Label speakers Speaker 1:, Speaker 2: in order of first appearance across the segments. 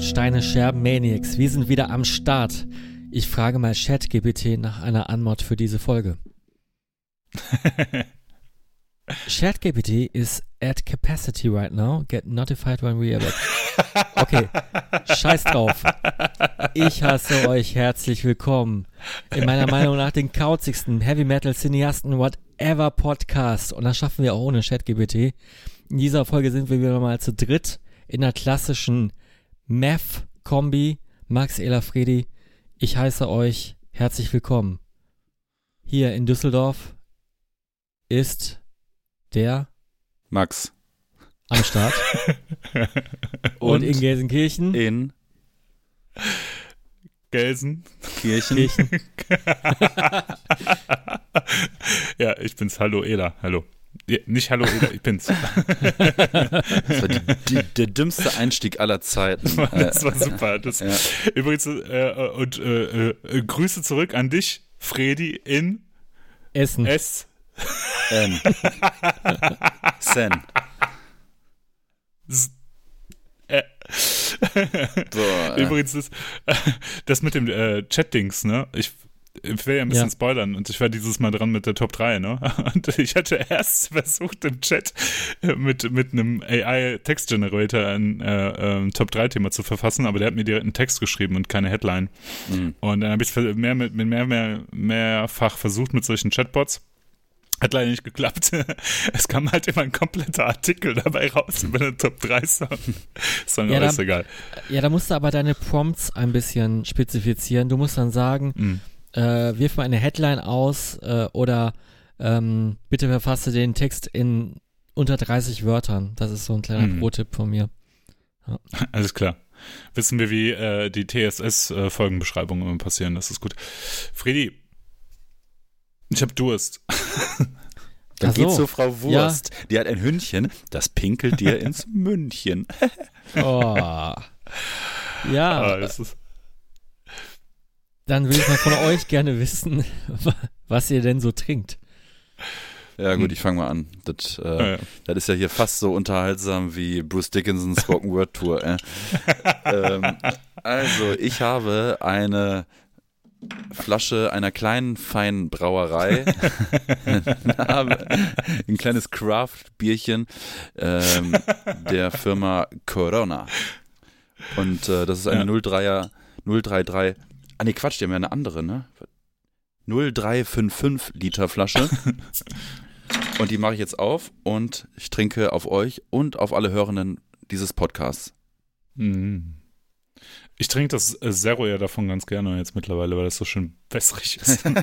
Speaker 1: Todsteine Scherben Maniacs. Wir sind wieder am Start. Ich frage mal ChatGPT nach einer Anmod für diese Folge. ChatGPT is at capacity right now. Get notified when we are back. Okay, scheiß drauf. Ich hasse euch. Herzlich willkommen in meiner Meinung nach den kauzigsten Heavy Metal Cineasten whatever Podcast. Und das schaffen wir auch ohne ChatGPT. In dieser Folge sind wir wieder mal zu dritt in der klassischen Meth-Kombi. Max Elafredi, ich heiße euch herzlich willkommen. Hier in Düsseldorf ist der
Speaker 2: Max.
Speaker 1: am Start. Und, in Gelsenkirchen.
Speaker 2: in
Speaker 3: Gelsen.
Speaker 2: Kirchen.
Speaker 1: Kirchen.
Speaker 3: Ja, ich bin's. Hallo Ela. Hallo. Ja, nicht Hallo Ela, ich bin's.
Speaker 2: Das war die, die, der dümmste Einstieg aller Zeiten.
Speaker 3: Das war super. Das,
Speaker 2: Ja.
Speaker 3: Übrigens, äh, und äh, äh, Grüße zurück an dich, Fredi, in
Speaker 1: Essen.
Speaker 3: S.
Speaker 2: N. Sen.
Speaker 3: S-.
Speaker 2: Boah, äh.
Speaker 3: Übrigens, das, das mit dem äh, Chat-Dings, ne? Ich, ich will ja ein bisschen
Speaker 1: Ja.
Speaker 3: spoilern und ich war dieses Mal dran mit der Top 3, ne? Und ich hatte erst versucht im Chat äh, mit, mit einem AI-Text-Generator ein äh, ähm, Top 3-Thema zu verfassen, aber der hat mir direkt einen Text geschrieben und keine Headline.
Speaker 2: Mhm.
Speaker 3: Und dann habe ich es mehr, mit, mit mehr, mehr, mehrfach versucht mit solchen Chatbots. Hat leider nicht geklappt. Es kam halt immer ein kompletter Artikel dabei raus über den Top 3 Song. Song,
Speaker 1: Ja,
Speaker 3: aber
Speaker 1: da-
Speaker 3: ist egal.
Speaker 1: Ja, da musst du aber deine Prompts ein bisschen spezifizieren. Du musst dann sagen,
Speaker 3: Mhm.
Speaker 1: Äh, wirf mal eine Headline aus äh, oder ähm, bitte verfasse den Text in unter 30 Wörtern. Das ist so ein kleiner
Speaker 3: Mhm.
Speaker 1: Pro-Tipp von mir.
Speaker 3: Alles klar. Wissen wir, wie äh, die TSS-Folgenbeschreibungen immer passieren. Das ist gut. Fredi, ich habe Durst.
Speaker 2: Dann
Speaker 1: so.
Speaker 2: geht zu Frau Wurst. Die hat ein Hündchen, das pinkelt dir ins Mündchen.
Speaker 1: Oh. Ja,
Speaker 3: Ah, das ist,
Speaker 1: dann will ich mal von euch gerne wissen, was ihr denn so trinkt.
Speaker 2: Ja gut, ich fange mal an. Das, äh,
Speaker 3: äh,
Speaker 2: das ist ja hier fast so unterhaltsam wie Bruce Dickinsons Spoken Word Tour. Äh. ähm, also, ich habe eine Flasche einer kleinen, feinen Brauerei. ein kleines Craft-Bierchen ähm, der Firma Corona. Und äh, das ist eine
Speaker 3: Ja.
Speaker 2: 03er, 033. Ah nee, Quatsch, die haben ja eine andere, ne? 0355 Liter Flasche. Und die mache ich jetzt auf und ich trinke auf euch und auf alle Hörenden dieses Podcasts.
Speaker 3: mhm. ich trinke das äh, Zero ja davon ganz gerne jetzt mittlerweile, weil das so schön wässrig ist.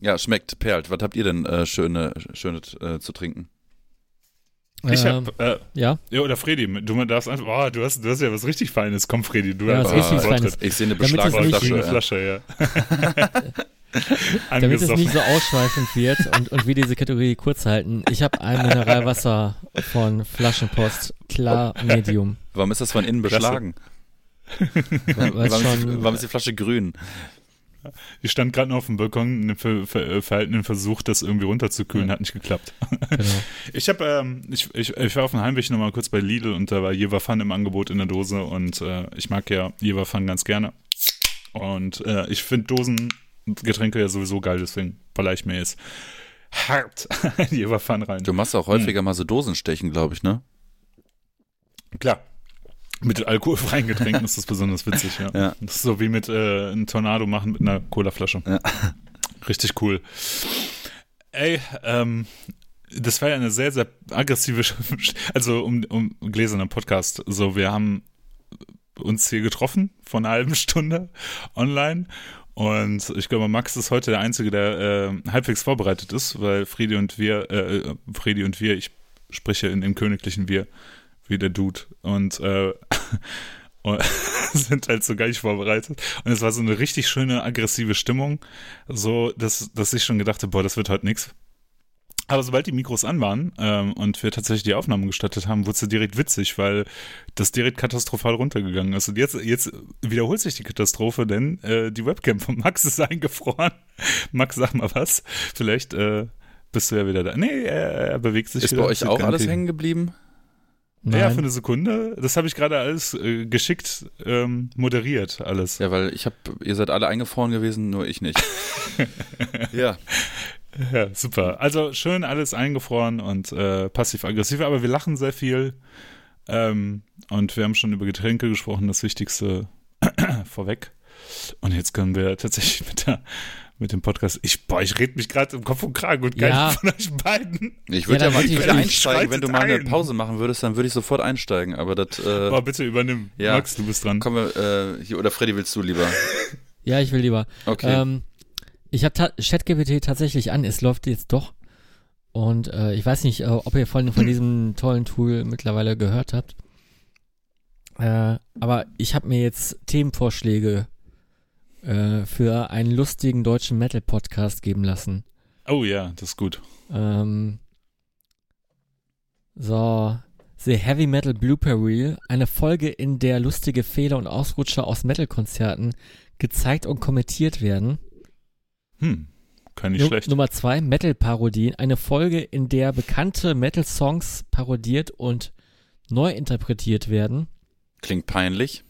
Speaker 2: Ja, schmeckt, perlt. Was habt ihr denn äh, schöne, schönes äh, zu trinken?
Speaker 3: Ich
Speaker 1: Ähm,
Speaker 3: habe, äh,
Speaker 1: ja,
Speaker 3: ja, oder Fredi, du darfst einfach, oh, du hast, du hast ja was richtig Feines. Komm, Fredi, du
Speaker 1: Ja,
Speaker 3: einfach
Speaker 1: was richtig. Feines.
Speaker 2: Ich sehe eine
Speaker 1: Damit es
Speaker 2: beschlagene
Speaker 1: nicht-
Speaker 3: Flasche,
Speaker 2: Flasche.
Speaker 3: Ja.
Speaker 1: damit es nicht so ausschweifend wird und, und wir diese Kategorie kurz halten. Ich habe ein Mineralwasser von Flaschenpost, klar Medium.
Speaker 2: Warum ist das von innen beschlagen? Ist, warum ist die Flasche grün?
Speaker 3: Ich stand gerade noch auf dem Balkon, einen ver ver verhaltenen Versuch, das irgendwie runterzukühlen, hat nicht geklappt.
Speaker 1: genau.
Speaker 3: Ich habe, ähm, ich, ich, ich war auf dem Heimweg nochmal kurz bei Lidl und da war Jever Fun im Angebot in der Dose und äh, ich mag ja Jever Fun ganz gerne. Und äh, ich finde Dosengetränke ja sowieso geil, deswegen baller ich mir jetzt hart Jever Fun rein.
Speaker 2: Du machst auch häufiger mal so Dosenstechen, glaube ich, ne?
Speaker 3: Klar. Mit alkoholfreien Getränken ist das besonders witzig, ja.
Speaker 2: Ja.
Speaker 3: Das ist so wie mit äh, einem Tornado machen mit einer Colaflasche.
Speaker 2: Ja.
Speaker 3: Richtig cool. Ey, ähm, das war ja eine sehr, sehr aggressive, also um, um gläserner Podcast. So, wir haben uns hier getroffen vor einer halben Stunde online. Und ich glaube, Max ist heute der Einzige, der äh, halbwegs vorbereitet ist, weil Friedi und wir, äh, Friedi und wir, ich spreche in dem königlichen Wir, wie der Dude. Und, äh, und sind halt so gar nicht vorbereitet. Und es war so eine richtig schöne, aggressive Stimmung. So, dass, dass ich schon gedacht habe, boah, das wird heute nix. Aber sobald die Mikros an waren ähm, und wir tatsächlich die Aufnahmen gestattet haben, wurde es direkt witzig, weil das direkt katastrophal runtergegangen ist. Und jetzt, jetzt wiederholt sich die Katastrophe, denn äh, die Webcam von Max ist eingefroren. Max, sag mal was. Vielleicht äh, bist du ja wieder da. Nee, er, er bewegt sich
Speaker 2: Ist
Speaker 3: wieder.
Speaker 2: bei euch auch alles hängen geblieben?
Speaker 1: Nein.
Speaker 3: Ja, für eine Sekunde. Das habe ich gerade alles äh, geschickt ähm, moderiert, alles.
Speaker 2: Ja, weil ich habe, ihr seid alle eingefroren gewesen, nur ich nicht. ja.
Speaker 3: Ja, super. Also schön alles eingefroren und äh, passiv-aggressiv, aber wir lachen sehr viel. Ähm, und wir haben schon über Getränke gesprochen, das Wichtigste vorweg. Und jetzt können wir tatsächlich mit, der, mit dem Podcast. Ich, boah, ich rede mich gerade im Kopf und Kragen und keiner
Speaker 1: Ja.
Speaker 3: von euch beiden.
Speaker 2: Ich würde
Speaker 1: Ja,
Speaker 2: ja, mal wieder einsteigen, wenn du mal eine. Pause machen würdest, dann würde ich sofort einsteigen. Aber das, äh,
Speaker 3: Boah, bitte übernimm.
Speaker 2: Ja.
Speaker 3: Max, du bist dran.
Speaker 2: wir, äh, hier, oder Freddy willst du lieber?
Speaker 1: Ja, ich will lieber.
Speaker 2: Okay.
Speaker 1: Ähm, ich habe ta ChatGPT tatsächlich an, es läuft jetzt doch. Und äh, ich weiß nicht, äh, ob ihr von, von diesem tollen Tool mittlerweile gehört habt. Äh, aber ich habe mir jetzt Themenvorschläge äh, für einen lustigen deutschen Metal-Podcast geben lassen.
Speaker 3: Oh ja, das ist gut.
Speaker 1: Ähm, so, The Heavy Metal Blooper Reel, eine Folge, in der lustige Fehler und Ausrutscher aus Metal-Konzerten gezeigt und kommentiert werden.
Speaker 3: Hm, kann nicht
Speaker 1: Nu-
Speaker 3: schlecht.
Speaker 1: Nummer zwei, Metal-Parodien, eine Folge, in der bekannte Metal-Songs parodiert und neu interpretiert werden.
Speaker 2: Klingt peinlich.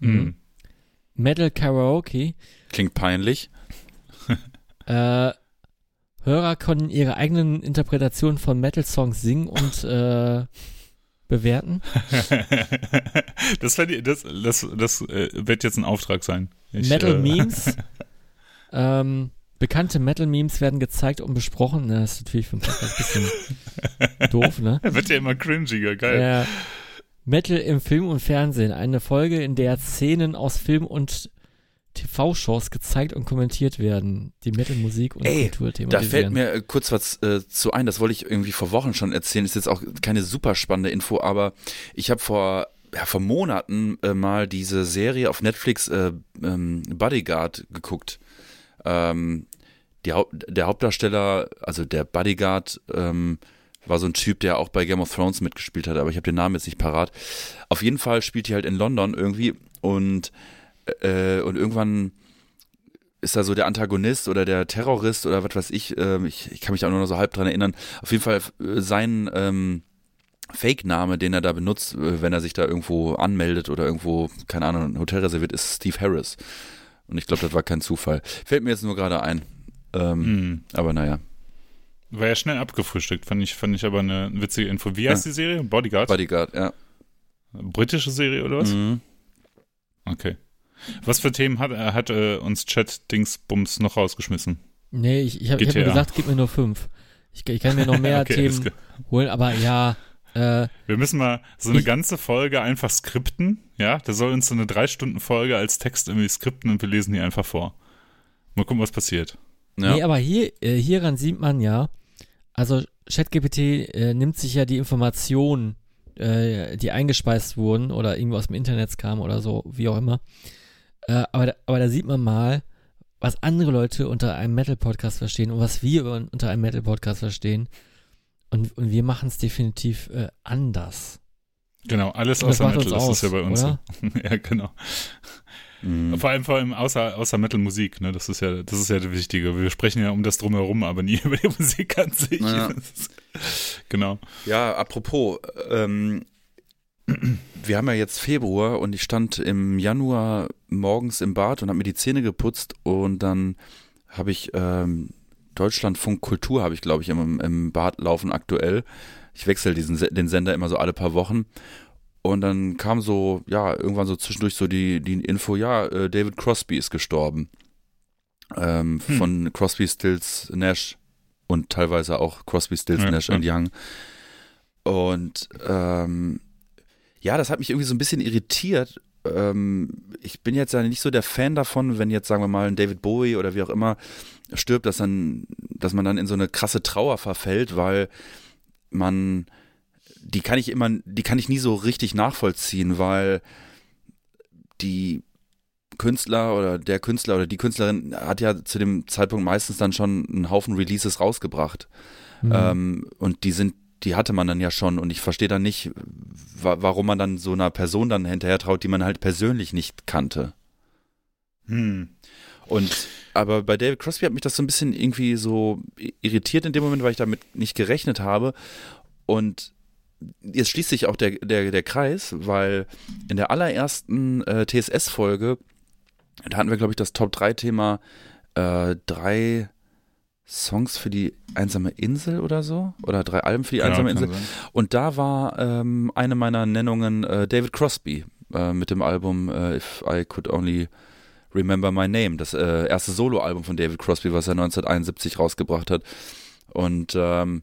Speaker 3: Hm.
Speaker 1: Metal Karaoke,
Speaker 2: Klingt peinlich.
Speaker 1: äh, Hörer können ihre eigenen Interpretationen von Metal-Songs singen und äh, bewerten.
Speaker 3: das, das, das, das äh, wird jetzt ein Auftrag sein. Ich,
Speaker 1: Metal
Speaker 3: äh,
Speaker 1: Memes. ähm, bekannte Metal Memes werden gezeigt und besprochen. Das ist natürlich für ein bisschen doof, ne?
Speaker 3: Wird ja immer cringiger, geil.
Speaker 1: Äh, Metal im Film und Fernsehen. Eine Folge, in der Szenen aus Film und TV-Shows gezeigt und kommentiert werden. Die Metal-Musik und
Speaker 2: Ey,
Speaker 1: Kultur
Speaker 2: Da fällt mir äh, kurz was äh, zu ein, das wollte ich irgendwie vor Wochen schon erzählen. Ist jetzt auch keine super spannende Info, aber ich habe vor, ja, vor Monaten äh, mal diese Serie auf Netflix äh, ähm, Bodyguard geguckt. Ähm, Haupt, der Hauptdarsteller, also der Bodyguard, ähm, war so ein Typ, der auch bei Game of Thrones mitgespielt hat, aber ich habe den Namen jetzt nicht parat. Auf jeden Fall spielt die halt in London irgendwie und, äh, und irgendwann ist da so der Antagonist oder der Terrorist oder was weiß ich, ähm, ich, ich kann mich auch nur noch so halb dran erinnern. Auf jeden Fall äh, sein ähm, Fake-Name, den er da benutzt, äh, wenn er sich da irgendwo anmeldet oder irgendwo, keine Ahnung, ein Hotel reserviert, ist Steve Harris. Und ich glaube, das war kein Zufall. Fällt mir jetzt nur gerade ein. Ähm,
Speaker 3: Hm.
Speaker 2: Aber naja,
Speaker 3: War ja schnell abgefrühstückt, fand ich, fand ich aber eine witzige Info. Wie heißt die Serie? Bodyguard?
Speaker 2: Bodyguard, ja.
Speaker 3: Britische Serie oder was?
Speaker 2: Mhm.
Speaker 3: Okay. Was für Themen hat, äh, hat äh, uns Chat Dingsbums noch rausgeschmissen?
Speaker 1: Nee, ich, ich habe hab mir gesagt, gib mir nur fünf. Ich, ich kann mir noch mehr
Speaker 3: Okay,
Speaker 1: Themen holen, aber ja, äh,
Speaker 3: Wir müssen mal so eine
Speaker 1: Ich-
Speaker 3: ganze Folge einfach skripten, ja? Da soll uns so eine drei Stunden Folge als Text irgendwie skripten und wir lesen die einfach vor. Mal gucken, was passiert.
Speaker 2: Ja.
Speaker 1: Nee, aber hier, äh, hieran sieht man ja, also ChatGPT äh, nimmt sich ja die Informationen, äh, die eingespeist wurden oder irgendwo aus dem Internet kamen oder so, wie auch immer. Äh, aber, da, aber da sieht man mal, was andere Leute unter einem Metal-Podcast verstehen und was wir unter einem Metal-Podcast verstehen. Und, und wir machen es definitiv äh, anders.
Speaker 3: Genau, alles außer Metal, das ist ja
Speaker 1: aus,
Speaker 3: bei uns so. ja, genau.
Speaker 2: Mhm.
Speaker 3: Vor allem, vor allem außer, außer Metal-Musik, ne? Das ist ja, das ist ja das Wichtige. Wir sprechen ja um das drumherum, aber nie über die Musik an sich.
Speaker 2: Ja.
Speaker 3: Ist- genau.
Speaker 2: Ja, apropos, ähm, wir haben ja jetzt Februar und ich stand im Januar morgens im Bad und habe mir die Zähne geputzt und dann habe ich ähm, Deutschlandfunk Kultur habe ich glaube ich im, im Bad laufen aktuell. Ich wechsle diesen Se- den Sender immer so alle paar Wochen und dann kam so ja irgendwann so zwischendurch so die die Info ja äh, David Crosby ist gestorben ähm,
Speaker 3: Hm.
Speaker 2: von Crosby Stills Nash und teilweise auch Crosby Stills
Speaker 3: Ja,
Speaker 2: Nash
Speaker 3: ja.
Speaker 2: and Young und ähm, ja, das hat mich irgendwie so ein bisschen irritiert. Ähm, ich bin jetzt ja nicht so der Fan davon, wenn jetzt, sagen wir mal, ein David Bowie oder wie auch immer stirbt, dass dann, dass man dann in so eine krasse Trauer verfällt, weil man, die kann ich immer, die kann ich nie so richtig nachvollziehen, weil die Künstler oder der Künstler oder die Künstlerin hat ja zu dem Zeitpunkt meistens dann schon einen Haufen Releases rausgebracht.
Speaker 1: Mhm.
Speaker 2: Ähm, und die sind, die hatte man dann ja schon und ich verstehe dann nicht, wa warum man dann so einer Person dann hinterher traut, die man halt persönlich nicht kannte.
Speaker 3: Hm.
Speaker 2: Und aber bei David Crosby hat mich das so ein bisschen irgendwie so irritiert in dem Moment, weil ich damit nicht gerechnet habe. Und jetzt schließt sich auch der, der, der Kreis, weil in der allerersten äh, TSS-Folge, da hatten wir, glaube ich, das Top-3-Thema äh, drei Songs für die einsame Insel oder so. Oder drei Alben für die einsame Insel. Sein. Und da war ähm, eine meiner Nennungen äh, David Crosby äh, mit dem Album äh, If I Could Only Remember My Name, das äh, erste Soloalbum von David Crosby, was er 1971 rausgebracht hat. Und ähm,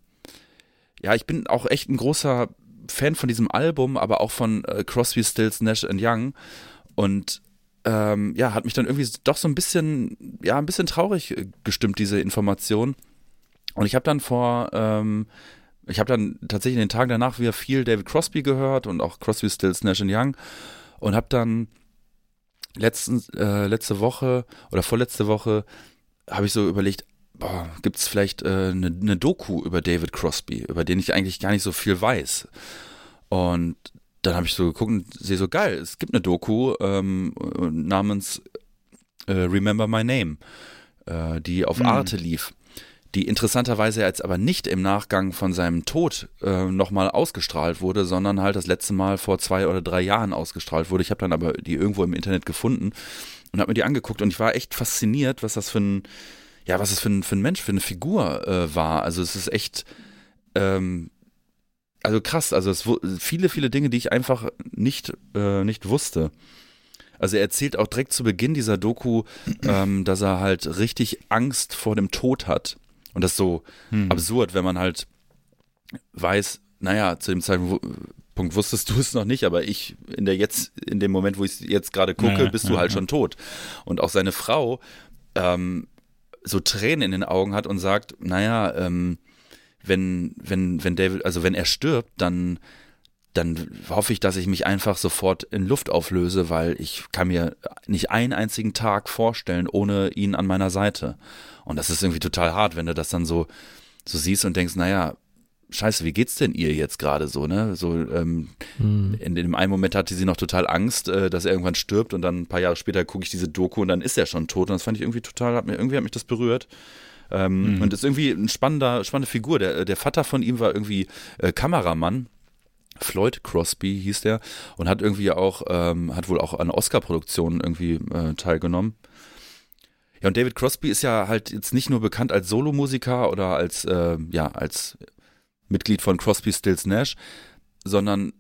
Speaker 2: ja, ich bin auch echt ein großer Fan von diesem Album, aber auch von äh, Crosby, Stills, Nash and Young. Und ähm, ja, hat mich dann irgendwie doch so ein bisschen, ja, ein bisschen traurig äh, gestimmt, diese Information. Und ich habe dann vor, ähm, ich habe dann tatsächlich in den Tagen danach wieder viel David Crosby gehört und auch Crosby, Stills, Nash and Young und habe dann letzten, äh, letzte Woche oder vorletzte Woche habe ich so überlegt, gibt es vielleicht eine äh, ne, ne Doku über David Crosby, über den ich eigentlich gar nicht so viel weiß. Und dann habe ich so geguckt und sehe so geil, es gibt eine Doku ähm, namens äh, Remember My Name, äh, die auf mhm. Arte lief, die interessanterweise jetzt aber nicht im Nachgang von seinem Tod äh, nochmal ausgestrahlt wurde, sondern halt das letzte Mal vor zwei oder drei Jahren ausgestrahlt wurde. Ich habe dann aber die irgendwo im Internet gefunden und habe mir die angeguckt und ich war echt fasziniert, was das für ein ja, was es für ein, für ein Mensch, für eine Figur äh, war. Also es ist echt, ähm, also krass, also es viele, viele Dinge, die ich einfach nicht, äh, nicht wusste. Also er erzählt auch direkt zu Beginn dieser Doku, ähm, dass er halt richtig Angst vor dem Tod hat. Und das ist so hm. absurd, wenn man halt weiß, naja, zu dem Zeitpunkt wusstest du es noch nicht, aber ich in der jetzt, in dem Moment, wo ich jetzt gerade gucke, ja, bist ja, du halt schon tot. Und auch seine Frau ähm, so Tränen in den Augen hat und sagt, naja, ähm, wenn, wenn, wenn David, also wenn er stirbt, dann, dann hoffe ich, dass ich mich einfach sofort in Luft auflöse, weil ich kann mir nicht einen einzigen Tag vorstellen ohne ihn an meiner Seite. Und das ist irgendwie total hart, wenn du das dann so, so siehst und denkst, naja, scheiße, wie geht's denn ihr jetzt gerade so, ne? So, ähm, hm. in dem einen Moment hatte sie noch total Angst, äh, dass er irgendwann stirbt und dann ein paar Jahre später gucke ich diese Doku und dann ist er schon tot und das fand ich irgendwie total, hat mir, irgendwie hat mich das berührt. Ähm, mhm. Und ist irgendwie ein spannender, spannende Figur. Der, der Vater von ihm war irgendwie äh, Kameramann. Floyd Crosby hieß der und hat irgendwie auch, ähm, hat wohl auch an Oscar-Produktionen irgendwie äh, teilgenommen. Ja, und David Crosby ist ja halt jetzt nicht nur bekannt als Solomusiker oder als, äh, ja, als Mitglied von Crosby, Stills, Nash, sondern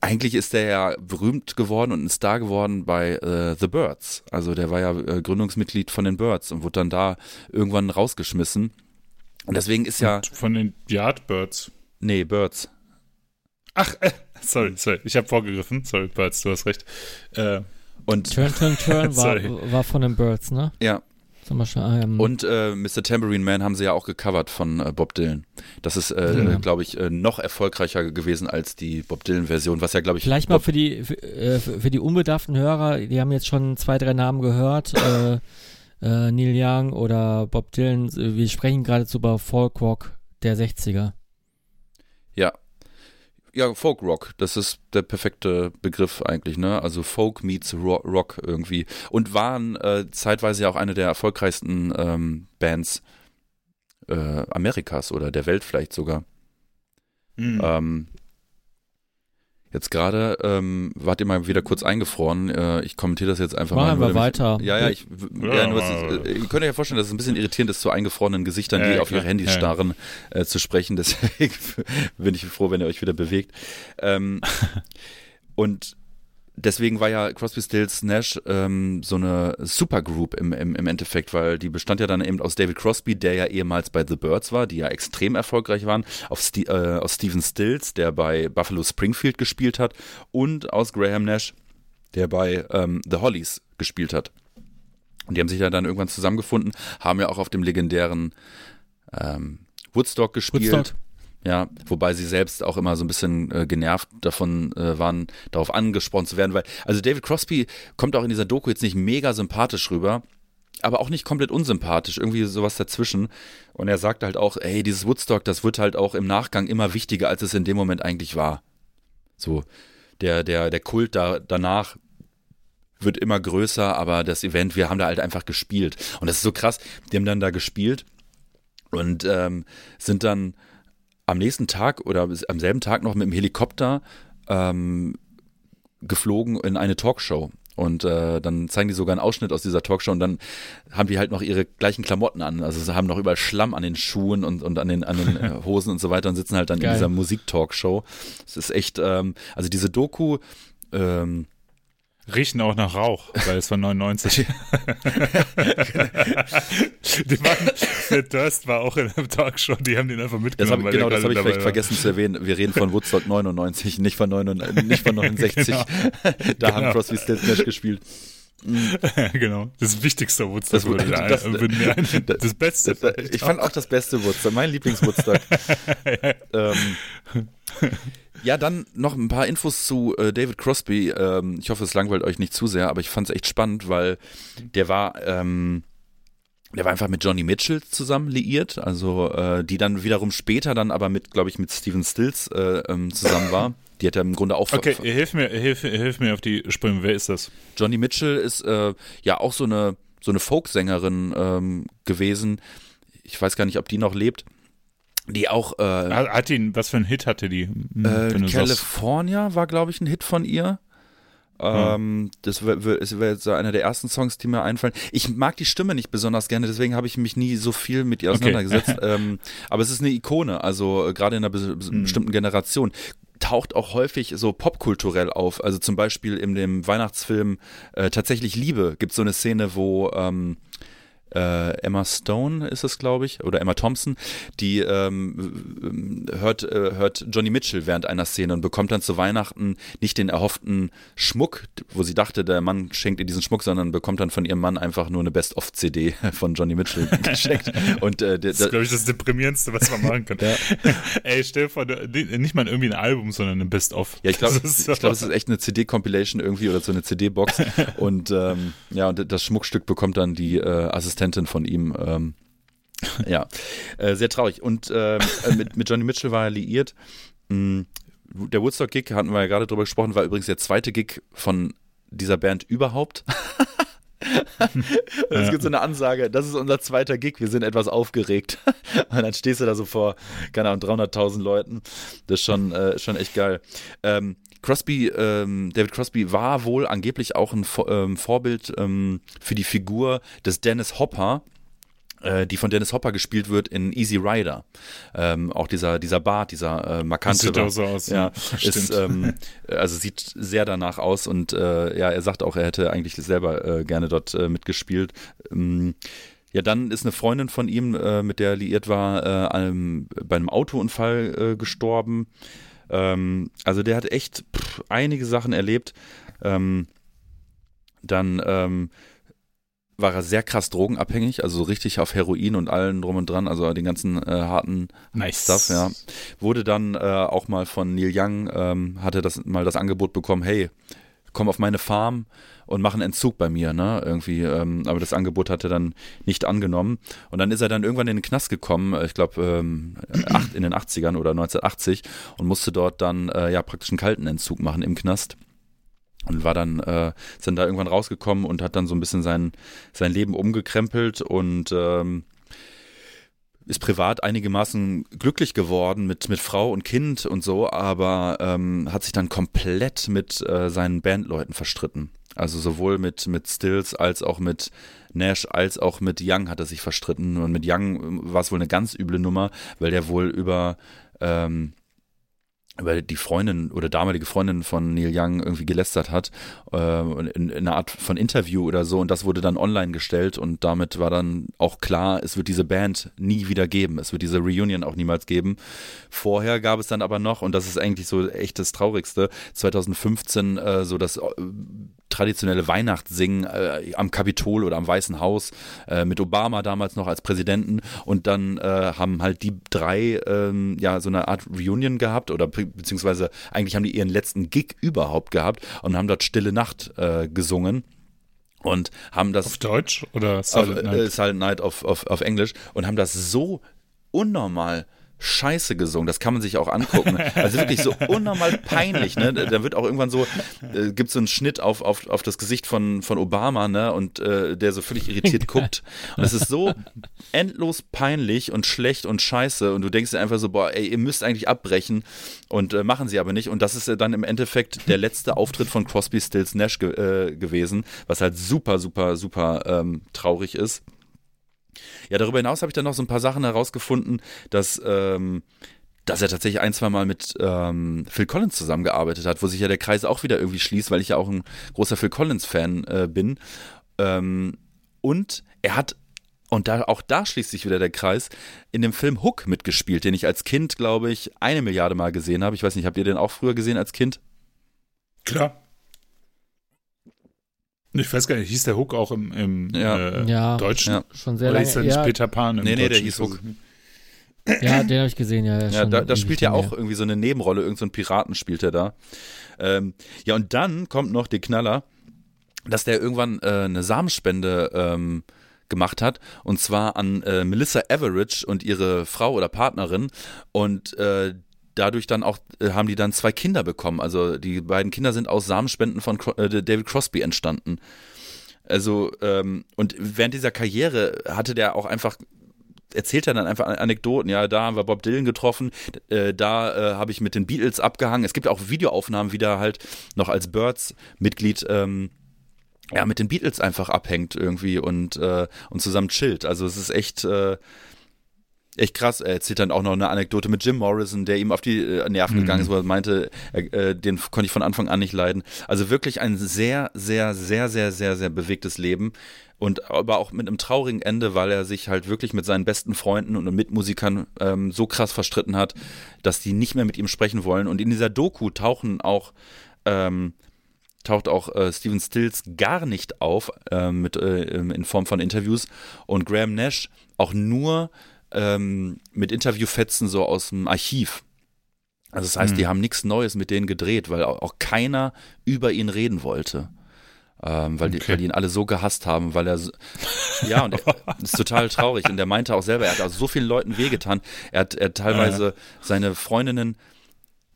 Speaker 2: eigentlich ist der ja berühmt geworden und ein Star geworden bei äh, The Birds. Also der war ja äh, Gründungsmitglied von den Birds und wurde dann da irgendwann rausgeschmissen. Und deswegen ist ja. Und
Speaker 3: von den Yardbirds.
Speaker 2: Nee, Birds.
Speaker 3: Ach, äh, sorry, sorry. Ich habe vorgegriffen. Sorry, Birds, du hast recht. Äh,
Speaker 1: und Turn, Turn, Turn war, war von den Birds, ne?
Speaker 2: Ja, ähm und äh, Mr. Tambourine Man haben sie ja auch gecovert von äh, Bob Dylan. Das ist, äh, ja. glaube ich, äh, noch erfolgreicher gewesen als die Bob Dylan-Version, was ja, glaube ich.
Speaker 1: Vielleicht mal für die für, äh, für, die unbedarften Hörer, die haben jetzt schon zwei, drei Namen gehört. äh, Neil Young oder Bob Dylan. Wir sprechen geradezu über Folk Rock der 60er.
Speaker 2: Ja, ja, Folk Rock, das ist der perfekte Begriff eigentlich, ne? Also Folk meets Rock irgendwie. Und waren äh, zeitweise ja auch eine der erfolgreichsten ähm, Bands äh, Amerikas oder der Welt vielleicht sogar. Mhm. Ähm, Jetzt gerade ähm, wart ihr mal wieder kurz eingefroren. Äh, ich kommentiere das jetzt einfach
Speaker 1: Machen mal. Machen wir weiter.
Speaker 2: Ja, ja, ich, ja, ja nur, ist, äh, ihr könnt euch ja vorstellen, dass es ein bisschen irritierend ist, zu eingefrorenen Gesichtern, die ja, auf ihre Handys starren, äh, zu sprechen. Deswegen bin ich froh, wenn ihr euch wieder bewegt. Ähm, und deswegen war ja Crosby, Stills, Nash ähm, so eine Supergroup im, im, im Endeffekt, weil die bestand ja dann eben aus David Crosby, der ja ehemals bei The Birds war, die ja extrem erfolgreich waren, Sti äh, aus Steven Stills, der bei Buffalo Springfield gespielt hat und aus Graham Nash, der bei ähm, The Hollies gespielt hat. Und die haben sich ja dann irgendwann zusammengefunden, haben ja auch auf dem legendären ähm, Woodstock gespielt. Woodstock. Ja, wobei sie selbst auch immer so ein bisschen äh, genervt davon äh, waren, darauf angesprochen zu werden, weil, also David Crosby kommt auch in dieser Doku jetzt nicht mega sympathisch rüber, aber auch nicht komplett unsympathisch, irgendwie sowas dazwischen. Und er sagt halt auch, ey, dieses Woodstock, das wird halt auch im Nachgang immer wichtiger, als es in dem Moment eigentlich war. So, der, der, der Kult da, danach wird immer größer, aber das Event, wir haben da halt einfach gespielt. Und das ist so krass, die haben dann da gespielt und ähm, sind dann am nächsten Tag oder am selben Tag noch mit dem Helikopter ähm, geflogen in eine Talkshow. Und äh, dann zeigen die sogar einen Ausschnitt aus dieser Talkshow und dann haben die halt noch ihre gleichen Klamotten an. Also sie haben noch überall Schlamm an den Schuhen und, und an den, an den äh, Hosen und so weiter und sitzen halt dann Geil. in dieser Musik-Talkshow. Es ist echt, ähm, also diese Doku, ähm,
Speaker 3: Riechen auch nach Rauch, weil es war 99. die waren, der Durst war auch in der Talkshow, die haben den einfach mitgenommen.
Speaker 2: Das hab, genau, das habe ich vielleicht war. vergessen zu erwähnen. Wir reden von Woodstock 99, nicht von, 99, nicht von 69. genau. da genau. haben Crosby, Stills Nash gespielt.
Speaker 3: genau. Das wichtigste Woodstock. Das, das, das, das, das Beste.
Speaker 2: ich fand auch das beste Woodstock. Mein Lieblingswoodstock. ähm, ja, dann noch ein paar Infos zu äh, David Crosby. Ähm, ich hoffe, es langweilt euch nicht zu sehr, aber ich fand es echt spannend, weil der war, ähm, der war einfach mit Johnny Mitchell zusammen liiert, also äh, die dann wiederum später dann aber mit, glaube ich, mit Steven Stills äh, ähm, zusammen war. Die hat er im Grunde auch.
Speaker 3: Okay, hilf mir, hilf, hilf mir auf die Sprünge. Wer ist das?
Speaker 2: Johnny Mitchell ist äh, ja auch so eine so eine Folksängerin ähm, gewesen. Ich weiß gar nicht, ob die noch lebt die auch. Äh,
Speaker 3: hat ihn, was für ein Hit hatte die?
Speaker 2: Hm, äh, California war, glaube ich, ein Hit von ihr. Ähm, das wäre wär jetzt so einer der ersten Songs, die mir einfallen. Ich mag die Stimme nicht besonders gerne, deswegen habe ich mich nie so viel mit ihr auseinandergesetzt. Okay. ähm, aber es ist eine Ikone, also äh, gerade in einer be mhm. bestimmten Generation taucht auch häufig so popkulturell auf. Also zum Beispiel in dem Weihnachtsfilm äh, Tatsächlich Liebe gibt es so eine Szene, wo ähm, äh, Emma Stone ist es, glaube ich, oder Emma Thompson, die ähm, hört, äh, hört Johnny Mitchell während einer Szene und bekommt dann zu Weihnachten nicht den erhofften Schmuck, wo sie dachte, der Mann schenkt ihr diesen Schmuck, sondern bekommt dann von ihrem Mann einfach nur eine Best-of-CD von Johnny Mitchell geschenkt. und, äh,
Speaker 3: das ist, glaube ich, das Deprimierendste, was man machen kann. ja. Ey, stell dir vor, nicht mal irgendwie ein Album, sondern ein Best-of.
Speaker 2: Ja, ich glaube, so. ich glaube, es ist echt eine CD-Compilation irgendwie oder so eine CD-Box. und ähm, ja, und das Schmuckstück bekommt dann die äh, Assistentin Assistentin von ihm. Ähm, ja, äh, sehr traurig. Und äh, mit, mit Johnny Mitchell war er liiert. Mm, der Woodstock-Gig, hatten wir ja gerade drüber gesprochen, war übrigens der zweite Gig von dieser Band überhaupt. es gibt so eine Ansage, das ist unser zweiter Gig, wir sind etwas aufgeregt. Und dann stehst du da so vor, keine Ahnung, 300.000 Leuten. Das ist schon, äh, schon echt geil. Ähm, Crosby, ähm, David Crosby war wohl angeblich auch ein ähm, Vorbild ähm, für die Figur des Dennis Hopper, äh, die von Dennis Hopper gespielt wird in Easy Rider. Ähm, auch dieser, dieser Bart, dieser äh, markante
Speaker 3: Sieht auch so aus.
Speaker 2: Ja, ist, ähm, also sieht sehr danach aus und äh, ja, er sagt auch, er hätte eigentlich selber äh, gerne dort äh, mitgespielt. Ähm, ja, dann ist eine Freundin von ihm, äh, mit der er liiert war, einem, bei einem Autounfall gestorben. Ähm, also der hat echt pff, einige Sachen erlebt. Ähm, dann ähm, war er sehr krass drogenabhängig, also so richtig auf Heroin und allen drum und dran, also den ganzen äh, harten
Speaker 3: nice.
Speaker 2: Stuff, ja. Wurde dann äh, auch mal von Neil Young, ähm, hatte das mal das Angebot bekommen, hey, komm auf meine Farm und mach einen Entzug bei mir, ne? Irgendwie, ähm, aber das Angebot hat er dann nicht angenommen. Und dann ist er dann irgendwann in den Knast gekommen, äh, ich glaube ähm, in den 80ern oder 1980 und musste dort dann äh, ja praktisch einen kalten Entzug machen im Knast und war dann äh, ist dann da irgendwann rausgekommen und hat dann so ein bisschen sein sein Leben umgekrempelt und ähm, ist privat einigermaßen glücklich geworden mit, mit Frau und Kind und so, aber ähm, hat sich dann komplett mit äh, seinen Bandleuten verstritten. Also sowohl mit, mit Stills als auch mit Nash als auch mit Young hat er sich verstritten. Und mit Young ähm, war es wohl eine ganz üble Nummer, weil der wohl über ähm, weil die Freundin oder damalige Freundin von Neil Young irgendwie gelästert hat, äh, in, in einer Art von Interview oder so und das wurde dann online gestellt und damit war dann auch klar, es wird diese Band nie wieder geben, es wird diese Reunion auch niemals geben. Vorher gab es dann aber noch, und das ist eigentlich so echt das Traurigste, 2015 äh, so das äh, traditionelle Weihnachtssingen äh, am Kapitol oder am Weißen Haus äh, mit Obama damals noch als Präsidenten. Und dann äh, haben halt die drei ähm, ja so eine Art Reunion gehabt oder beziehungsweise eigentlich haben die ihren letzten Gig überhaupt gehabt und haben dort Stille Nacht äh, gesungen und haben das
Speaker 3: auf Deutsch oder Silent
Speaker 2: auf, äh, Night, Silent Night auf, auf, auf Englisch und haben das so unnormal Scheiße gesungen. Das kann man sich auch angucken. Also wirklich so unnormal peinlich. Ne? Da wird auch irgendwann so, äh, gibt so einen Schnitt auf, auf, auf das Gesicht von, von Obama, ne? Und äh, der so völlig irritiert guckt. Und es ist so endlos peinlich und schlecht und scheiße. Und du denkst dir einfach so, boah, ey, ihr müsst eigentlich abbrechen. Und äh, machen sie aber nicht. Und das ist dann im Endeffekt der letzte Auftritt von Crosby, Stills, Nash ge äh, gewesen, was halt super, super, super ähm, traurig ist. Ja, darüber hinaus habe ich dann noch so ein paar Sachen herausgefunden, dass, ähm, dass er tatsächlich ein, zwei Mal mit ähm, Phil Collins zusammengearbeitet hat, wo sich ja der Kreis auch wieder irgendwie schließt, weil ich ja auch ein großer Phil Collins-Fan äh, bin. Ähm, und er hat und da, auch da schließt sich wieder der Kreis, in dem Film Hook mitgespielt, den ich als Kind, glaube ich, eine Milliarde Mal gesehen habe. Ich weiß nicht, habt ihr den auch früher gesehen als Kind?
Speaker 3: Klar. Ich weiß gar nicht, hieß der Hook auch im, im
Speaker 2: Ja.
Speaker 3: äh,
Speaker 1: Ja.
Speaker 3: Deutschen?
Speaker 2: Ja.
Speaker 1: Schon sehr
Speaker 3: Oder
Speaker 1: lange.
Speaker 3: hieß der nicht
Speaker 1: ja,
Speaker 3: Peter Pan im
Speaker 2: Nee, nee, der
Speaker 3: Deutschen?
Speaker 2: hieß Hook.
Speaker 1: ja, den habe ich gesehen, ja.
Speaker 2: Ja, da, da spielt ja auch irgendwie so eine Nebenrolle, irgendein so ein Piraten spielt er da. Ähm, ja, und dann kommt noch der Knaller, dass der irgendwann äh, eine Samenspende ähm, gemacht hat und zwar an äh, Melissa Everidge und ihre Frau oder Partnerin und äh, dadurch dann auch äh, haben die dann zwei Kinder bekommen. Also die beiden Kinder sind aus Samenspenden von Cro äh, David Crosby entstanden. Also ähm, und während dieser Karriere hatte der auch einfach erzählt er dann einfach Anekdoten. Ja, da haben wir Bob Dylan getroffen, äh, da äh, habe ich mit den Beatles abgehangen. Es gibt auch Videoaufnahmen, wie der halt noch als Birds-Mitglied ähm, ja, mit den Beatles einfach abhängt irgendwie und, äh, und zusammen chillt. Also es ist echt, äh, echt krass. Er erzählt dann auch noch eine Anekdote mit Jim Morrison, der ihm auf die äh, Nerven
Speaker 3: Mhm.
Speaker 2: gegangen ist, wo er meinte, äh, den konnte ich von Anfang an nicht leiden. Also wirklich ein sehr, sehr, sehr, sehr, sehr, sehr bewegtes Leben. Und aber auch mit einem traurigen Ende, weil er sich halt wirklich mit seinen besten Freunden und Mitmusikern ähm, so krass verstritten hat, dass die nicht mehr mit ihm sprechen wollen. Und in dieser Doku tauchen auch ähm, taucht auch äh, Steven Stills gar nicht auf ähm, mit, äh, in Form von Interviews und Graham Nash auch nur ähm, mit Interviewfetzen so aus dem Archiv. Also das heißt, die haben nichts Neues mit denen gedreht, weil auch, auch keiner über ihn reden wollte. Ähm, weil, die,
Speaker 3: Okay.
Speaker 2: weil die ihn alle so gehasst haben, weil er so, ja und er, das ist total traurig und er meinte auch selber, er hat also so vielen Leuten wehgetan. Er hat, er hat teilweise seine Freundinnen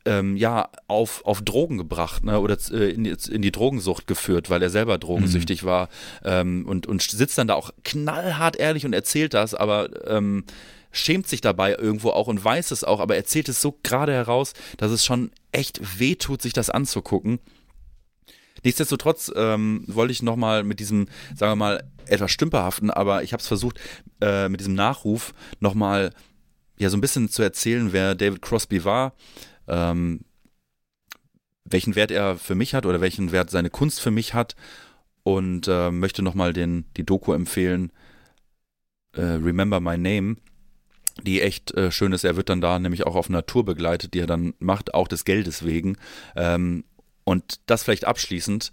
Speaker 2: ähm, ja, auf, auf Drogen gebracht ne, oder äh, in, die- in die Drogensucht geführt, weil er selber drogensüchtig war ähm, und, und sitzt dann da auch knallhart ehrlich und erzählt das, aber ähm, schämt sich dabei irgendwo auch und weiß es auch, aber erzählt es so gerade heraus, dass es schon echt weh tut, sich das anzugucken. Nichtsdestotrotz ähm, wollte ich nochmal mit diesem, sagen wir mal, etwas stümperhaften, aber ich habe es versucht, äh, mit diesem Nachruf nochmal ja so ein bisschen zu erzählen, wer David Crosby war, ähm, welchen Wert er für mich hat oder welchen Wert seine Kunst für mich hat und äh, möchte nochmal die Doku empfehlen, äh, Remember My Name, die echt äh, schön ist. Er wird dann da nämlich auch auf einer Tour begleitet, die er dann macht, auch des Geldes wegen. Ähm, und das vielleicht abschließend,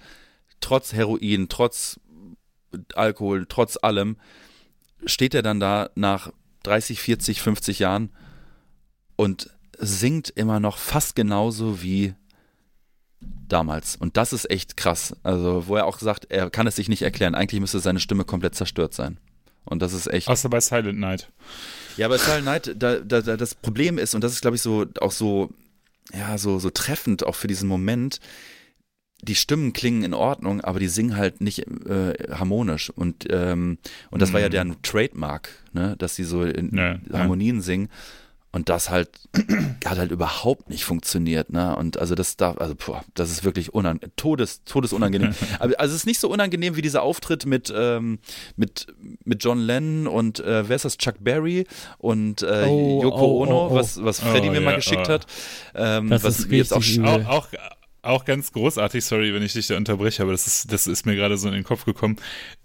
Speaker 2: trotz Heroin, trotz Alkohol, trotz allem, steht er dann da nach 30, 40, 50 Jahren und singt immer noch fast genauso wie damals. Und das ist echt krass. Also, wo er auch sagt, er kann es sich nicht erklären. Eigentlich müsste seine Stimme komplett zerstört sein. Und das ist echt.
Speaker 3: Außer bei Silent Night.
Speaker 2: Ja, aber Silent Night, da, da, da, das Problem ist, und das ist, glaube ich, so auch so, ja, so, so treffend auch für diesen Moment, die Stimmen klingen in Ordnung, aber die singen halt nicht äh, harmonisch. Und, ähm, und das war ja
Speaker 3: Mhm.
Speaker 2: deren Trademark, ne, dass sie so in
Speaker 3: Nee,
Speaker 2: Harmonien singen. Und das halt hat halt überhaupt nicht funktioniert, ne? Und also das darf, also boah, das ist wirklich unangenehm, Todes, todesunangenehm. Aber also es ist nicht so unangenehm wie dieser Auftritt mit ähm, mit mit John Lennon und äh, wer ist das? Chuck Berry und äh,
Speaker 1: Oh,
Speaker 2: Yoko
Speaker 1: oh,
Speaker 2: Ono,
Speaker 1: oh, oh.
Speaker 2: was was Freddy
Speaker 3: Oh,
Speaker 2: mir mal
Speaker 3: ja,
Speaker 2: geschickt
Speaker 3: oh.
Speaker 2: hat. Ähm,
Speaker 1: Das
Speaker 2: was
Speaker 1: ist
Speaker 2: mir jetzt auch.
Speaker 3: Auch, auch, auch ganz großartig, sorry, wenn ich dich da unterbreche, aber das ist, das ist mir gerade so in den Kopf gekommen.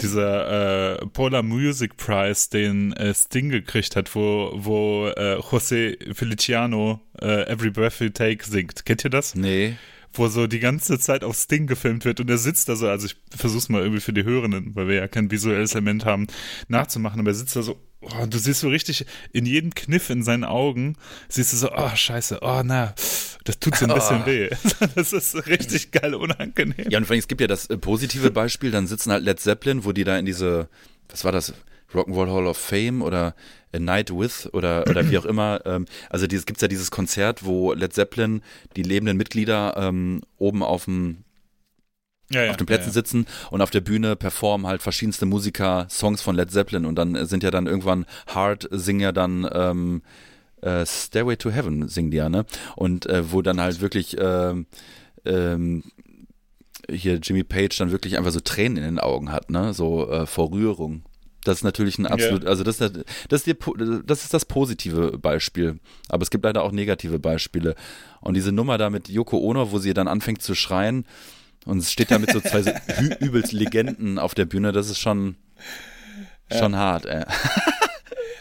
Speaker 3: Dieser äh, Polar Music Prize, den äh, Sting gekriegt hat, wo, wo äh, José Feliciano äh, Every Breath You Take singt. Kennt ihr das?
Speaker 2: Nee.
Speaker 3: Wo so die ganze Zeit auf Sting gefilmt wird und er sitzt da so, also ich versuch's mal irgendwie für die Hörenden, weil wir ja kein visuelles Element haben, nachzumachen, aber er sitzt da so, oh, du siehst so richtig in jedem Kniff in seinen Augen, siehst du so, oh scheiße, oh na, das tut so ein bisschen
Speaker 2: Ah.
Speaker 3: weh. Das ist richtig geil unangenehm.
Speaker 2: Ja, und vor allem, es gibt ja das äh, positive Beispiel, dann sitzen halt Led Zeppelin, wo die da in diese, was war das, Rock'n'Roll Hall of Fame oder A Night With oder, oder wie auch immer. Ähm, also es gibt ja dieses Konzert, wo Led Zeppelin die lebenden Mitglieder ähm, oben auf dem
Speaker 3: Ja, ja,
Speaker 2: auf den Plätzen
Speaker 3: ja,
Speaker 2: sitzen und auf der Bühne performen halt verschiedenste Musiker Songs von Led Zeppelin und dann sind ja dann irgendwann Hard singen ja dann ähm, äh, Stairway to Heaven singen die ja, ne? Und äh, wo dann halt wirklich ähm, ähm, hier Jimmy Page dann wirklich einfach so Tränen in den Augen hat, ne? So äh, vor Rührung. Das ist natürlich ein absolut, also das ist, das, ist die, das ist das positive Beispiel. Aber es gibt leider auch negative Beispiele. Und diese Nummer da mit Yoko Ono, wo sie dann anfängt zu schreien und es steht da mit so zwei so übelst Legenden auf der Bühne, das ist schon, schon hart, ey.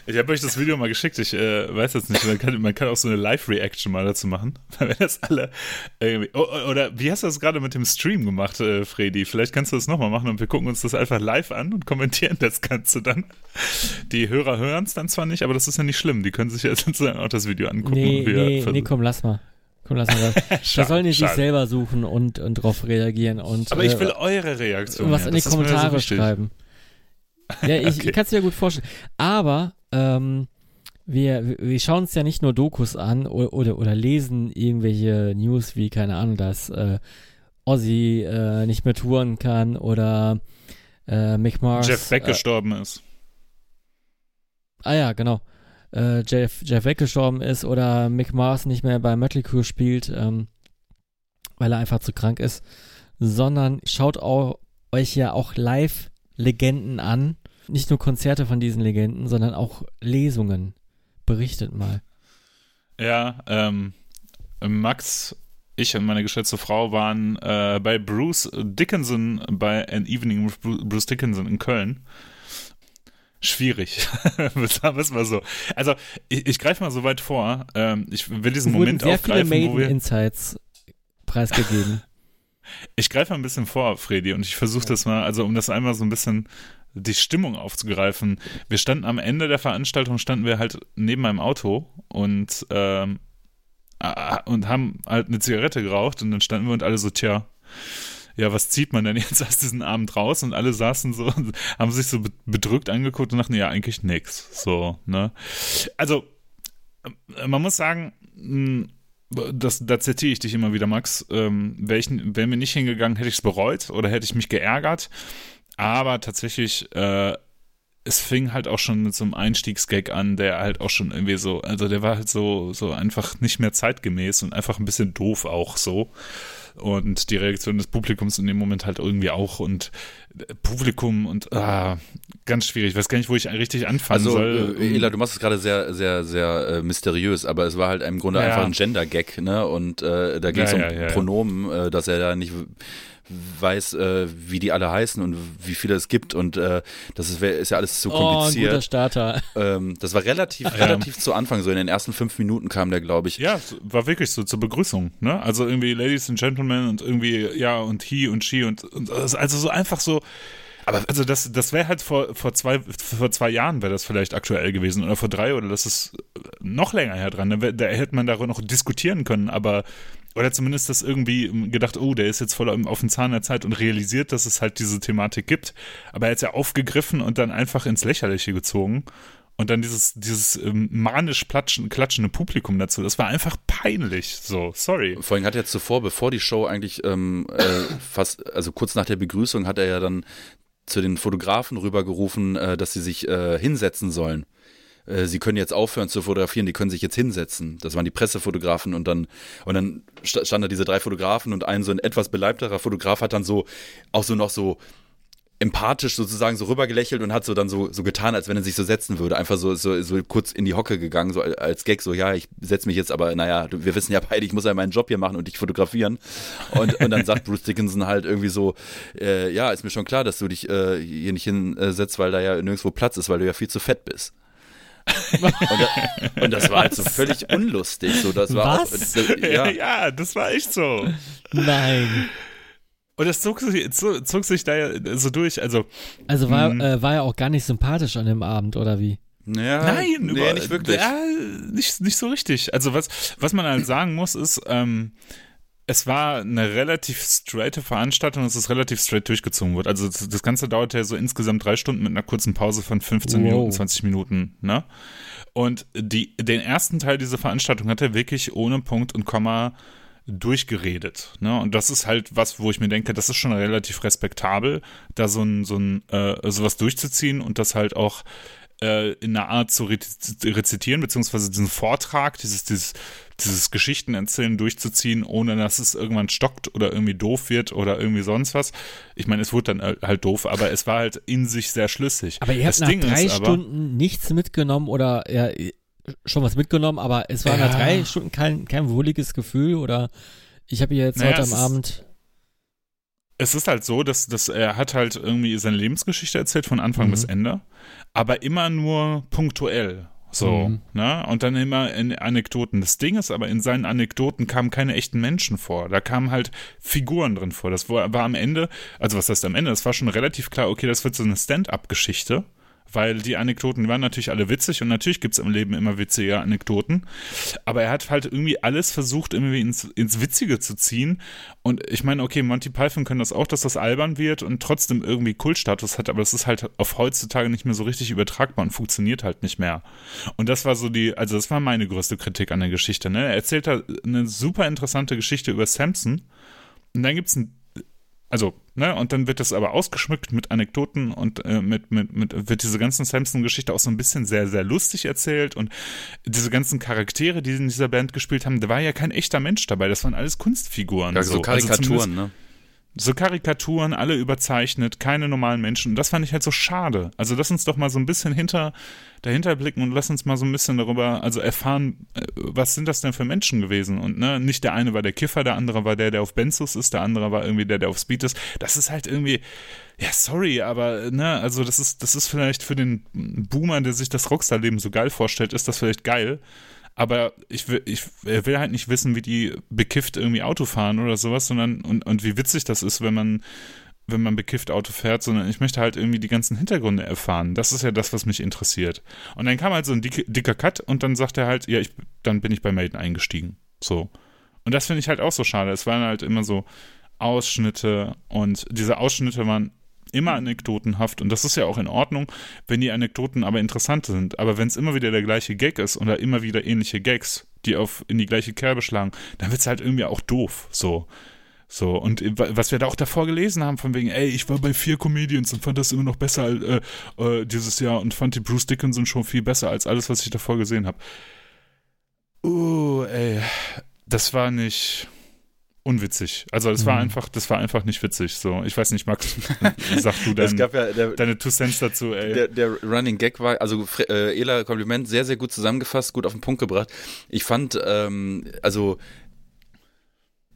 Speaker 3: Ich habe euch das Video mal geschickt. Ich äh, weiß jetzt nicht, man kann, man kann auch so eine Live-Reaction mal dazu machen. Wenn das alle irgendwie. Oh, oder wie hast du das gerade mit dem Stream gemacht, äh, Freddy? Vielleicht kannst du das nochmal machen und wir gucken uns das einfach live an und kommentieren das Ganze dann. Die Hörer hören es dann zwar nicht, aber das ist ja nicht schlimm. Die können sich ja sozusagen auch das Video angucken.
Speaker 1: Nee,
Speaker 3: und wir
Speaker 1: nee, nee, komm, lass mal. Komm, lass mal. Da
Speaker 3: Schade,
Speaker 1: sollen die sich selber suchen und, und drauf reagieren und
Speaker 3: Aber ich
Speaker 1: äh,
Speaker 3: will eure Reaktion.
Speaker 1: was
Speaker 3: ja.
Speaker 1: in die
Speaker 3: Das mir so
Speaker 1: Kommentare
Speaker 3: wichtig.
Speaker 1: schreiben. Ja, ich,
Speaker 3: Okay.
Speaker 1: ich kann es ja gut vorstellen. Aber ähm, wir, wir- wir schauen uns ja nicht nur Dokus an oder, oder, oder lesen irgendwelche News wie, keine Ahnung, dass äh, Ozzy äh, nicht mehr touren kann oder äh, Mick Mars.
Speaker 3: Jeff Beck
Speaker 1: äh,
Speaker 3: gestorben ist.
Speaker 1: Ah ja, genau. Äh, Jeff, Jeff Beck gestorben ist oder Mick Mars nicht mehr bei Mötley Crüe spielt, ähm, weil er einfach zu krank ist, sondern schaut auch, euch ja auch Live-Legenden an. Nicht nur Konzerte von diesen Legenden, sondern auch Lesungen. Berichtet mal.
Speaker 3: Ja, ähm, Max, ich und meine geschätzte Frau waren äh, bei Bruce Dickinson bei An Evening with Bru- Bruce Dickinson in Köln. Schwierig, sagen wir es so. Also, ich, ich greife mal so weit vor. Ähm, ich will diesen
Speaker 1: Wurden
Speaker 3: Moment
Speaker 1: sehr viele
Speaker 3: aufgreifen, wo
Speaker 1: Maiden
Speaker 3: wir.
Speaker 1: Insights preisgegeben.
Speaker 3: Ich greife mal ein bisschen vor, Fredi, und ich versuche das mal, also um das einmal so ein bisschen die Stimmung aufzugreifen. Wir standen am Ende der Veranstaltung, standen wir halt neben meinem Auto und, ähm, ah, und haben halt eine Zigarette geraucht und dann standen wir und alle so, tja, ja, was zieht man denn jetzt aus diesem Abend raus? Und alle saßen so und haben sich so be- bedrückt angeguckt und dachten, ja, eigentlich nix. So, ne? Also, äh, man muss sagen, mh, das, da zitiere ich dich immer wieder, Max. Ähm, wäre wär mir nicht hingegangen, hätte ich es bereut oder hätte ich mich geärgert. Aber tatsächlich, äh, es fing halt auch schon mit so einem Einstiegsgag an, der halt auch schon irgendwie so, also der war halt so, so einfach nicht mehr zeitgemäß und einfach ein bisschen doof auch so. Und die Reaktion des Publikums in dem Moment halt irgendwie auch und äh, Publikum und ah, ganz schwierig. Ich weiß gar nicht, wo ich richtig anfangen
Speaker 2: Also,
Speaker 3: soll.
Speaker 2: äh, Ela, du machst es gerade sehr, sehr, sehr äh, mysteriös, aber es war halt im Grunde
Speaker 3: Ja,
Speaker 2: einfach ein Gender-Gag, ne? Und äh, da ging es
Speaker 3: Ja,
Speaker 2: um
Speaker 3: ja.
Speaker 2: Pronomen, äh, dass er da nicht weiß, äh, wie die alle heißen und wie viele es gibt und äh, das ist, ist ja alles zu
Speaker 1: oh, ein guter
Speaker 2: kompliziert.
Speaker 1: Starter.
Speaker 2: ähm, das war relativ, relativ zu Anfang, so in den ersten fünf Minuten kam der, glaube ich.
Speaker 3: Ja, es war wirklich so zur Begrüßung, ne? Also irgendwie Ladies and Gentlemen und irgendwie, ja, und he und she und, und also so einfach so. Aber also das, das wäre halt vor, vor zwei, vor zwei Jahren wäre das vielleicht aktuell gewesen oder vor drei oder das ist noch länger her dran. Da, wär- da hätte man darüber noch diskutieren können, aber oder zumindest das irgendwie gedacht, oh, der ist jetzt voll auf dem Zahn der Zeit und realisiert, dass es halt diese Thematik gibt. Aber er hat es ja aufgegriffen und dann einfach ins Lächerliche gezogen. Und dann dieses, dieses ähm, manisch platschen, klatschende Publikum dazu. Das war einfach peinlich. So, sorry.
Speaker 2: Vor allem hat er zuvor, bevor die Show eigentlich ähm, äh, fast, also kurz nach der Begrüßung, hat er ja dann zu den Fotografen rübergerufen, äh, dass sie sich äh, hinsetzen sollen. Äh, sie können jetzt aufhören zu fotografieren, die können sich jetzt hinsetzen. Das waren die Pressefotografen und dann und dann sta- standen da diese drei Fotografen und ein so ein etwas beleibterer Fotograf hat dann so auch so noch so empathisch sozusagen so rübergelächelt und hat so dann so, so getan, als wenn er sich so setzen würde. Einfach so, so, so kurz in die Hocke gegangen, so als Gag, so, ja, ich setze mich jetzt, aber naja, wir wissen ja beide, ich muss ja meinen Job hier machen und dich fotografieren. Und, und dann sagt Bruce Dickinson halt irgendwie so, äh, ja, ist mir schon klar, dass du dich äh, hier nicht hinsetzt, weil da ja nirgendwo Platz ist, weil du ja viel zu fett bist. Und, da, und das war halt so völlig unlustig. So, das war
Speaker 1: Was?
Speaker 2: Auch, äh,
Speaker 3: Ja.
Speaker 2: ja.
Speaker 3: das war echt so.
Speaker 1: Nein.
Speaker 3: Und das zog sich, zog, sich da ja so durch. Also,
Speaker 1: Also war,
Speaker 3: Mhm.
Speaker 1: äh, war er auch gar nicht sympathisch an dem Abend, oder wie?
Speaker 2: Ja,
Speaker 3: Nein,
Speaker 2: nee,
Speaker 3: über,
Speaker 2: nicht wirklich.
Speaker 3: Ja, nicht, nicht so richtig. Also was, was man halt sagen muss, ist, ähm, es war eine relativ straighte Veranstaltung, es ist relativ straight durchgezogen wird. Also das, das Ganze dauerte ja so insgesamt drei Stunden mit einer kurzen Pause von 15
Speaker 1: Wow.
Speaker 3: Minuten, 20 Minuten, ne? Und die, den ersten Teil dieser Veranstaltung hat er wirklich ohne Punkt und Komma durchgeredet. Ne? Und das ist halt was, wo ich mir denke, das ist schon relativ respektabel, da so ein, so ein äh, sowas durchzuziehen und das halt auch äh, in einer Art zu rez- rezitieren, beziehungsweise diesen Vortrag, dieses, dieses, dieses Geschichtenerzählen durchzuziehen, ohne dass es irgendwann stockt oder irgendwie doof wird oder irgendwie sonst was. Ich meine, es wurde dann halt doof, aber es war halt in sich sehr schlüssig.
Speaker 1: Aber ihr
Speaker 3: das
Speaker 1: habt nach
Speaker 3: Ding
Speaker 1: drei
Speaker 3: ist
Speaker 1: Stunden nichts mitgenommen oder ja, schon was mitgenommen, aber es war nach
Speaker 3: Ja.
Speaker 1: drei Stunden kein, kein wohliges Gefühl oder ich habe jetzt
Speaker 3: Naja,
Speaker 1: heute am Abend.
Speaker 3: es ist halt so, dass, dass er hat halt irgendwie seine Lebensgeschichte erzählt von Anfang
Speaker 1: Mhm.
Speaker 3: bis Ende, aber immer nur punktuell. So,
Speaker 1: Mhm.
Speaker 3: ne? Und dann immer in Anekdoten. Das Ding ist aber, in seinen Anekdoten kamen keine echten Menschen vor. Da kamen halt Figuren drin vor. Das war, war am Ende, also was heißt am Ende? Das war schon relativ klar, okay, das wird so eine Stand-up-Geschichte. Weil die Anekdoten die waren natürlich alle witzig und natürlich gibt's im Leben immer witzige Anekdoten. Aber er hat halt irgendwie alles versucht, irgendwie ins, ins Witzige zu ziehen. Und ich meine, okay, Monty Python können das auch, dass das albern wird und trotzdem irgendwie Kultstatus hat, aber das ist halt auf heutzutage nicht mehr so richtig übertragbar und funktioniert halt nicht mehr. Und das war so die, also das war meine größte Kritik an der Geschichte. Ne? Er erzählt da eine super interessante Geschichte über Samson. Und dann gibt's ein also, ne, und dann wird das aber ausgeschmückt mit Anekdoten und äh, mit, mit, mit, wird diese ganzen Samson-Geschichte auch so ein bisschen sehr, sehr lustig erzählt und diese ganzen Charaktere, die in dieser Band gespielt haben, da war ja kein echter Mensch dabei, das waren alles Kunstfiguren.
Speaker 2: Ja, so
Speaker 3: Also
Speaker 2: Karikaturen,
Speaker 3: zumindest-
Speaker 2: ne?
Speaker 3: So Karikaturen, alle überzeichnet, keine normalen Menschen. Und das fand ich halt so schade. Also lass uns doch mal so ein bisschen hinter, dahinter blicken und lass uns mal so ein bisschen darüber, also erfahren, äh, was sind das denn für Menschen gewesen? Und ne, nicht der eine war der Kiffer, der andere war der, der auf Benzos ist, der andere war irgendwie der, der auf Speed ist. Das ist halt irgendwie, ja, sorry, aber ne, also das ist, das ist vielleicht für den Boomer, der sich das Rockstar-Leben so geil vorstellt, ist das vielleicht geil. Aber ich will, ich will halt nicht wissen, wie die bekifft irgendwie Auto fahren oder sowas, sondern und, und wie witzig das ist, wenn man, wenn man bekifft Auto fährt, sondern ich möchte halt irgendwie die ganzen Hintergründe erfahren. Das ist ja das, was mich interessiert. Und dann kam halt so ein dicke, dicker Cut und dann sagt er halt, ja, ich, dann bin ich bei Maiden eingestiegen. So. Und das finde ich halt auch so schade. Es waren halt immer so Ausschnitte und diese Ausschnitte waren immer anekdotenhaft und das ist ja auch in Ordnung, wenn die Anekdoten aber interessant sind. Aber wenn es immer wieder der gleiche Gag ist oder immer wieder ähnliche Gags, die auf in die gleiche Kerbe schlagen, dann wird es halt irgendwie auch doof. So. So, und was wir da auch davor gelesen haben, von wegen, ey, ich war bei vier Comedians und fand das immer noch besser äh, äh, dieses Jahr und fand die Bruce Dickinson schon viel besser als alles, was ich davor gesehen habe. Uh, ey, das war nicht unwitzig. Also das war
Speaker 1: Mhm.
Speaker 3: einfach, das war einfach nicht witzig. So, ich weiß nicht, Max, sag du
Speaker 2: Es
Speaker 3: dein,
Speaker 2: ja, der,
Speaker 3: deine Two Cents dazu, ey.
Speaker 2: der, der Running Gag war, also äh, Ela, Kompliment, sehr, sehr gut zusammengefasst, gut auf den Punkt gebracht. Ich fand, ähm, also,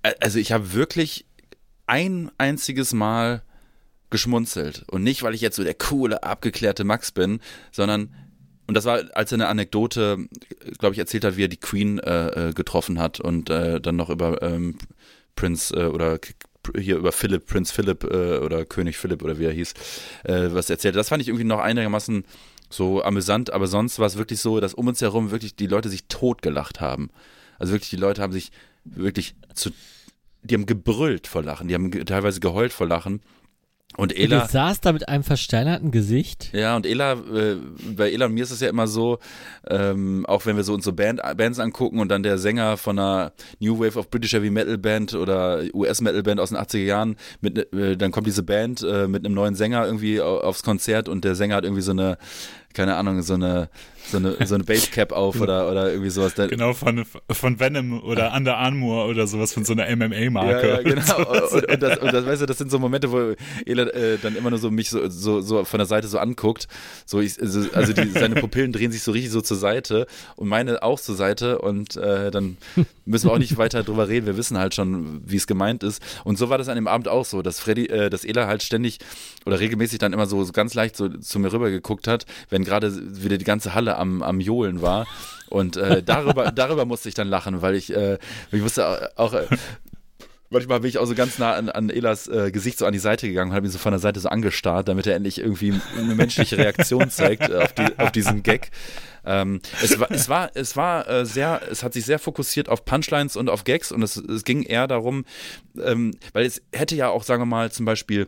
Speaker 2: äh, also ich habe wirklich ein einziges Mal geschmunzelt. Und nicht, weil ich jetzt so der coole, abgeklärte Max bin, sondern, und das war, als er eine Anekdote, glaube ich, erzählt hat, wie er die Queen äh, äh, getroffen hat und äh, dann noch über ähm, Prinz äh, oder hier über Philipp, Prinz Philipp äh, oder König Philipp oder wie er hieß, äh, was er erzählt. Das fand ich irgendwie noch einigermaßen so amüsant, aber sonst war es wirklich so, dass um uns herum wirklich die Leute sich totgelacht haben. Also wirklich, die Leute haben sich wirklich zu, die haben gebrüllt vor Lachen, die haben teilweise geheult vor Lachen. Und
Speaker 1: Und
Speaker 2: Ela,
Speaker 1: du saß da mit einem versteinerten Gesicht.
Speaker 2: ja, und Ela, äh, bei Ela und mir ist es ja immer so, ähm, auch wenn wir so unsere Band, Bands angucken und dann der Sänger von einer New Wave of British Heavy Metal Band oder US Metal Band aus den 80er Jahren, mit, äh, dann kommt diese Band äh, mit einem neuen Sänger irgendwie au- aufs Konzert und der Sänger hat irgendwie so eine, keine Ahnung, so eine, so eine, so eine Basecap auf oder, oder irgendwie sowas.
Speaker 3: Genau, von, von Venom oder Under Armour oder sowas von so einer MMA-Marke.
Speaker 2: Ja, ja, genau. Und, und, das, und das, weißt du, das sind so Momente, wo Ela äh, dann immer nur so mich so, so, so von der Seite so anguckt. So ich, also, also die, seine Pupillen drehen sich so richtig so zur Seite und meine auch zur Seite und äh, dann müssen wir auch nicht weiter drüber reden. Wir wissen halt schon, wie es gemeint ist. Und so war das an dem Abend auch so, dass Freddy, äh, dass Ela halt ständig oder regelmäßig dann immer so, so ganz leicht so zu mir rüber geguckt hat, wenn gerade wieder die ganze Halle am, am Johlen war. Und äh, darüber, darüber musste ich dann lachen, weil ich, äh, ich musste auch, äh, Manchmal bin ich auch so ganz nah an, an Elas äh, Gesicht so an die Seite gegangen und habe ihn so von der Seite so angestarrt, damit er endlich irgendwie eine menschliche Reaktion zeigt äh, auf, die, auf diesen Gag. Ähm, es war, es war, es war äh, sehr, es hat sich sehr fokussiert auf Punchlines und auf Gags und es, es ging eher darum, ähm, weil es hätte ja auch, sagen wir mal, zum Beispiel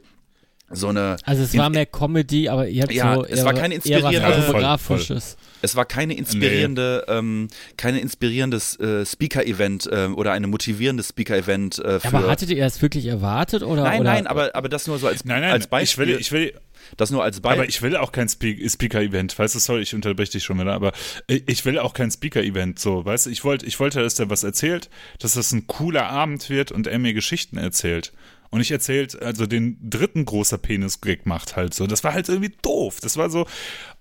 Speaker 2: so eine.
Speaker 1: Also es war mehr Comedy, aber ihr habt
Speaker 2: Ja,
Speaker 1: so
Speaker 2: es war keine inspirierende-
Speaker 1: Autobiografisches.
Speaker 2: Es war keine inspirierende, ähm, keine inspirierendes äh, Speaker-Event äh, oder eine motivierende Speaker-Event äh.
Speaker 1: Ja, aber hattet ihr das wirklich erwartet oder?
Speaker 2: nein,
Speaker 1: oder?
Speaker 2: nein, aber, aber das nur so als,
Speaker 3: Nein, nein,
Speaker 2: als
Speaker 3: ich
Speaker 2: Beispiel.
Speaker 3: will, ich will,
Speaker 2: das nur als Beispiel.
Speaker 3: aber ich will auch kein Speak- Speaker-Event, weißt du, sorry, ich unterbreche dich schon wieder, aber ich ich will auch kein Speaker-Event, so, weißt du, ich wollte, ich wollte, dass der was erzählt, dass das ein cooler Abend wird und er mir Geschichten erzählt. Und ich erzählt, also den dritten großer Penis-Gag macht halt so. Das war halt irgendwie doof. Das war so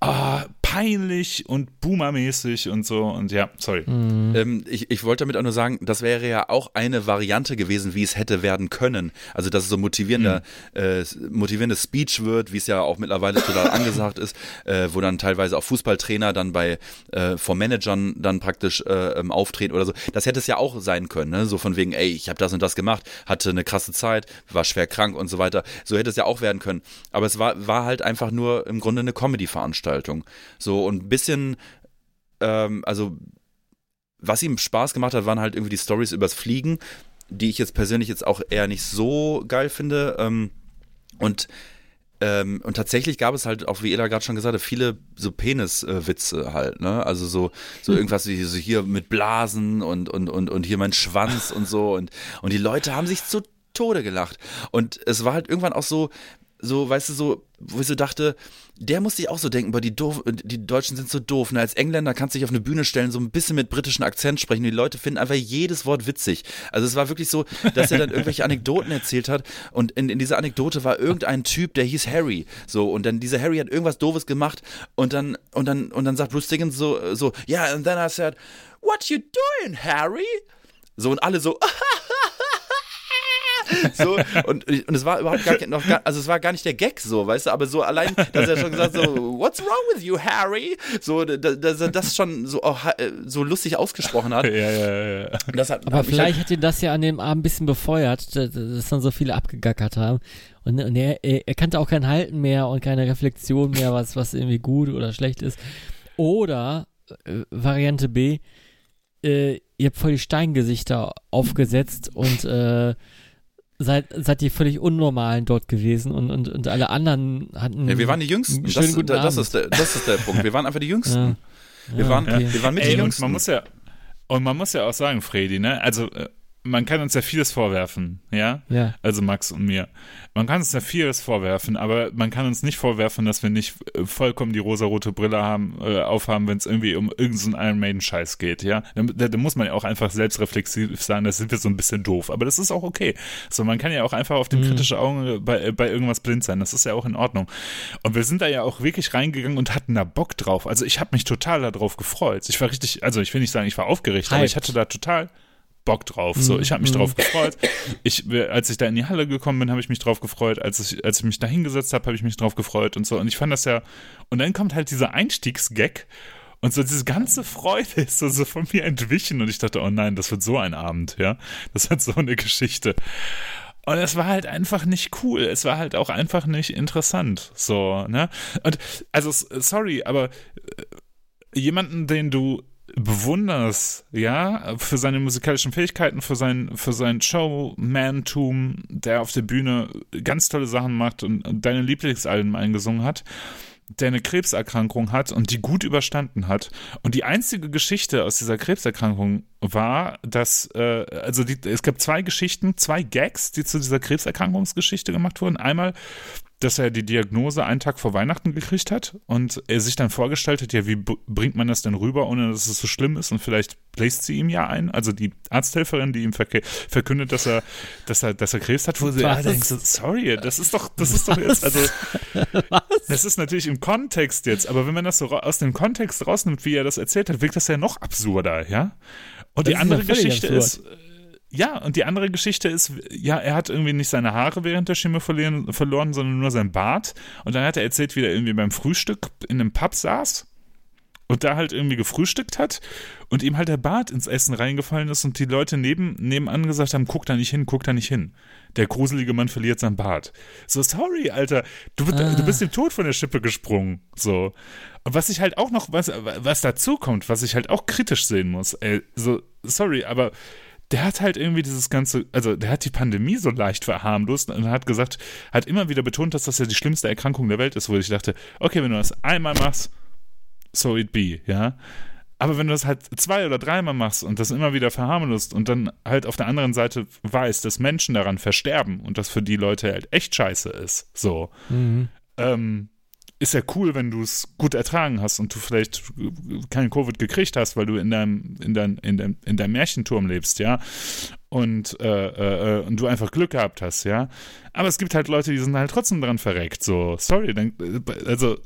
Speaker 3: ah, peinlich und boomermäßig und so. Und ja, sorry.
Speaker 2: Ähm, ich, ich wollte damit auch nur sagen, das wäre ja auch eine Variante gewesen, wie es hätte werden können. Also, dass es so motivierender, äh, motivierendes Speech wird, wie es ja auch mittlerweile total angesagt ist, äh, wo dann teilweise auch Fußballtrainer dann bei äh, vor Managern dann praktisch äh, ähm, auftreten oder so. Das hätte es ja auch sein können, ne? So von wegen, ey, ich habe das und das gemacht, hatte eine krasse Zeit, war schwer krank und so weiter. So hätte es ja auch werden können. Aber es war, war halt einfach nur im Grunde eine Comedy-Veranstaltung. So und ein bisschen, ähm, also was ihm Spaß gemacht hat, waren halt irgendwie die Stories übers Fliegen, die ich jetzt persönlich jetzt auch eher nicht so geil finde. Ähm, und ähm, und tatsächlich gab es halt auch, wie Ela gerade schon gesagt hat, viele so Penis-Witze halt, ne? Also so, so irgendwas wie so hier mit Blasen und, und, und, und hier mein Schwanz und so. Und, und die Leute haben sich zu Tode gelacht. Und es war halt irgendwann auch so, so, weißt du, so, wo ich so dachte, der muss sich auch so denken, boah, die, doof, die Deutschen sind so doof. Ne? Als Engländer kannst du dich auf eine Bühne stellen, so ein bisschen mit britischem Akzent sprechen. Die Leute finden einfach jedes Wort witzig. Also es war wirklich so, dass er dann irgendwelche Anekdoten erzählt hat und in, in dieser Anekdote war irgendein Typ, der hieß Harry. So, und dann dieser Harry hat irgendwas Doofes gemacht und dann, und dann, und dann sagt Bruce Dickens so, so, ja, yeah, and then I said, what you doing, Harry? So, und alle so, so, und, und es war überhaupt gar, kein- noch gar, also es war gar nicht der Gag so, weißt du, aber so allein, dass er schon gesagt so, what's wrong with you, Harry? So, da- dass er das schon so, auch, äh, so lustig ausgesprochen hat.
Speaker 3: Ja, ja, ja.
Speaker 2: Hat,
Speaker 1: Aber
Speaker 2: hat mich
Speaker 1: vielleicht
Speaker 2: halt,
Speaker 1: hat ihn das ja an dem Abend ein bisschen befeuert, dass, dann so viele abgegackert haben. Und, und er, er er kannte auch kein Halten mehr und keine Reflexion mehr, was, was irgendwie gut oder schlecht ist. Oder äh, Variante B, äh, ihr habt voll die Steingesichter aufgesetzt und äh, seid, seid ihr völlig Unnormalen dort gewesen und, und, und alle anderen hatten.
Speaker 2: ja, wir waren die Jüngsten. Das,
Speaker 1: guten
Speaker 2: das,
Speaker 1: Abend.
Speaker 2: ist der, das ist der Punkt. Wir waren einfach die Jüngsten.
Speaker 1: Ja.
Speaker 2: Wir,
Speaker 1: Ja,
Speaker 2: waren,
Speaker 1: okay.
Speaker 2: wir waren mit die
Speaker 3: Ey, und
Speaker 2: Jüngsten.
Speaker 3: man muss ja und man muss ja auch sagen, Freddy, ne? Also äh, man kann uns ja vieles vorwerfen, ja?
Speaker 1: Ja.
Speaker 3: Also Max und mir. Man kann uns ja vieles vorwerfen, aber man kann uns nicht vorwerfen, dass wir nicht äh, vollkommen die rosarote Brille haben, äh, aufhaben, wenn es irgendwie um irgendeinen Iron Maiden Scheiß geht, ja? Da, da, da muss man ja auch einfach selbstreflexiv sein, das sind wir so ein bisschen doof, aber das ist auch okay. So, man kann ja auch einfach auf dem
Speaker 1: Mhm.
Speaker 3: kritischen Auge bei, äh, bei irgendwas blind sein, das ist ja auch in Ordnung. Und wir sind da ja auch wirklich reingegangen und hatten da Bock drauf. Also ich habe mich total darauf gefreut. Ich war richtig, also ich will nicht sagen, ich war aufgeregt, aber
Speaker 1: Hyped.
Speaker 3: ich hatte da total Bock drauf. So, ich habe mich
Speaker 1: Mhm.
Speaker 3: drauf gefreut. Ich, als ich da in die Halle gekommen bin, habe ich mich drauf gefreut. Als ich, als ich mich da hingesetzt habe, habe ich mich drauf gefreut und so. Und ich fand das ja. Und dann kommt halt dieser Einstiegsgag. Und so diese ganze Freude ist so, so von mir entwichen. Und ich dachte, oh nein, das wird so ein Abend, ja. Das wird so eine Geschichte. Und es war halt einfach nicht cool. Es war halt auch einfach nicht interessant. So, ne? Und, also, sorry, aber äh, jemanden, den du bewunderst, ja, für seine musikalischen Fähigkeiten, für sein, für sein Showmantum, der auf der Bühne ganz tolle Sachen macht und, und deine Lieblingsalben eingesungen hat, der eine Krebserkrankung hat und die gut überstanden hat. Und die einzige Geschichte aus dieser Krebserkrankung war, dass, äh, also die, es gab zwei Geschichten, zwei Gags, die zu dieser Krebserkrankungsgeschichte gemacht wurden. Einmal, dass er die Diagnose einen Tag vor Weihnachten gekriegt hat und er sich dann vorgestellt hat, ja, wie bringt man das denn rüber, ohne dass es so schlimm ist und vielleicht bläst sie ihm ja ein, also die Arzthelferin, die ihm verke- verkündet, dass er, dass er, dass er Krebs hat, wo sie
Speaker 1: Was?
Speaker 3: ja, denkst, so, sorry, das ist doch, das ist doch jetzt, also das ist natürlich im Kontext jetzt, aber wenn man das so aus dem Kontext rausnimmt, wie er das erzählt hat, wirkt das ja noch absurder, ja? Und
Speaker 1: Das
Speaker 3: die andere Geschichte ist, ja, und die andere Geschichte ist, ja, er hat irgendwie nicht seine Haare während der Chemie verlieren, verloren, sondern nur sein Bart. Und dann hat er erzählt, wie er irgendwie beim Frühstück in einem Pub saß und da halt irgendwie gefrühstückt hat und ihm halt der Bart ins Essen reingefallen ist und die Leute neben, nebenan gesagt haben, guck da nicht hin, guck da nicht hin. Der gruselige Mann verliert sein Bart. So, sorry, Alter, du, ah. du bist dem Tod von der Schippe gesprungen. So. Und was ich halt auch noch, was, was dazu kommt, was ich halt auch kritisch sehen muss, ey, so, sorry, aber der hat halt irgendwie dieses ganze, also der hat die Pandemie so leicht verharmlost und hat gesagt, hat immer wieder betont, dass das ja die schlimmste Erkrankung der Welt ist, wo ich dachte, okay, wenn du das einmal machst, so it be, ja. Aber wenn du das halt zwei oder dreimal machst und das immer wieder verharmlost und dann halt auf der anderen Seite weißt, dass Menschen daran versterben und das für die Leute halt echt scheiße ist, so, mhm. ähm, ist ja cool, wenn du es gut ertragen hast und du vielleicht keinen Covid gekriegt hast, weil du in deinem, in dein, in deinem, in deinem Märchenturm lebst, ja. Und, äh, äh, und du einfach Glück gehabt hast, ja. Aber es gibt halt Leute, die sind halt trotzdem dran verreckt. So, sorry, dann, also,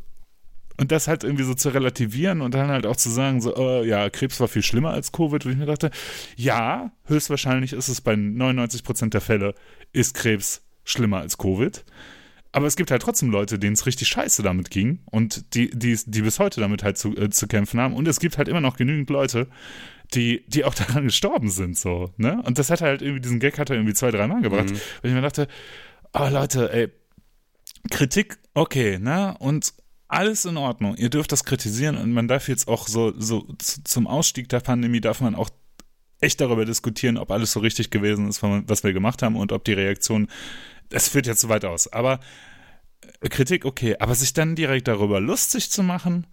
Speaker 3: und das halt irgendwie so zu relativieren und dann halt auch zu sagen, so, oh, ja, Krebs war viel schlimmer als Covid, wo ich mir dachte, ja, höchstwahrscheinlich ist es bei 99 Prozent der Fälle, ist Krebs schlimmer als Covid. Aber es gibt halt trotzdem Leute, denen es richtig scheiße damit ging und die, die, die bis heute damit halt zu, äh, zu kämpfen haben. Und es gibt halt immer noch genügend Leute, die, die auch daran gestorben sind, so, ne? Und das hat halt irgendwie, diesen Gag hat er irgendwie zwei, drei Mal gebracht. Mhm. Weil ich mir dachte, oh Leute, ey, Kritik, okay, ne? Und alles in Ordnung. Ihr dürft das kritisieren und man darf jetzt auch so, so zum Ausstieg der Pandemie darf man auch echt darüber diskutieren, ob alles so richtig gewesen ist, was wir gemacht haben und ob die Reaktion es führt ja zu weit aus. Aber äh, Kritik, okay. Aber sich dann direkt darüber lustig zu machen,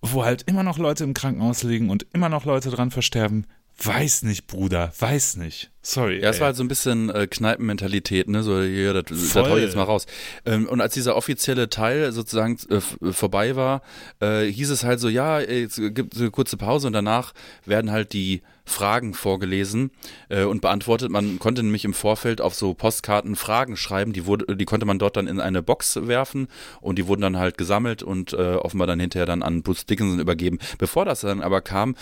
Speaker 3: wo halt immer noch Leute im Krankenhaus liegen und immer noch Leute dran versterben, weiß nicht, Bruder, weiß nicht. Sorry.
Speaker 2: Ja, es war halt so ein bisschen äh, Kneipenmentalität, ne? So, ja, das, das hau ich jetzt mal raus. Ähm, und als dieser offizielle Teil sozusagen äh, vorbei war, äh, hieß es halt so, ja, es gibt eine kurze Pause und danach werden halt die Fragen vorgelesen äh, und beantwortet. Man konnte nämlich im Vorfeld auf so Postkarten Fragen schreiben, die, wurde, die konnte man dort dann in eine Box werfen und die wurden dann halt gesammelt und äh, offenbar dann hinterher dann an Bruce Dickinson übergeben. Bevor das dann aber kam,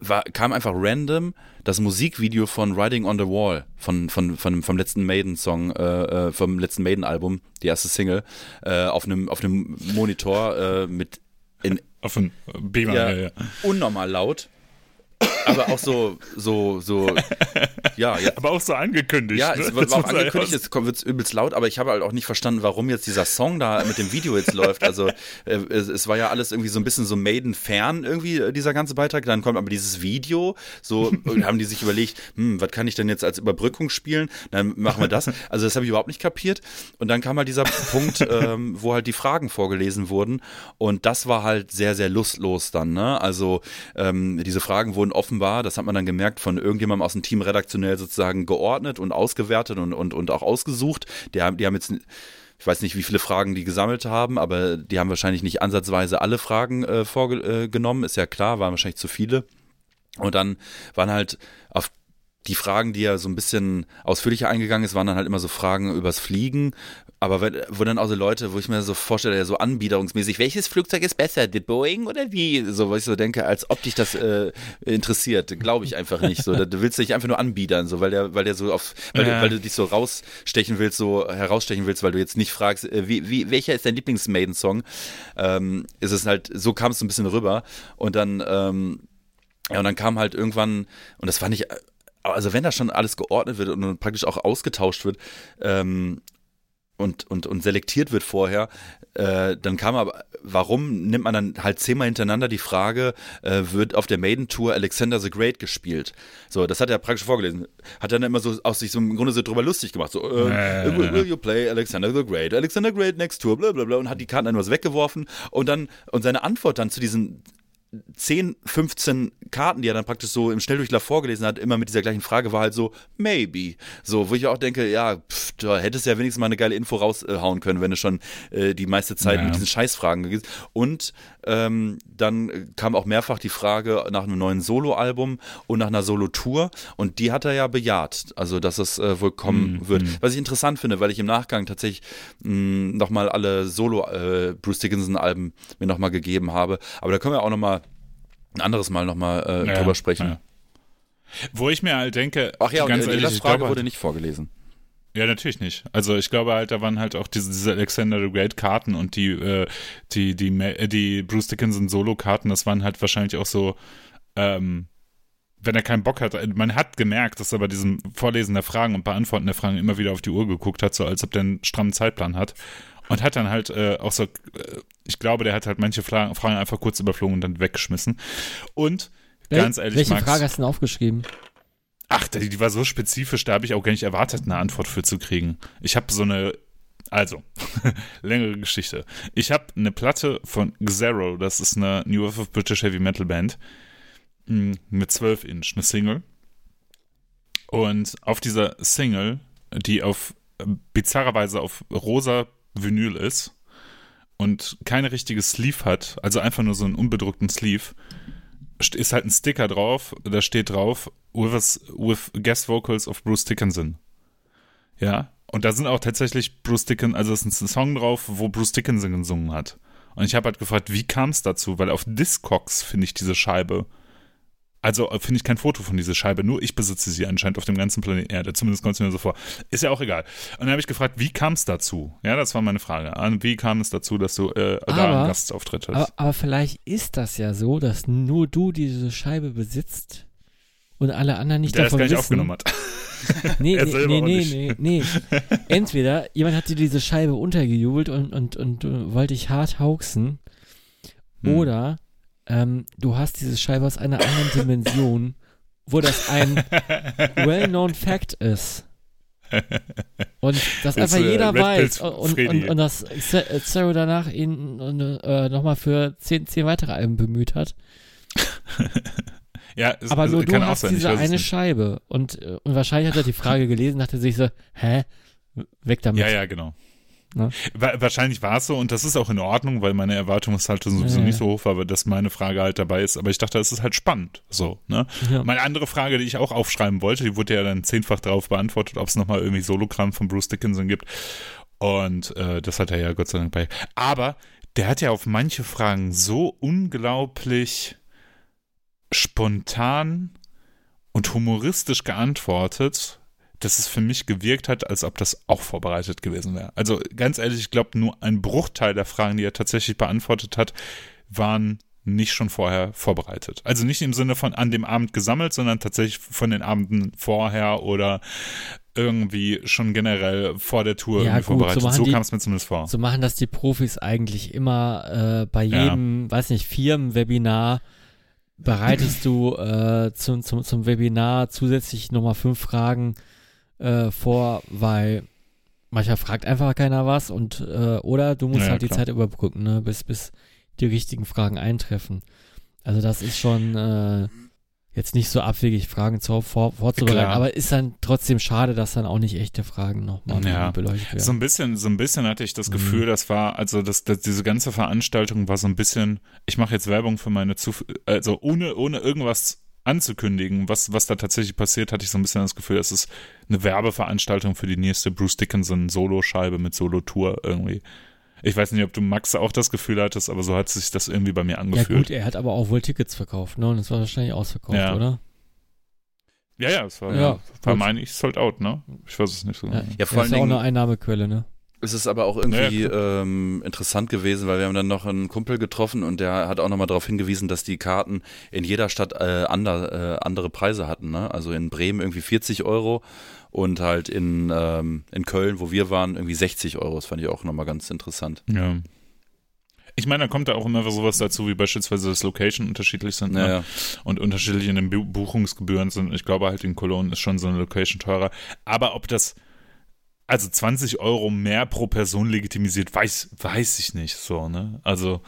Speaker 2: war, kam einfach random das Musikvideo von Riding on the Wall von, von, von vom letzten Maiden-Song, äh, äh, vom letzten Maiden-Album, die erste Single, äh, auf einem auf einem Monitor äh, mit in
Speaker 3: auf einem Beamer,
Speaker 2: ja, ja, ja. unnormal laut aber auch so, so, so, ja, ja.
Speaker 3: Aber auch so angekündigt.
Speaker 2: Ja, es ne? war auch angekündigt, jetzt wird es übelst laut, aber ich habe halt auch nicht verstanden, warum jetzt dieser Song da mit dem Video jetzt läuft. Also äh, es, es, war ja alles irgendwie so ein bisschen so Maiden-Fern irgendwie, äh, dieser ganze Beitrag. Dann kommt aber dieses Video, so haben die sich überlegt, hm, was kann ich denn jetzt als Überbrückung spielen? Dann machen wir das. Also das habe ich überhaupt nicht kapiert. Und dann kam halt dieser Punkt, ähm, wo halt die Fragen vorgelesen wurden. Und das war halt sehr, sehr lustlos dann, ne? Also ähm, diese Fragen wurden offenbar, das hat man dann gemerkt, von irgendjemandem aus dem Team redaktionell sozusagen geordnet und ausgewertet und, und, und auch ausgesucht. Die haben, die haben jetzt ich weiß nicht, wie viele Fragen die gesammelt haben, aber die haben wahrscheinlich nicht ansatzweise alle Fragen äh, vorgenommen, ist ja klar, waren wahrscheinlich zu viele. Und dann waren halt auf die Fragen, die ja so ein bisschen ausführlicher eingegangen ist, waren dann halt immer so Fragen übers Fliegen, aber wenn, wo dann auch so Leute, wo ich mir so vorstelle, so anbiederungsmäßig, welches Flugzeug ist besser, die Boeing oder wie? So, wo ich so denke, als ob dich das äh, interessiert, glaube ich einfach nicht. So, du willst dich einfach nur anbiedern, so, weil der, weil der so auf, weil, ja. du, weil du dich so rausstechen willst, so herausstechen willst, weil du jetzt nicht fragst, äh, wie, wie, welcher ist dein Lieblings-Maiden-Song? Ähm, ist es halt, so kam es ein bisschen rüber und dann, ähm, ja, und dann kam halt irgendwann, und das fand ich also wenn das schon alles geordnet wird und praktisch auch ausgetauscht wird, ähm, und, und, und selektiert wird vorher, äh, dann kam aber, warum nimmt man dann halt zehnmal hintereinander die Frage, äh, wird auf der Maiden Tour Alexander the Great gespielt? So, das hat er praktisch vorgelesen. Hat dann immer so aus sich so im Grunde so drüber lustig gemacht. So, äh, äh, will, will, you play Alexander the Great? Alexander the Great next Tour, bla bla bla und hat die Karten dann was weggeworfen und dann, und seine Antwort dann zu diesen 10, 15 Karten, die er dann praktisch so im Schnelldurchlauf vorgelesen hat, immer mit dieser gleichen Frage war halt so, maybe. So, wo ich auch denke, ja, pff, da hättest du ja wenigstens mal eine geile Info raushauen können, wenn du schon äh, die meiste Zeit ja. mit diesen Scheißfragen gehst. Und ähm, dann kam auch mehrfach die Frage nach einem neuen Soloalbum und nach einer Solo-Tour und die hat er ja bejaht, also dass es äh, wohl kommen mhm. wird. Mhm. Was ich interessant finde, weil ich im Nachgang tatsächlich nochmal alle Solo äh, Bruce Dickinson-Alben mir nochmal gegeben habe. Aber da können wir auch nochmal ein anderes Mal nochmal äh, ja, drüber sprechen. Ja.
Speaker 3: Wo ich mir halt denke,
Speaker 2: ach ja, ganz und die ehrlich, Frage wurde nicht vorgelesen.
Speaker 3: Ja, natürlich nicht. Also ich glaube halt, da waren halt auch diese, diese Alexander the Great Karten und die, äh, die, die, die, die Bruce Dickinson Solo-Karten, das waren halt wahrscheinlich auch so, ähm, wenn er keinen Bock hat, man hat gemerkt, dass er bei diesem Vorlesen der Fragen und Beantworten der Fragen immer wieder auf die Uhr geguckt hat, so als ob der einen strammen Zeitplan hat. Und hat dann halt äh, auch so, äh, ich glaube, der hat halt manche Fragen, Fragen einfach kurz überflogen und dann weggeschmissen. Und ganz ehrlich,
Speaker 1: Welche
Speaker 3: Max,
Speaker 1: Frage hast du denn aufgeschrieben?
Speaker 3: Ach, die, war so spezifisch, da habe ich auch gar nicht erwartet, eine Antwort für zu kriegen. Ich habe so eine, also, längere Geschichte. Ich habe eine Platte von Xero, das ist eine New Wave of British Heavy Metal Band, mh, mit 12 Inch, eine Single. Und auf dieser Single, die auf bizarrerweise auf rosa Vinyl ist und keine richtige Sleeve hat, also einfach nur so einen unbedruckten Sleeve, ist halt ein Sticker drauf, da steht drauf, with, with guest vocals of Bruce Dickinson. Ja, und da sind auch tatsächlich Bruce Dickinson, also es ist ein Song drauf, wo Bruce Dickinson gesungen hat. Und ich habe halt gefragt, wie kam es dazu? Weil auf Discogs finde ich diese Scheibe, also äh, finde ich kein Foto von dieser Scheibe, nur ich besitze sie anscheinend auf dem ganzen Planeten Erde, zumindest kommt es mir so vor. Ist ja auch egal. Und dann habe ich gefragt, wie kam es dazu? Ja, das war meine Frage. Wie kam es dazu, dass du äh, da
Speaker 1: Aber-
Speaker 3: einen Gastauftritt hast?
Speaker 1: Aber, aber vielleicht ist das ja so, dass nur du diese Scheibe besitzt und alle anderen nicht
Speaker 3: der das
Speaker 1: davon
Speaker 3: gar nicht
Speaker 1: wissen.
Speaker 3: aufgenommen hat.
Speaker 1: Nee, nee, nee, nee, nee, nee. Entweder jemand hat dir diese Scheibe untergejubelt und, und, und, äh, wollte dich hart hauxen
Speaker 3: Hm.
Speaker 1: oder ähm, du hast diese Scheibe aus einer anderen Dimension, wo das ein well-known Fact ist. Und das einfach
Speaker 3: äh,
Speaker 1: jeder
Speaker 3: Red
Speaker 1: weiß. Und, und, und das Zero danach ihn äh, nochmal für zehn, zehn weitere Alben bemüht hat.
Speaker 3: Ja, es,
Speaker 1: Aber nur
Speaker 3: kann
Speaker 1: du hast
Speaker 3: sein,
Speaker 1: diese eine. Scheibe. Und, äh, und wahrscheinlich hat er die Frage gelesen, dachte sich so, hä? Weg damit.
Speaker 3: Ja, ja, genau.
Speaker 1: Ne?
Speaker 3: Wa- Wahrscheinlich war es so und das ist auch in Ordnung, weil meine Erwartung ist halt sowieso
Speaker 1: Ja,
Speaker 3: nicht so hoch, war, dass meine Frage halt dabei ist. Aber ich dachte, es ist halt spannend. So, ne?
Speaker 1: Ja.
Speaker 3: Meine andere Frage, die ich auch aufschreiben wollte, die wurde ja dann zehnfach darauf beantwortet, ob es nochmal irgendwie Sologramm von Bruce Dickinson gibt. Und äh, das hat er ja Gott sei Dank bei. Aber der hat ja auf manche Fragen so unglaublich spontan und humoristisch geantwortet, dass es für mich gewirkt hat, als ob das auch vorbereitet gewesen wäre. Also ganz ehrlich, ich glaube, nur ein Bruchteil der Fragen, die er tatsächlich beantwortet hat, waren nicht schon vorher vorbereitet. Also nicht im Sinne von an dem Abend gesammelt, sondern tatsächlich von den Abenden vorher oder irgendwie schon generell vor der Tour
Speaker 1: Ja,
Speaker 3: irgendwie
Speaker 1: gut, so
Speaker 3: vorbereitet. So,
Speaker 1: die-
Speaker 3: kam es mir zumindest vor.
Speaker 1: So machen das die Profis eigentlich immer äh, bei
Speaker 3: Ja.
Speaker 1: jedem, weiß nicht, Firmenwebinar bereitest du äh, zum, zum, zum Webinar zusätzlich nochmal fünf Fragen äh, vor, weil manchmal fragt einfach keiner was und äh, oder du musst
Speaker 3: Ja,
Speaker 1: halt die
Speaker 3: klar.
Speaker 1: Zeit überbrücken, ne, bis, bis die richtigen Fragen eintreffen. Also das ist schon äh, jetzt nicht so abwegig, Fragen zu, vor, vorzubereiten,
Speaker 3: Klar.
Speaker 1: aber ist dann trotzdem schade, dass dann auch nicht echte Fragen nochmal
Speaker 3: Ja.
Speaker 1: beleuchtet werden.
Speaker 3: So ein bisschen, so ein bisschen hatte ich das
Speaker 1: Mhm.
Speaker 3: Gefühl, das war, also das, das, diese ganze Veranstaltung war so ein bisschen, ich mache jetzt Werbung für meine Zuf also ohne, ohne irgendwas anzukündigen, was, was da tatsächlich passiert, hatte ich so ein bisschen das Gefühl, es ist eine Werbeveranstaltung für die nächste Bruce Dickinson Solo-Scheibe mit Solo-Tour irgendwie. Ich weiß nicht, ob du Max auch das Gefühl hattest, aber so hat sich das irgendwie bei mir
Speaker 1: Ja
Speaker 3: angefühlt.
Speaker 1: gut, er hat aber auch wohl Tickets verkauft, ne? Und es war wahrscheinlich ausverkauft,
Speaker 3: Ja.
Speaker 1: oder?
Speaker 3: Ja, ja, es war,
Speaker 1: Ja,
Speaker 3: ja, war meine ich sold out, ne? Ich weiß es nicht so
Speaker 1: Ja,
Speaker 3: genau.
Speaker 2: Ja, vor
Speaker 1: das ist ja auch eine Einnahmequelle, ne?
Speaker 2: Es ist aber auch irgendwie ähm, interessant gewesen, weil wir haben dann noch einen Kumpel getroffen und der hat auch nochmal darauf hingewiesen, dass die Karten in jeder Stadt äh, ander, äh, andere Preise hatten. Ne? Also in Bremen irgendwie 40 Euro und halt in, ähm, in Köln, wo wir waren, irgendwie 60 Euro. Das fand ich auch nochmal ganz interessant.
Speaker 3: Ja. Ich meine, da kommt da auch immer sowas dazu, wie beispielsweise das Location unterschiedlich sind. Ne?
Speaker 2: Naja.
Speaker 3: und unterschiedlich in den Bu Buchungsgebühren sind. Ich glaube halt in Cologne ist schon so eine Location teurer. Aber ob das also 20 Euro mehr pro Person legitimisiert, weiß, weiß ich nicht so, ne? Also,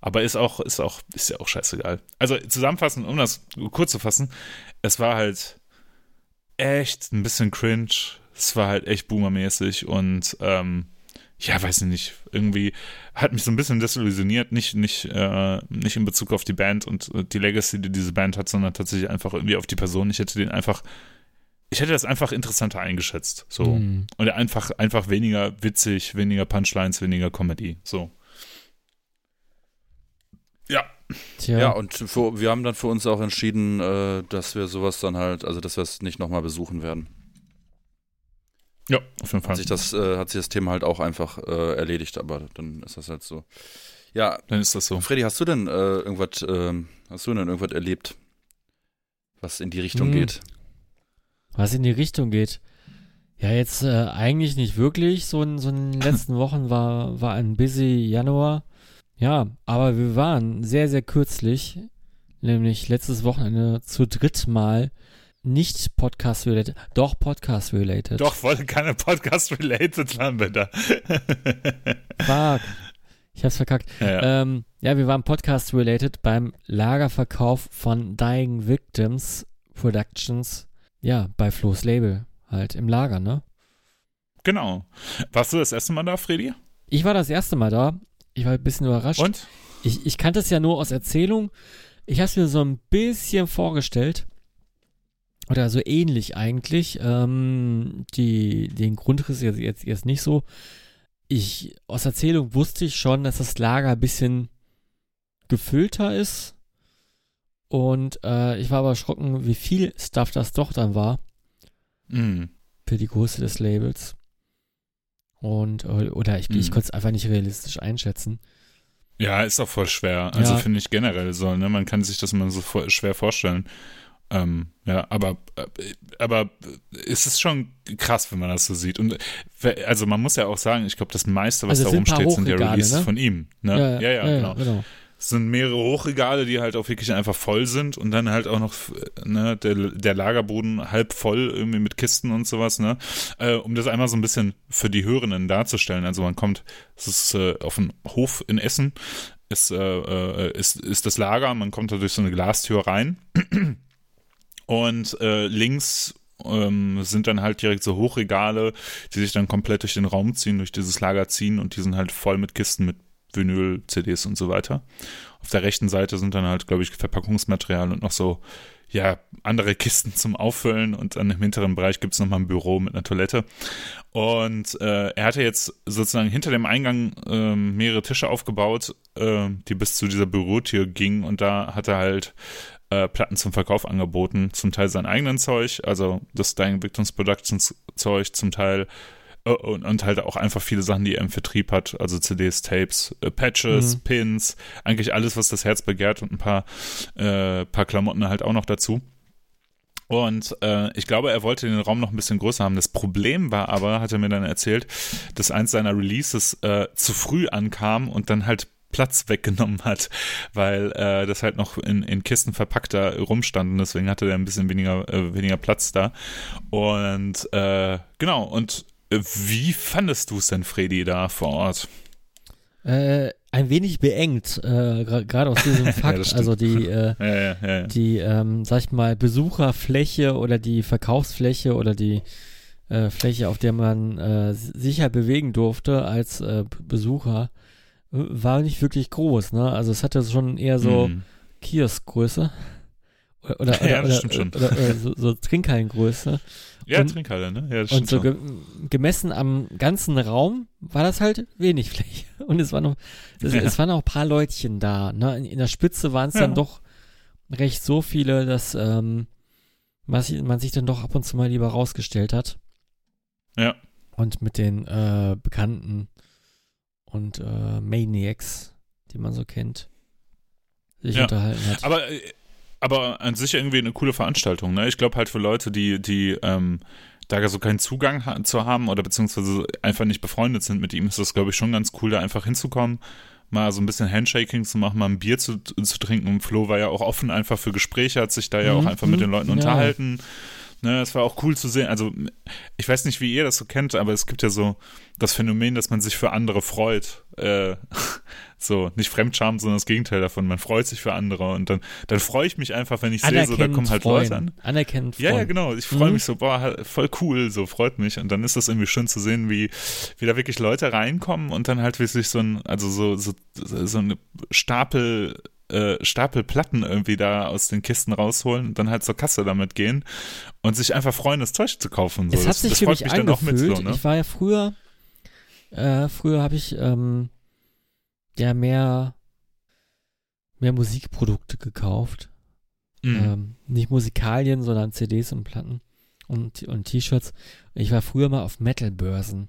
Speaker 3: aber ist auch, ist auch, ist ja auch scheißegal. Also zusammenfassend, um das kurz zu fassen, es war halt echt ein bisschen cringe. Es war halt echt boomermäßig und ähm, ja, weiß ich nicht, irgendwie hat mich so ein bisschen desillusioniert, nicht, nicht, äh, nicht in Bezug auf die Band und äh, die Legacy, die diese Band hat, sondern tatsächlich einfach irgendwie auf die Person. Ich hätte den einfach, ich hätte das einfach interessanter eingeschätzt, so.
Speaker 1: Mhm.
Speaker 3: Und einfach, einfach weniger witzig, weniger Punchlines, weniger Comedy, so. Ja,
Speaker 1: Tja,
Speaker 2: Ja, und für, wir haben dann für uns auch entschieden, äh, dass wir sowas dann halt, also dass wir es nicht nochmal besuchen werden.
Speaker 3: Ja, auf jeden Fall.
Speaker 2: Hat sich das, äh, hat sich das Thema halt auch einfach äh, erledigt, aber dann ist das halt so. Ja,
Speaker 3: Dann ist das so.
Speaker 2: Freddy, hast du denn äh, irgendwas, ähm, hast du denn irgendwas erlebt, was in die Richtung
Speaker 1: Hm.
Speaker 2: geht?
Speaker 1: Was in die Richtung geht. Ja, jetzt äh, eigentlich nicht wirklich. So in, so in den letzten Wochen war, war ein busy Januar. Ja, aber wir waren sehr, sehr kürzlich, nämlich letztes Wochenende zu dritt mal nicht Podcast-related, doch Podcast-related.
Speaker 3: Doch, wollte keine Podcast-related sein, bitte.
Speaker 1: Fuck. Ich hab's verkackt.
Speaker 3: ja, ja.
Speaker 1: Ähm, ja, wir waren Podcast-related beim Lagerverkauf von Dying Victims Productions. Ja, bei Flo's Label. Halt im Lager, ne?
Speaker 3: Genau. Warst du das erste Mal da, Freddy?
Speaker 1: Ich war das erste Mal da. Ich war ein bisschen überrascht.
Speaker 3: Und?
Speaker 1: Ich, ich kannte es ja nur aus Erzählung. Ich habe es mir so ein bisschen vorgestellt. Oder so ähnlich eigentlich. Ähm, die, den Grundriss jetzt, jetzt, jetzt nicht so. Ich, aus Erzählung wusste ich schon, dass das Lager ein bisschen gefüllter ist. Und äh, ich war aber erschrocken, wie viel Stuff das doch dann war
Speaker 3: Mhm.
Speaker 1: für die Größe des Labels. Und, äh, oder ich, ich
Speaker 3: Mhm.
Speaker 1: konnte es einfach nicht realistisch einschätzen.
Speaker 3: Ja, ist auch voll schwer. Also
Speaker 1: Ja.
Speaker 3: finde ich generell so, ne? Man kann sich das immer so voll schwer vorstellen. Ähm, ja, aber, äh, aber es ist schon krass, wenn man das so sieht. Und also man muss ja auch sagen, ich glaube, das meiste, was
Speaker 1: Also
Speaker 3: da rumsteht, sind ja Releases
Speaker 1: ne?
Speaker 3: von ihm. Ne? Ja, ja, genau. Es sind mehrere Hochregale, die halt auch wirklich einfach voll sind und dann halt auch noch ne, der, der Lagerboden halb voll irgendwie mit Kisten und sowas, ne? Äh, um das einmal so ein bisschen für die Hörenden darzustellen. Also man kommt, es ist äh, auf dem Hof in Essen, ist, äh, äh, ist, ist das Lager, man kommt da durch so eine Glastür rein und äh, links ähm, sind dann halt direkt so Hochregale, die sich dann komplett durch den Raum ziehen, durch dieses Lager ziehen und die sind halt voll mit Kisten mit Vinyl, CDs und so weiter. Auf der rechten Seite sind dann halt, glaube ich, Verpackungsmaterial und noch so, ja, andere Kisten zum Auffüllen und dann im hinteren Bereich gibt es nochmal ein Büro mit einer Toilette. Und äh, er hatte jetzt sozusagen hinter dem Eingang ähm, mehrere Tische aufgebaut, äh, die bis zu dieser Bürotür gingen und da hat er halt äh, Platten zum Verkauf angeboten, zum Teil sein eigenen Zeug, also das Dying Victims Productions Zeug, zum Teil äh, und, und halt auch einfach viele Sachen, die er im Vertrieb hat, also CDs, Tapes, äh, Patches,
Speaker 1: Mhm.
Speaker 3: Pins, eigentlich alles, was das Herz begehrt und ein paar, äh, paar Klamotten halt auch noch dazu. Und äh, ich glaube, er wollte den Raum noch ein bisschen größer haben. Das Problem war aber, hat er mir dann erzählt, dass eins seiner Releases äh, zu früh ankam und dann halt Platz weggenommen hat, weil äh, das halt noch in, in Kisten verpackter rumstand und deswegen hatte der ein bisschen weniger, äh, weniger Platz da. Und äh, genau, und äh, wie fandest du es denn, Freddy, da vor Ort?
Speaker 1: Äh, ein wenig beengt, äh, gra- gerade aus diesem Fakt.
Speaker 3: das stimmt.
Speaker 1: also die, äh,
Speaker 3: Ja, ja, ja, ja.
Speaker 1: die, ähm, sag ich mal, Besucherfläche oder die Verkaufsfläche oder die äh, Fläche, auf der man äh, sicher bewegen durfte als äh, Besucher, äh, war nicht wirklich groß. Ne? Also es hatte schon eher so
Speaker 3: Mhm.
Speaker 1: Kioskgröße. Oder, oder,
Speaker 3: Ja,
Speaker 1: oder,
Speaker 3: das stimmt schon.
Speaker 1: oder, oder so, so Trinkhallengröße.
Speaker 3: Ja,
Speaker 1: und-
Speaker 3: Trinkhalle, ne? Ja, das
Speaker 1: Und so ge gemessen am ganzen Raum war das halt wenig Fläche. Und es waren noch, es,
Speaker 3: Ja.
Speaker 1: es waren auch ein paar Leutchen da. Ne? In, in der Spitze waren es
Speaker 3: Ja.
Speaker 1: dann doch recht so viele, dass ähm, man, sich, man sich dann doch ab und zu mal lieber rausgestellt hat.
Speaker 3: Ja.
Speaker 1: Und mit den äh, Bekannten und äh, Maniacs, die man so kennt, sich
Speaker 3: Ja.
Speaker 1: unterhalten hat.
Speaker 3: Aber, äh, aber an sich irgendwie eine coole Veranstaltung, ne? Ich glaube halt für Leute, die, die ähm, da so keinen Zugang ha zu haben oder beziehungsweise einfach nicht befreundet sind mit ihm, ist das, glaube ich, schon ganz cool, da einfach hinzukommen, mal so ein bisschen Handshaking zu machen, mal ein Bier zu, zu trinken. Und Flo war ja auch offen einfach für Gespräche, hat sich da ja auch
Speaker 1: Mhm,
Speaker 3: einfach mit den Leuten
Speaker 1: ja.
Speaker 3: unterhalten. Ne, es war auch cool zu sehen. Also, ich weiß nicht, wie ihr das so kennt, aber es gibt ja so das Phänomen, dass man sich für andere freut. Äh, so, nicht Fremdscham, sondern das Gegenteil davon. Man freut sich für andere und dann, dann freue ich mich einfach, wenn ich sehe, so, da kommen halt
Speaker 1: freuen.
Speaker 3: Leute an.
Speaker 1: Anerkennend
Speaker 3: Ja, ja, genau. Ich freue
Speaker 1: Mhm.
Speaker 3: mich so, boah, voll cool, so freut mich. Und dann ist das irgendwie schön zu sehen, wie, wie da wirklich Leute reinkommen und dann halt wirklich so ein, also so, so, so eine Stapel, äh, Stapel Platten irgendwie da aus den Kisten rausholen und dann halt zur Kasse damit gehen und sich einfach freuen, das Zeug zu kaufen. So.
Speaker 1: Es hat
Speaker 3: das
Speaker 1: sich
Speaker 3: das
Speaker 1: für
Speaker 3: freut
Speaker 1: mich
Speaker 3: mich dann auch mit so, ne?
Speaker 1: Ich war ja früher, äh, früher habe ich ähm, ja mehr, mehr Musikprodukte gekauft.
Speaker 3: Mhm.
Speaker 1: Ähm, nicht Musikalien, sondern CDs und Platten. und, und T-Shirts. Ich war früher mal auf Metal-Börsen.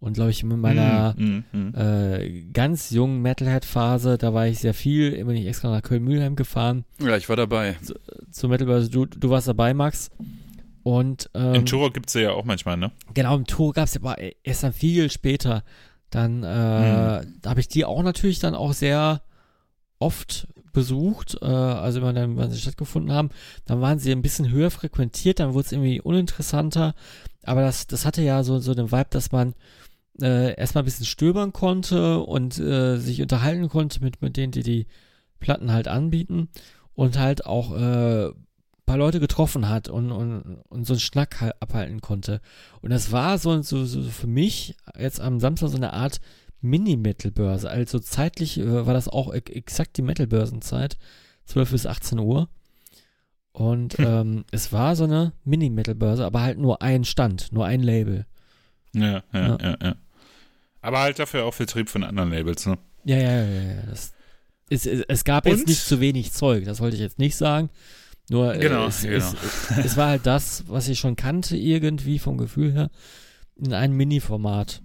Speaker 1: Und glaube ich, in meiner
Speaker 3: Mm, mm, mm.
Speaker 1: äh, ganz jungen Metalhead-Phase, da war ich sehr viel, bin ich extra nach Köln-Mühlheim gefahren
Speaker 2: Ja, ich war dabei.
Speaker 1: zur Metal-Börse. Du, du warst dabei, Max. Und ähm,
Speaker 3: Im Turo gibt es ja auch manchmal, ne?
Speaker 1: Genau, im Tour gab es aber erst dann viel später. Dann äh, da habe ich die auch natürlich dann auch sehr oft besucht, äh, also immer dann, wenn sie stattgefunden haben. Dann waren sie ein bisschen höher frequentiert, dann wurde es irgendwie uninteressanter. Aber das, das hatte ja so, so den Vibe, dass man äh, erstmal ein bisschen stöbern konnte und äh, sich unterhalten konnte mit, mit denen, die die Platten halt anbieten und halt auch äh, paar Leute getroffen hat und, und, und so einen Schnack halt abhalten konnte. Und das war so, so, so für mich jetzt am Samstag so eine Art Mini-Metal-Börse. Also zeitlich äh, war das auch exakt die Metal-Börsenzeit, 12 bis 18 Uhr. Und
Speaker 3: Hm.
Speaker 1: ähm, es war so eine Mini-Metal-Börse, aber halt nur ein Stand, nur ein Label.
Speaker 3: Ja, ja,
Speaker 1: Ja.
Speaker 3: ja, ja. Aber halt dafür auch Vertrieb von anderen Labels, ne?
Speaker 1: Ja, ja, ja, ja. Das, es, es, es gab jetzt
Speaker 3: Und?
Speaker 1: nicht zu wenig Zeug, das wollte ich jetzt nicht sagen. Nur äh,
Speaker 3: Genau,
Speaker 1: es,
Speaker 3: genau.
Speaker 1: Es, es war halt das, was ich schon kannte, irgendwie vom Gefühl her, in einem Mini-Format.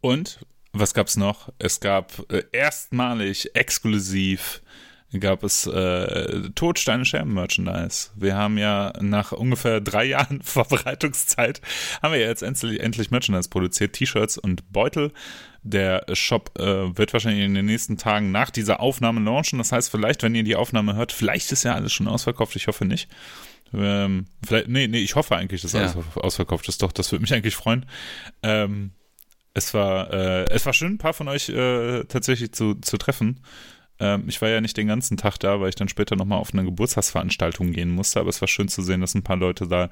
Speaker 3: Und was gab's noch? Es gab äh, erstmalig exklusiv gab es äh, Todsteine Scherben Merchandise. Wir haben ja nach ungefähr drei Jahren Vorbereitungszeit haben wir ja jetzt endlich, endlich Merchandise produziert, T-Shirts und Beutel. Der Shop äh, wird wahrscheinlich in den nächsten Tagen nach dieser Aufnahme launchen. Das heißt, vielleicht, wenn ihr die Aufnahme hört, vielleicht ist ja alles schon ausverkauft. Ich hoffe nicht. Ähm, vielleicht, nee, nee, ich hoffe eigentlich, dass
Speaker 2: Ja.
Speaker 3: alles ausverkauft ist. Doch, das würde mich eigentlich freuen. Ähm, es war, äh, es war schön, ein paar von euch äh, tatsächlich zu, zu treffen. Ähm, ich war ja nicht den ganzen Tag da, weil ich dann später nochmal auf eine Geburtstagsveranstaltung gehen musste, aber es war schön zu sehen, dass ein paar Leute da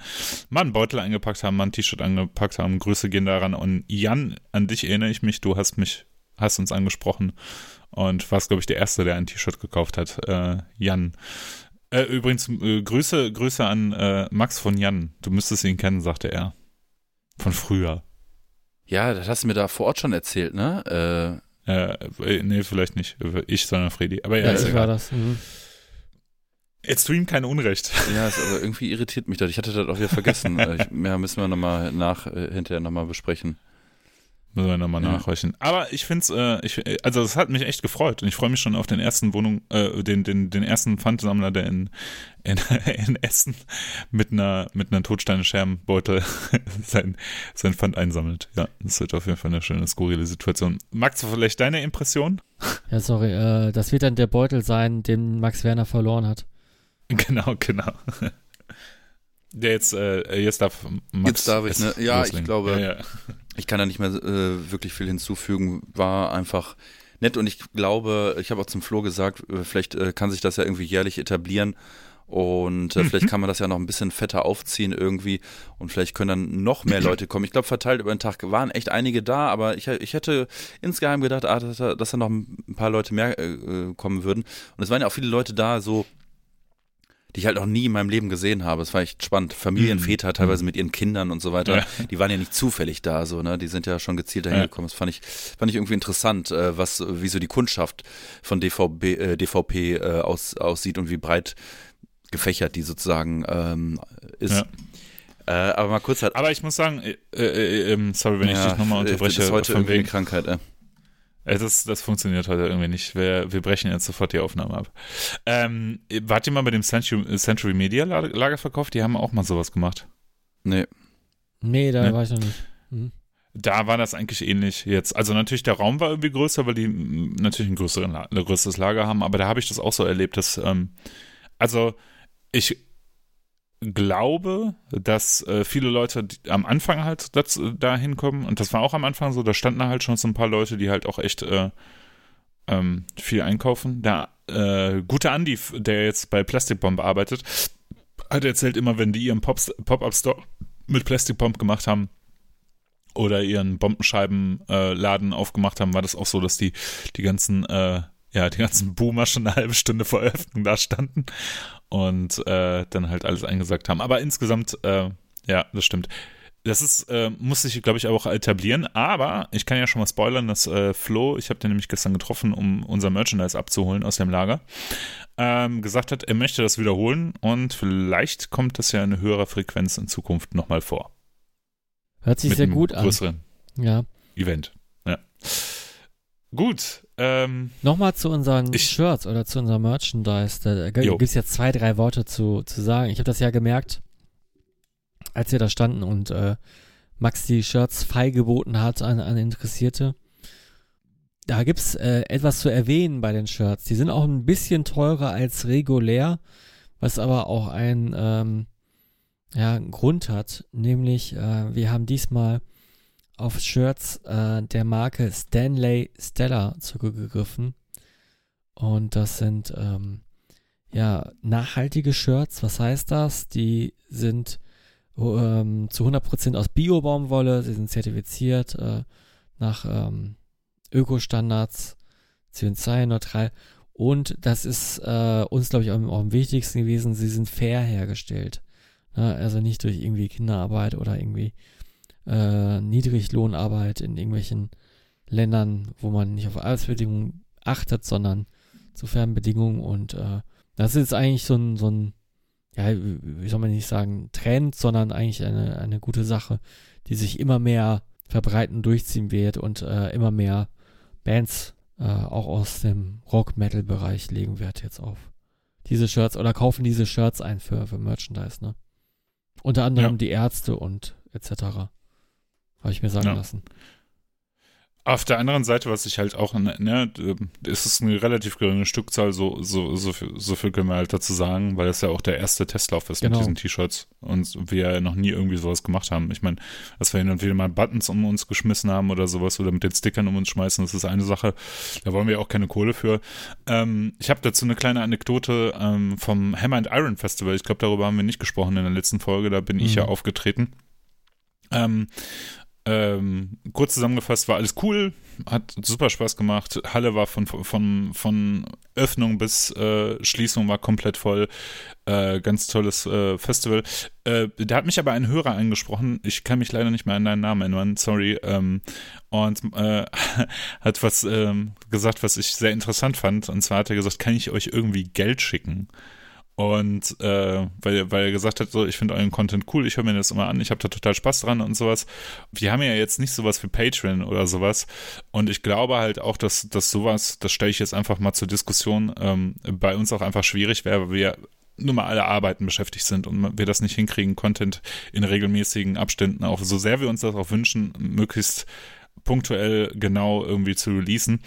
Speaker 3: mal einen Beutel eingepackt haben, mal ein T-Shirt angepackt haben. Grüße gehen daran. Und Jan, an dich erinnere ich mich, du hast mich, hast uns angesprochen und warst, glaube ich, der Erste, der ein T-Shirt gekauft hat. Äh, Jan. Äh, übrigens, äh, Grüße, Grüße an äh, Max von Jan. Du müsstest ihn kennen, sagte er. Von früher.
Speaker 2: Ja, das hast du mir da vor Ort schon erzählt, ne?
Speaker 3: Äh, äh, nee, vielleicht nicht. Ich, sondern Freddy. Aber ja,
Speaker 1: Ja,
Speaker 3: ist
Speaker 1: ich war das. Mhm.
Speaker 3: Jetzt tu ihm kein Unrecht.
Speaker 2: Ja, ist aber irgendwie irritiert mich das. Ich hatte das auch wieder vergessen. Äh, ich, ja, müssen wir nochmal nach, äh, hinterher nochmal besprechen.
Speaker 3: Müssen wir nochmal
Speaker 2: Ja.
Speaker 3: nachhorchen. Aber ich finde es, äh, ich, äh, also es hat mich echt gefreut und ich freue mich schon auf den ersten Wohnung, äh, den, den, den ersten Pfandsammler, der in, in, in Essen mit einer, mit einer Totsteine-Scherbenbeutel sein, sein Pfand einsammelt. Ja, das wird auf jeden Fall eine schöne, skurrile Situation. Max, vielleicht deine Impression?
Speaker 1: Ja, sorry, äh, das wird dann der Beutel sein, den Max Werner verloren hat.
Speaker 3: Genau, genau. Der jetzt, äh, jetzt darf Max
Speaker 2: Jetzt darf ich,
Speaker 3: es
Speaker 2: ne? Ja, ich
Speaker 3: loslegen.
Speaker 2: glaube-
Speaker 3: Ja, ja.
Speaker 2: Ich kann da nicht mehr äh, wirklich viel hinzufügen. War einfach nett und ich glaube, ich habe auch zum Flo gesagt, äh, vielleicht äh, kann sich das ja irgendwie jährlich etablieren und äh, vielleicht kann man das ja noch ein bisschen fetter aufziehen irgendwie und vielleicht können dann noch mehr Leute kommen. Ich glaube, verteilt über den Tag waren echt einige da, aber ich, ich hätte insgeheim gedacht, ah, dass, da- dass da noch ein paar Leute mehr äh, äh, kommen würden. Und es waren ja auch viele Leute da, so die ich halt noch nie in meinem Leben gesehen habe. Es war echt spannend. Familienväter teilweise mit ihren Kindern und so weiter.
Speaker 3: Ja.
Speaker 2: Die waren ja nicht zufällig da, so, ne? Die sind ja schon gezielt dahin
Speaker 3: Ja.
Speaker 2: gekommen. Das fand ich, fand ich irgendwie interessant, äh, was, wie so die Kundschaft von DVB, äh, DVP äh, aus, aussieht und wie breit gefächert die sozusagen ähm, ist.
Speaker 3: Ja.
Speaker 2: Äh, aber mal kurz halt.
Speaker 3: Aber ich muss sagen, äh, äh, ähm, sorry, wenn ich
Speaker 2: ja,
Speaker 3: dich nochmal unterbreche,
Speaker 2: Das ist heute
Speaker 3: von wegen,
Speaker 2: Krankheit, äh.
Speaker 3: Äh, das, das funktioniert heute irgendwie nicht. Wir, wir brechen jetzt sofort die Aufnahme ab. Ähm, wart ihr mal bei dem Century, Century Media Lager- Lagerverkauf? Die haben auch mal sowas gemacht.
Speaker 2: Nee.
Speaker 1: Nee, da
Speaker 3: Ne?
Speaker 1: war ich noch nicht. Mhm.
Speaker 3: Da war das eigentlich ähnlich jetzt. Also natürlich der Raum war irgendwie größer, weil die natürlich ein, größeren, ein größeres Lager haben, aber da habe ich das auch so erlebt, dass, ähm, also ich glaube, dass äh, viele Leute am Anfang halt das, da hinkommen und das war auch am Anfang so, da standen halt schon so ein paar Leute, die halt auch echt äh, ähm, viel einkaufen. Der äh, gute Andi, der jetzt bei Plastic Bomb arbeitet, hat erzählt immer, wenn die ihren Pop-Up-Store mit Plastic Bomb gemacht haben, oder ihren Bombenscheibenladen aufgemacht haben, war das auch so, dass die die ganzen äh, ja die ganzen Boomer schon eine halbe Stunde vor Eröffnung da standen und äh, dann halt alles eingesagt haben. Aber insgesamt äh, ja, das stimmt. Das ist, äh, muss sich, glaube ich, auch etablieren, aber ich kann ja schon mal spoilern, dass äh, Flo, ich habe den nämlich gestern getroffen, um unser Merchandise abzuholen aus dem Lager, ähm, gesagt hat, er möchte das wiederholen und vielleicht kommt das ja in höherer Frequenz in Zukunft nochmal vor.
Speaker 1: Hört sich
Speaker 3: Mit
Speaker 1: sehr gut an.
Speaker 3: größeren
Speaker 1: Ja.
Speaker 3: Event. Ja. Gut. Ähm,
Speaker 1: Nochmal zu unseren
Speaker 3: Ich-
Speaker 1: Shirts oder zu unserem Merchandise. Da gibt es jetzt zwei, drei Worte zu, zu sagen. Ich habe das ja gemerkt, als wir da standen und äh, Max die Shirts feilgeboten hat an, an Interessierte. Da gibt's äh, etwas zu erwähnen bei den Shirts. Die sind auch ein bisschen teurer als regulär, was aber auch ein ähm, ja, einen Grund hat. Nämlich, äh, wir haben diesmal auf Shirts äh, der Marke Stanley Stella zurückgegriffen. Und das sind ähm, ja nachhaltige Shirts. Was heißt das? Die sind ähm, zu 100% aus Bio-Baumwolle. Sie sind zertifiziert äh, nach ähm, Ökostandards, CO2-neutral. Und das ist äh, uns, glaube ich, auch, auch am wichtigsten gewesen. Sie sind fair hergestellt. Ne? Also nicht durch irgendwie Kinderarbeit oder irgendwie äh, Niedriglohnarbeit in irgendwelchen Ländern, wo man nicht auf Arbeitsbedingungen achtet, sondern zu fairen Bedingungen. Und äh, das ist eigentlich so ein, so ein, ja, wie soll man nicht sagen, Trend, sondern eigentlich eine, eine gute Sache, die sich immer mehr verbreiten, durchziehen wird und äh, immer mehr Bands äh, auch aus dem Rock-Metal-Bereich legen Wert jetzt auf diese Shirts oder kaufen diese Shirts ein für, für Merchandise, ne? Unter anderem
Speaker 3: Ja.
Speaker 1: die Ärzte und etc. Habe ich mir sagen
Speaker 3: Ja.
Speaker 1: lassen.
Speaker 3: Auf der anderen Seite, was ich halt auch, ne, ne, ist es eine relativ geringe Stückzahl, so, so, so, viel, so viel können wir halt dazu sagen, weil das ja auch der erste Testlauf ist
Speaker 1: Genau.
Speaker 3: mit diesen T-Shirts und wir ja noch nie irgendwie sowas gemacht haben. Ich meine, dass wir hin und wieder mal Buttons um uns geschmissen haben oder sowas oder mit den Stickern um uns schmeißen, das ist eine Sache. Da wollen wir auch keine Kohle für. Ähm, ich habe dazu eine kleine Anekdote ähm, vom Hammer and Iron Festival. Ich glaube, darüber haben wir nicht gesprochen in der letzten Folge. Da bin ich
Speaker 1: Mhm.
Speaker 3: ja aufgetreten. Ähm, ähm, kurz zusammengefasst war alles cool, hat super Spaß gemacht. Halle war von, von, von Öffnung bis äh, Schließung war komplett voll. Äh, ganz tolles äh, Festival. Äh, da hat mich aber ein Hörer angesprochen. Ich kann mich leider nicht mehr an deinen Namen erinnern, sorry. Ähm, und äh, hat was ähm, gesagt, was ich sehr interessant fand. Und zwar hat er gesagt, kann ich euch irgendwie Geld schicken? Und äh, weil, weil er gesagt hat, so, ich finde euren Content cool, ich höre mir das immer an, ich habe da total Spaß dran und sowas. Wir haben ja jetzt nicht sowas wie Patreon oder sowas. Und ich glaube halt auch, dass, dass sowas, das stelle ich jetzt einfach mal zur Diskussion, ähm, bei uns auch einfach schwierig wäre, weil wir nur mal alle Arbeiten beschäftigt sind und wir das nicht hinkriegen, Content in regelmäßigen Abständen, auch so sehr wir uns das auch wünschen, möglichst punktuell genau irgendwie zu releasen.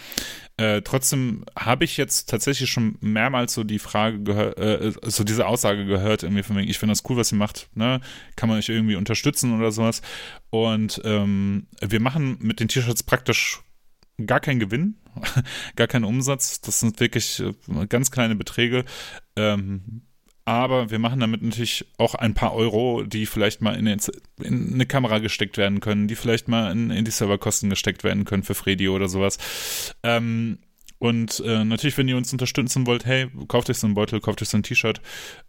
Speaker 3: Äh, trotzdem habe ich jetzt tatsächlich schon mehrmals so die Frage gehört, äh, so diese Aussage gehört, irgendwie von wegen, ich finde das cool, was ihr macht, ne? Kann man euch irgendwie unterstützen oder sowas? Und ähm, wir machen mit den T-Shirts praktisch gar keinen Gewinn, gar keinen Umsatz. Das sind wirklich äh, ganz kleine Beträge. Ähm, aber wir machen damit natürlich auch ein paar Euro, die vielleicht mal in, eine- in eine Kamera gesteckt werden können, die vielleicht mal in, in die Serverkosten gesteckt werden können für Freddy oder sowas. Ähm, und äh, natürlich, wenn ihr uns unterstützen wollt, hey, kauft euch so einen Beutel, kauft euch so ein T-Shirt,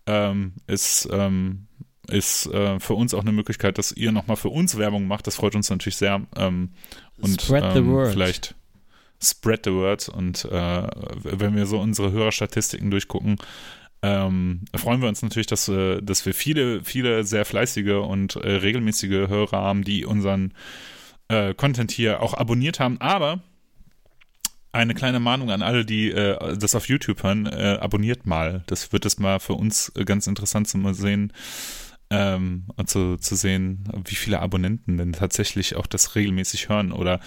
Speaker 3: ähm, ist, ähm, ist äh, für uns auch eine Möglichkeit, dass ihr nochmal für uns Werbung macht. Das freut uns natürlich sehr. Ähm, und
Speaker 1: Spread the
Speaker 3: ähm,
Speaker 1: word.
Speaker 3: vielleicht spread the word. Und äh, wenn wir so unsere Hörerstatistiken durchgucken, ähm, freuen wir uns natürlich, dass, äh, dass wir viele, viele sehr fleißige und äh, regelmäßige Hörer haben, die unseren äh, Content hier auch abonniert haben. Aber eine kleine Mahnung an alle, die äh, das auf YouTube hören, äh, abonniert mal. Das wird es mal für uns äh, ganz interessant zu sehen, ähm, und zu, zu sehen, wie viele Abonnenten denn tatsächlich auch das regelmäßig hören oder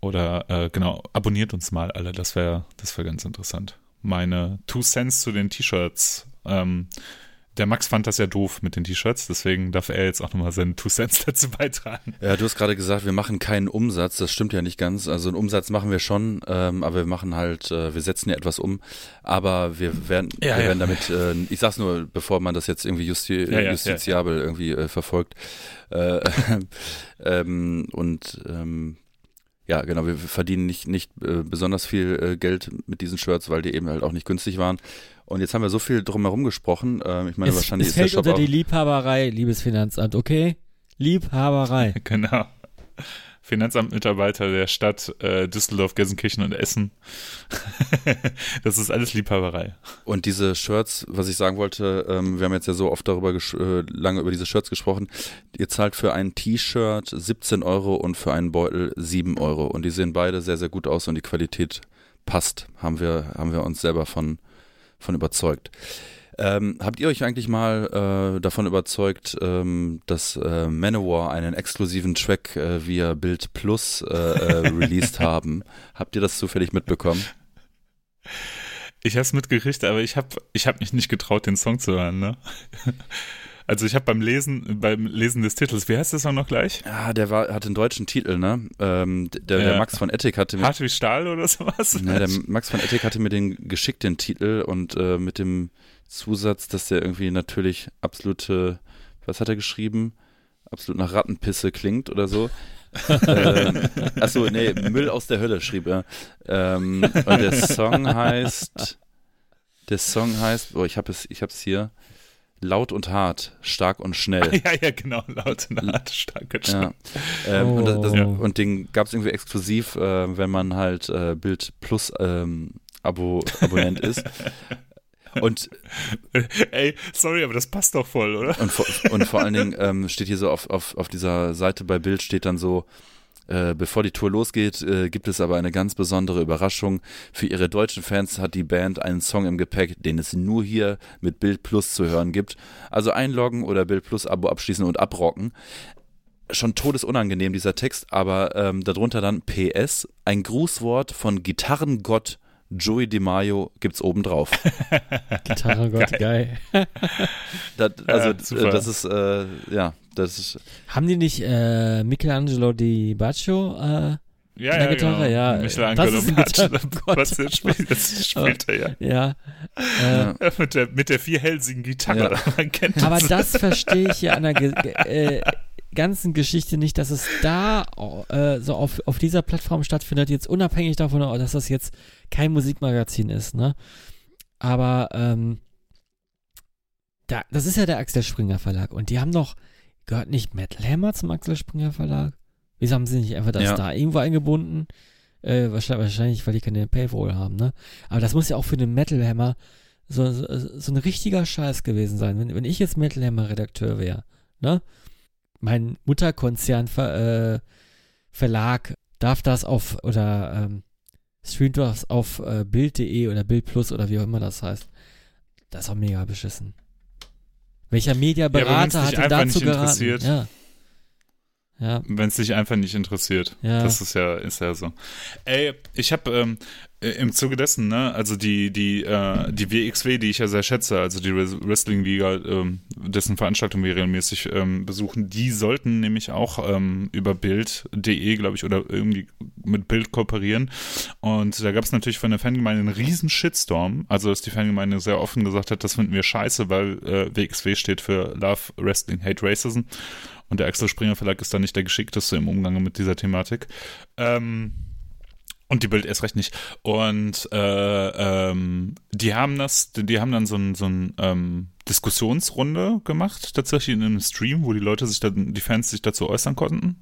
Speaker 3: oder äh, genau, abonniert uns mal alle, das wäre das wäre ganz interessant. Meine Two Cents zu den T-Shirts. Ähm, der Max fand das ja doof mit den T-Shirts, deswegen darf er jetzt auch nochmal seine Two Cents dazu beitragen.
Speaker 2: Ja, du hast gerade gesagt, wir machen keinen Umsatz. Das stimmt ja nicht ganz. Also einen Umsatz machen wir schon, ähm, aber wir machen halt, äh, wir setzen ja etwas um. Aber wir werden,
Speaker 3: Ja,
Speaker 2: wir
Speaker 3: ja.
Speaker 2: werden damit, äh, ich sag's nur, bevor man das jetzt irgendwie justi
Speaker 3: Ja, ja,
Speaker 2: justiziabel irgendwie äh, verfolgt. Äh, ähm, und ähm, ja, genau, wir verdienen nicht, nicht äh, besonders viel äh, Geld mit diesen Shirts, weil die eben halt auch nicht günstig waren. Und jetzt haben wir so viel drumherum gesprochen. Ähm, ich meine,
Speaker 1: Es,
Speaker 2: wahrscheinlich
Speaker 1: es
Speaker 2: ist der
Speaker 1: fällt
Speaker 2: Shop
Speaker 1: unter
Speaker 2: auch.
Speaker 1: die Liebhaberei, liebes Finanzamt, okay? Liebhaberei.
Speaker 3: Genau. Finanzamtmitarbeiter der Stadt äh, Düsseldorf, Gelsenkirchen und Essen. das ist alles Liebhaberei.
Speaker 2: Und diese Shirts, was ich sagen wollte, ähm, wir haben jetzt ja so oft darüber äh, lange über diese Shirts gesprochen. Ihr zahlt für ein T-Shirt 17 Euro und für einen Beutel 7 Euro. Und die sehen beide sehr, sehr gut aus und die Qualität passt. Haben wir, haben wir uns selber von, von überzeugt. Ähm, habt ihr euch eigentlich mal äh, davon überzeugt, ähm, dass äh, Manowar einen exklusiven Track äh, via Bild Plus äh, äh, released haben? Habt ihr das zufällig mitbekommen?
Speaker 3: Ich habe es mitgekriegt, aber ich habe ich hab mich nicht getraut, den Song zu hören. Ne? Also ich habe beim Lesen, beim Lesen des Titels, wie heißt Song noch gleich?
Speaker 2: Ja, der war, hat einen deutschen Titel, ne? Ähm, der,
Speaker 3: Ja.
Speaker 2: der Max von Ettig hatte mir,
Speaker 3: Hart wie Stahl oder sowas?
Speaker 2: ne, der Max von Ettig hatte mir den geschickt, den Titel und äh, mit dem Zusatz, dass der irgendwie natürlich absolute, was hat er geschrieben? Absolut nach Rattenpisse klingt oder so. ähm, achso, nee, Müll aus der Hölle schrieb er. Ähm, und der Song heißt, der Song heißt, oh, ich habe es, ich hab's hier. Laut und hart, stark und schnell.
Speaker 3: ja, ja, genau, laut und hart, stark und
Speaker 2: Ja.
Speaker 3: schnell.
Speaker 2: Ähm, und, das, das,
Speaker 1: Oh.
Speaker 2: und den gab es irgendwie exklusiv, äh, wenn man halt äh, Bild Plus ähm, Abo, Abonnent ist. Und,
Speaker 3: Ey, sorry, aber das passt doch voll, oder?
Speaker 2: und, vor, und vor allen Dingen ähm, steht hier so auf, auf, auf dieser Seite bei Bild steht dann so, äh, bevor die Tour losgeht, äh, gibt es aber eine ganz besondere Überraschung. Für ihre deutschen Fans hat die Band einen Song im Gepäck, den es nur hier mit Bild Plus zu hören gibt. Also einloggen oder Bild Plus Abo abschließen und abrocken. Schon todesunangenehm dieser Text, aber ähm, darunter dann PS, ein Grußwort von Gitarrengott Joey DiMaio gibt's obendrauf.
Speaker 1: Gitarrengott, geil.
Speaker 2: Das, also
Speaker 3: Ja, super.
Speaker 2: äh, das ist äh, ja, das ist
Speaker 1: Haben die nicht äh, Michelangelo Di Baccio? Äh,
Speaker 3: Ja,
Speaker 1: Eine Gitarre, ja.
Speaker 3: Michelangelo
Speaker 1: Das ist
Speaker 3: Baccio, jetzt spielt, das spielt er ja.
Speaker 1: ja. Äh,
Speaker 3: mit, der, mit der vierhälsigen Gitarre.
Speaker 2: Ja.
Speaker 3: Man kennt
Speaker 1: aber
Speaker 3: das.
Speaker 1: das verstehe ich ja an der ge ge- äh, ganzen Geschichte nicht, dass es da äh, so auf, auf dieser Plattform stattfindet, jetzt unabhängig davon, dass das jetzt kein Musikmagazin ist, ne? Aber ähm, da, das ist ja der Axel Springer Verlag und die haben doch, gehört nicht Metal Hammer zum Axel Springer Verlag? Wieso haben sie nicht einfach das
Speaker 2: Ja.
Speaker 1: da irgendwo eingebunden? Äh, wahrscheinlich, wahrscheinlich, weil die keine Payroll haben, ne? Aber das muss ja auch für den Metal Hammer so, so, so ein richtiger Scheiß gewesen sein. Wenn, wenn ich jetzt Metal Hammer Redakteur wäre, ne? Mein Mutterkonzern Ver, äh, Verlag darf das auf oder ähm, streamt das auf äh, Bild.de oder Bild Plus oder wie auch immer das heißt. Das ist auch mega beschissen. Welcher
Speaker 3: Ja,
Speaker 1: Mediaberater
Speaker 3: dich
Speaker 1: hat denn dazu
Speaker 3: nicht
Speaker 1: geraten?
Speaker 3: interessiert.
Speaker 1: Ja. Ja,
Speaker 3: Wenn es dich einfach nicht interessiert.
Speaker 1: Ja.
Speaker 3: Das ist ja, ist ja so. Ey, ich habe ähm, äh, im Zuge dessen, ne, also die, die, äh, die WXW, die ich ja sehr schätze, also die Wres- Wrestling-Liga, ähm, dessen Veranstaltungen wir regelmäßig ähm, besuchen, die sollten nämlich auch ähm, über Bild.de, glaube ich, oder irgendwie mit Bild kooperieren. Und da gab es natürlich von der Fangemeinde einen riesen Shitstorm. Also, dass die Fangemeinde sehr offen gesagt hat, das finden wir scheiße, weil äh, WXW steht für Love, Wrestling, Hate, Racism. Und der Axel Springer Verlag ist da nicht der geschickteste im Umgang mit dieser Thematik. Ähm, und die Bild erst recht nicht. Und äh, ähm, die haben das, die haben dann so ein, so ein ähm, Diskussionsrunde gemacht, tatsächlich in einem Stream, wo die Leute sich dann, die Fans sich dazu äußern konnten.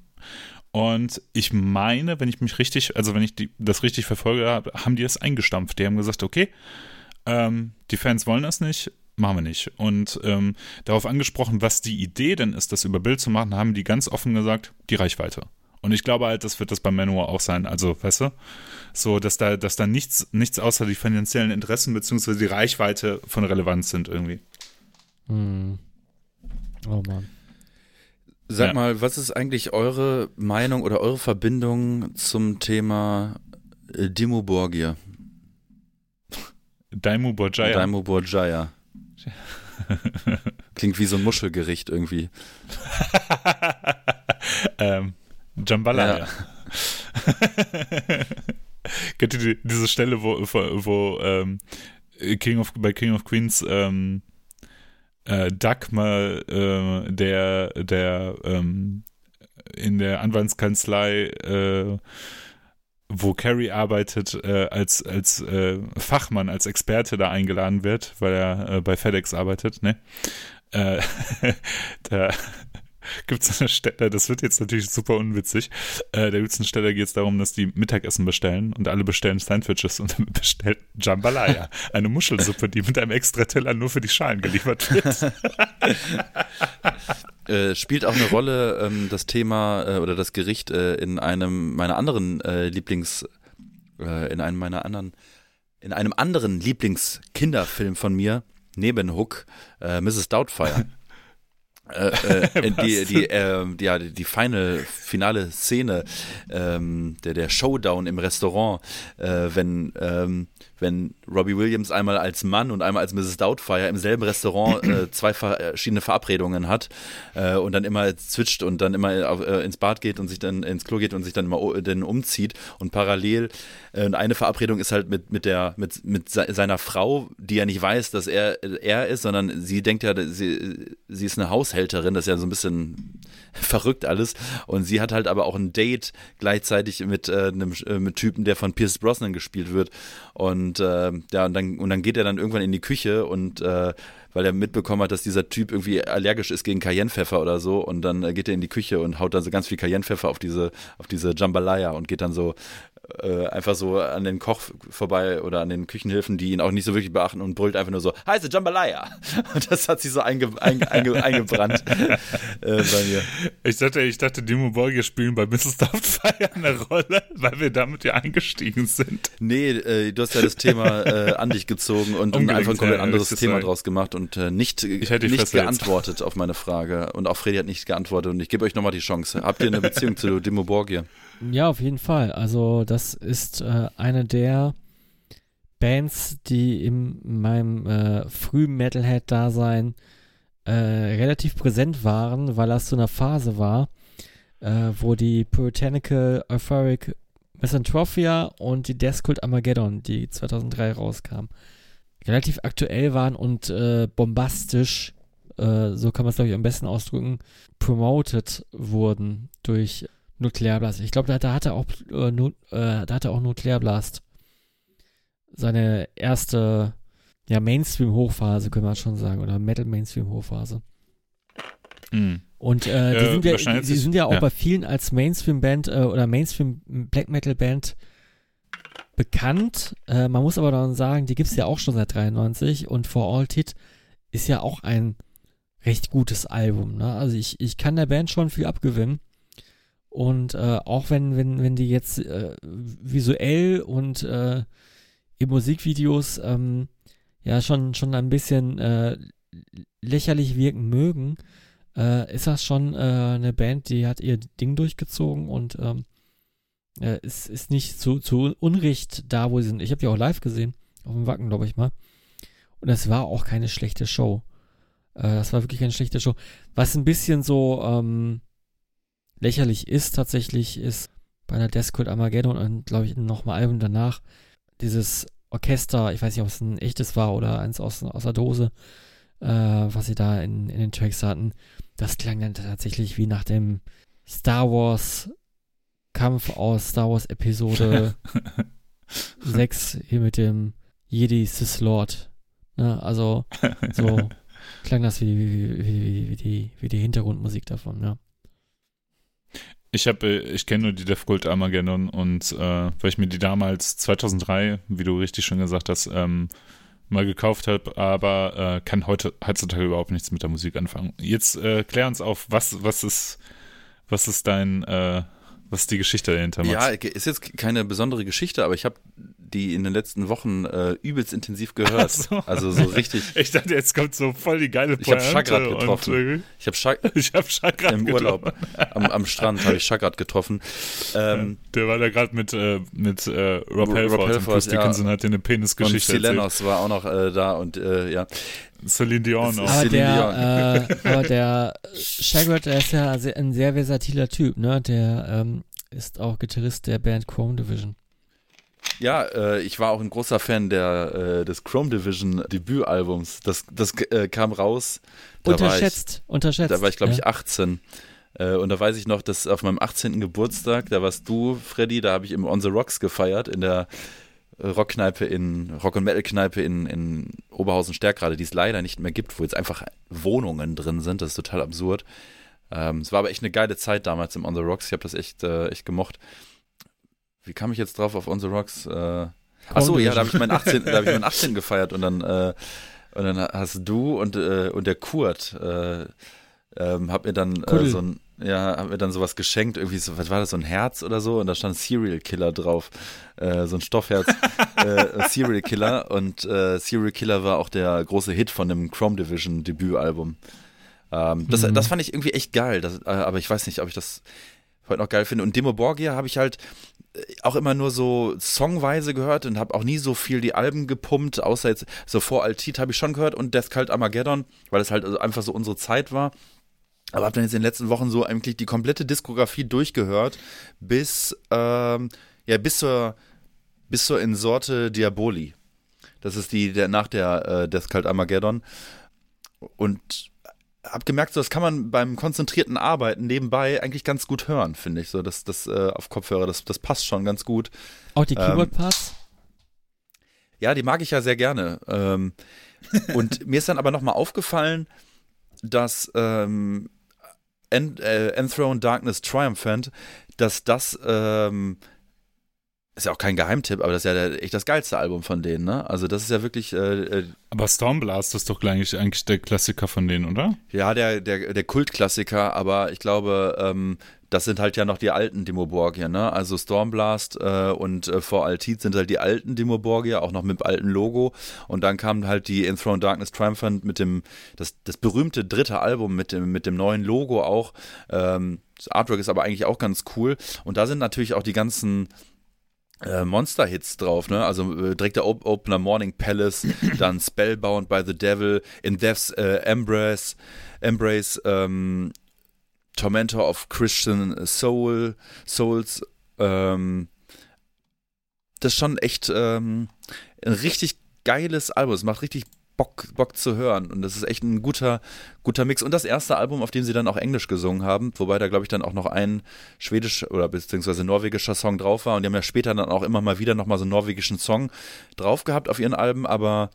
Speaker 3: Und ich meine, wenn ich mich richtig, also wenn ich die, das richtig verfolge, habe, haben die das eingestampft. Die haben gesagt, okay, ähm, die Fans wollen das nicht, machen wir nicht. Und ähm, darauf angesprochen, was die Idee denn ist, das über Bild zu machen, haben die ganz offen gesagt, die Reichweite. Und ich glaube halt, das wird das beim Manowar auch sein. Also, weißt du, so, dass da, dass da nichts, nichts außer die finanziellen Interessen beziehungsweise die Reichweite von Relevanz sind irgendwie.
Speaker 1: hm. Oh Mann.
Speaker 2: Sag
Speaker 3: Ja.
Speaker 2: mal, was ist eigentlich eure Meinung oder eure Verbindung zum Thema äh, Dimo Borgir?
Speaker 3: Daimo Borjaya.
Speaker 2: Daimo Borjaya. Klingt wie so ein Muschelgericht irgendwie.
Speaker 3: ähm, Jambalaya.
Speaker 2: Ja.
Speaker 3: Kennt ihr die, diese Stelle, wo, wo, wo ähm, King of, bei King of Queens ähm, äh, Duck mal äh, der, der ähm, in der Anwaltskanzlei, äh, wo Carrie arbeitet, äh, als, als äh, Fachmann, als Experte da eingeladen wird, weil er äh, bei FedEx arbeitet, ne? Da, gibt es eine Stelle, das wird jetzt natürlich super unwitzig. Äh, da gibt es eine Stelle, geht es darum, dass die Mittagessen bestellen und alle bestellen Sandwiches und dann bestellt Jambalaya, eine Muschelsuppe, die mit einem extra Teller nur für die Schalen geliefert wird.
Speaker 2: Äh, spielt auch eine Rolle ähm, das Thema äh, oder das Gericht äh, in einem meiner anderen äh, Lieblings, äh, in einem meiner anderen, in einem anderen Lieblingskinderfilm von mir, neben Hook, Mrs. Doubtfire. Äh, äh, die, die, äh, die, ja, die final, finale Szene, ähm, der, der Showdown im Restaurant, äh, wenn, ähm, wenn Robbie Williams einmal als Mann und einmal als Mrs. Doubtfire im selben Restaurant äh, zwei verschiedene Verabredungen hat äh, und dann immer zwitscht und dann immer auf, äh, ins Bad geht und sich dann ins Klo geht und sich dann immer dann umzieht und parallel äh, und eine Verabredung ist halt mit, mit der mit, mit seiner Frau, die ja nicht weiß, dass er er ist, sondern sie denkt ja, sie, sie ist eine Haushälterin, das ist ja so ein bisschen verrückt alles. Und sie hat halt aber auch ein Date gleichzeitig mit äh, einem äh, mit Typen, der von Pierce Brosnan gespielt wird. Und äh, ja, und dann, und dann geht er dann irgendwann in die Küche und äh, weil er mitbekommen hat, dass dieser Typ irgendwie allergisch ist gegen Cayennepfeffer oder so. Und dann äh, geht er in die Küche und haut dann so ganz viel Cayennepfeffer auf diese auf diese Jambalaya und geht dann so äh, einfach so an den Koch vorbei oder an den Küchenhilfen, die ihn auch nicht so wirklich beachten und brüllt einfach nur so, heiße Jambalaya. Und das hat sich so einge, einge, einge, eingebrannt äh, bei mir.
Speaker 3: Ich dachte, ich dachte, Dimo Borgia spielen bei Mrs. Doubtfire eine Rolle, weil wir damit ja eingestiegen sind.
Speaker 2: Nee, äh, du hast ja das Thema äh, an dich gezogen und, und einfach ein komplett ja, anderes Thema sagen. draus gemacht und äh, nicht, nicht geantwortet auf meine Frage. Und auch Freddy hat nicht geantwortet und ich gebe euch nochmal die Chance. Habt ihr eine Beziehung zu Dimo Borgia?
Speaker 1: Ja, auf jeden Fall. Also das ist äh, eine der Bands, die in meinem äh, frühen Metalhead-Dasein äh, relativ präsent waren, weil das so eine Phase war, äh, wo die Puritanical Euphoric Misanthropia und die Death Cult Armageddon, die 2003 rauskam, relativ aktuell waren und äh, bombastisch, äh, so kann man es glaube ich am besten ausdrücken, promoted wurden durch Nuklearblast. Ich glaube, da, da, hatte auch, äh, nu, äh, da hatte auch Nuklearblast seine erste ja, Mainstream-Hochphase, können wir schon sagen, oder Metal-Mainstream-Hochphase. Mm. Und äh, die, sind ja, die, die sind ja auch ja. bei vielen als Mainstream-Band äh, oder Mainstream-Black Metal-Band bekannt. Äh, man muss aber dann sagen, die gibt es ja auch schon seit 93 und For All Tit ist ja auch ein recht gutes Album. Ne? Also ich, ich kann der Band schon viel abgewinnen. Und äh, auch wenn, wenn, wenn die jetzt äh, visuell und äh, in Musikvideos ähm, ja schon, schon ein bisschen äh, lächerlich wirken mögen, äh, ist das schon äh, eine Band, die hat ihr Ding durchgezogen und ähm, äh, ist, ist nicht zu, zu Unrecht da, wo sie sind. Ich habe die auch live gesehen, auf dem Wacken, glaube ich mal. Und es war auch keine schlechte Show. Äh, das war wirklich keine schlechte Show. Was ein bisschen so, ähm, lächerlich ist tatsächlich, ist bei der Death Cult Armageddon und glaube ich nochmal Album danach dieses Orchester, ich weiß nicht, ob es ein echtes war oder eins aus, aus der Dose, äh, was sie da in, in den Tracks hatten, das klang dann tatsächlich wie nach dem Star Wars Kampf aus Star Wars Episode 6 hier mit dem Jedi Sith Lord. Ne? Also so klang das wie, wie, wie, wie, die, wie die Hintergrundmusik davon, ja.
Speaker 3: Ich habe, äh, ich kenne nur die Death Armageddon und äh, weil ich mir die damals 2003, wie du richtig schon gesagt hast, ähm, mal gekauft habe, aber äh, kann heute heutzutage überhaupt nichts mit der Musik anfangen. Jetzt äh, klär uns auf, was was ist was ist dein äh, was ist die Geschichte dahinter?
Speaker 2: Max? Ja, ist jetzt keine besondere Geschichte, aber ich habe die in den letzten Wochen äh, übelst intensiv gehört. So. Also so richtig.
Speaker 3: Ich dachte, jetzt kommt so voll die geile
Speaker 2: Pointe. Ich habe Chagrat getroffen. Und, äh, ich habe Chag
Speaker 3: hab Chagrat
Speaker 2: im Urlaub am, am Strand habe ich Chagrat getroffen. Ähm,
Speaker 3: der war da gerade mit äh, mit äh, Rob Halford, Rob Halford und Bruce Dickinson ja. hat dir eine Penisgeschichte
Speaker 2: erzählt. Lennox war auch noch äh, da und äh, ja.
Speaker 3: Celine Dion auch.
Speaker 1: Aber der, äh, aber der Chagrat, der ist ja ein sehr versatiler Typ, ne? Der ähm, ist auch Gitarrist der Band Chrome Division.
Speaker 2: Ja, äh, ich war auch ein großer Fan der, äh, des Chrome Division Debütalbums. Das, das äh, kam raus.
Speaker 1: unterschätzt,
Speaker 2: ich,
Speaker 1: unterschätzt.
Speaker 2: Da war ich, glaube ich, 18. Äh, und da weiß ich noch, dass auf meinem 18. Geburtstag, da warst du, Freddy, da habe ich im On the Rocks gefeiert, in der Rockkneipe in, Rock- und Metal-Kneipe in, in Oberhausen-Stärkrade, die es leider nicht mehr gibt, wo jetzt einfach Wohnungen drin sind. Das ist total absurd. Ähm, es war aber echt eine geile Zeit damals im On the Rocks. Ich habe das echt, äh, echt gemocht. Wie kam ich jetzt drauf auf On the Rocks? Äh, achso, ja, da habe ich meinen 18. da habe ich meinen 18. gefeiert und dann, äh, und dann hast du und, äh, und der Kurt äh, ähm, hab mir dann äh, so ein ja, hab mir dann sowas geschenkt, irgendwie so, was war das, so ein Herz oder so? Und da stand Serial Killer drauf. Äh, so ein Stoffherz. äh, Serial Killer. Und äh, Serial Killer war auch der große Hit von dem Chrome Division Debütalbum. Ähm, das, mhm. das fand ich irgendwie echt geil. Das, äh, aber ich weiß nicht, ob ich das heute noch geil finde. Und Demo Borgia habe ich halt äh, auch immer nur so songweise gehört und habe auch nie so viel die Alben gepumpt, außer jetzt so vor Altit habe ich schon gehört und Death Cult Armageddon, weil es halt also einfach so unsere Zeit war. Aber habe dann jetzt in den letzten Wochen so eigentlich die komplette Diskografie durchgehört, bis, ähm, ja, bis zur, bis zur Insorte Diaboli. Das ist die der, nach der äh, Death Cult Armageddon. Und habe gemerkt, so, das kann man beim konzentrierten Arbeiten nebenbei eigentlich ganz gut hören, finde ich. So, das, das äh, auf Kopfhörer, das, das passt schon ganz gut.
Speaker 1: Auch die Keyboard-Parts? Ähm,
Speaker 2: ja, die mag ich ja sehr gerne. Ähm, und mir ist dann aber nochmal aufgefallen, dass ähm, End, äh, Enthroned Darkness Triumphant, dass das ähm, ist ja auch kein Geheimtipp, aber das ist ja der, echt das geilste Album von denen, ne? Also das ist ja wirklich. Äh, äh
Speaker 3: aber Stormblast ist doch eigentlich, eigentlich der Klassiker von denen, oder?
Speaker 2: Ja, der, der, der Kultklassiker, aber ich glaube, ähm, das sind halt ja noch die alten Demoborgier, ne? Also Stormblast äh, und äh, vor Altit sind halt die alten Demoborgier, auch noch mit dem alten Logo. Und dann kam halt die Enthroned Darkness Triumphant mit dem, das, das berühmte dritte Album mit dem, mit dem neuen Logo auch. Ähm, das Artwork ist aber eigentlich auch ganz cool. Und da sind natürlich auch die ganzen äh, Monster-Hits drauf, ne? Also äh, direkt der Op Opener Morning Palace, dann Spellbound by the Devil, In Death's äh, Embrace, Embrace, ähm, Tormentor of Christian Soul, Souls, ähm, das ist schon echt ähm, ein richtig geiles Album. Es macht richtig Bock, Bock zu hören. Und das ist echt ein guter, guter Mix. Und das erste Album, auf dem sie dann auch Englisch gesungen haben, wobei da, glaube ich, dann auch noch ein schwedisch oder beziehungsweise norwegischer Song drauf war. Und die haben ja später dann auch immer mal wieder nochmal so einen norwegischen Song drauf gehabt auf ihren Alben, aber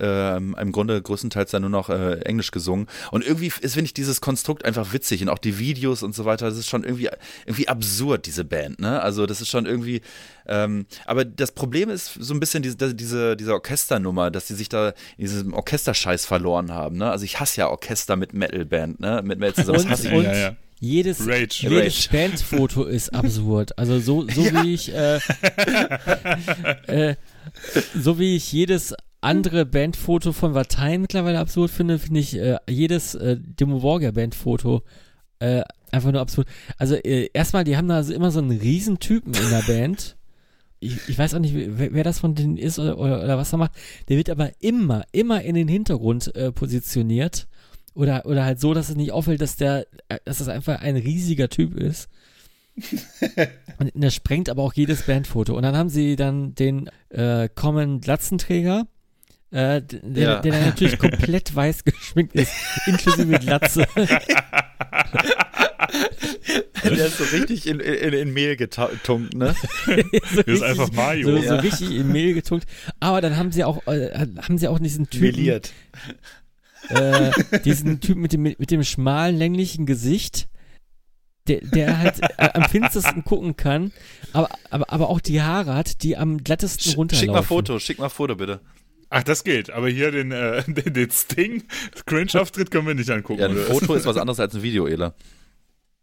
Speaker 2: äh, im Grunde größtenteils dann nur noch äh, Englisch gesungen. Und irgendwie ist, finde ich, dieses Konstrukt einfach witzig und auch die Videos und so weiter, das ist schon irgendwie, irgendwie absurd, diese Band, ne? Also das ist schon irgendwie, ähm, aber das Problem ist so ein bisschen diese, diese, diese Orchesternummer, dass sie sich da in diesem Orchesterscheiß verloren haben, ne? Also ich hasse ja Orchester mit Metalband, ne? Mit Metal zusammen.
Speaker 1: Und,
Speaker 2: hasse
Speaker 1: ich. Und ja, ja. Jedes, Rage. jedes Rage. Bandfoto ist absurd. Also so, so ja. wie ich äh, äh, so wie ich jedes andere Bandfoto von Vatein mittlerweile absurd finde, finde ich äh, jedes äh, Demo Warger Bandfoto äh, einfach nur absurd. Also äh, erstmal, die haben da also immer so einen Riesentypen in der Band. Ich, ich weiß auch nicht, wer, wer, das von denen ist oder, oder, oder, was er macht. Der wird aber immer, immer in den Hintergrund äh, positioniert. Oder, oder halt so, dass es nicht auffällt, dass der, äh, dass das einfach ein riesiger Typ ist. und der sprengt aber auch jedes Bandfoto. Und dann haben sie dann den äh, Common Glatzenträger äh, der, ja. der dann natürlich komplett weiß geschminkt ist, inklusive Glatze.
Speaker 2: der ist so richtig in, in, in Mehl getunkt, ne?
Speaker 3: so das ist einfach Mario.
Speaker 1: So, ja. so, richtig in Mehl getunkt. Aber dann haben sie auch, äh, haben sie auch diesen Typen.
Speaker 2: Meliert.
Speaker 1: Äh, diesen Typen mit dem, mit dem schmalen, länglichen Gesicht. Der, der halt äh, am finstersten gucken kann, aber, aber, aber auch die Haare hat, die am glattesten runterlaufen.
Speaker 2: Schick mal Foto, schick mal Foto bitte.
Speaker 3: Ach, das geht. Aber hier den, äh, den, den Sting, Cringe-Auftritt können wir nicht angucken.
Speaker 2: Ja, ein Foto ist was anderes als ein Video, Ela.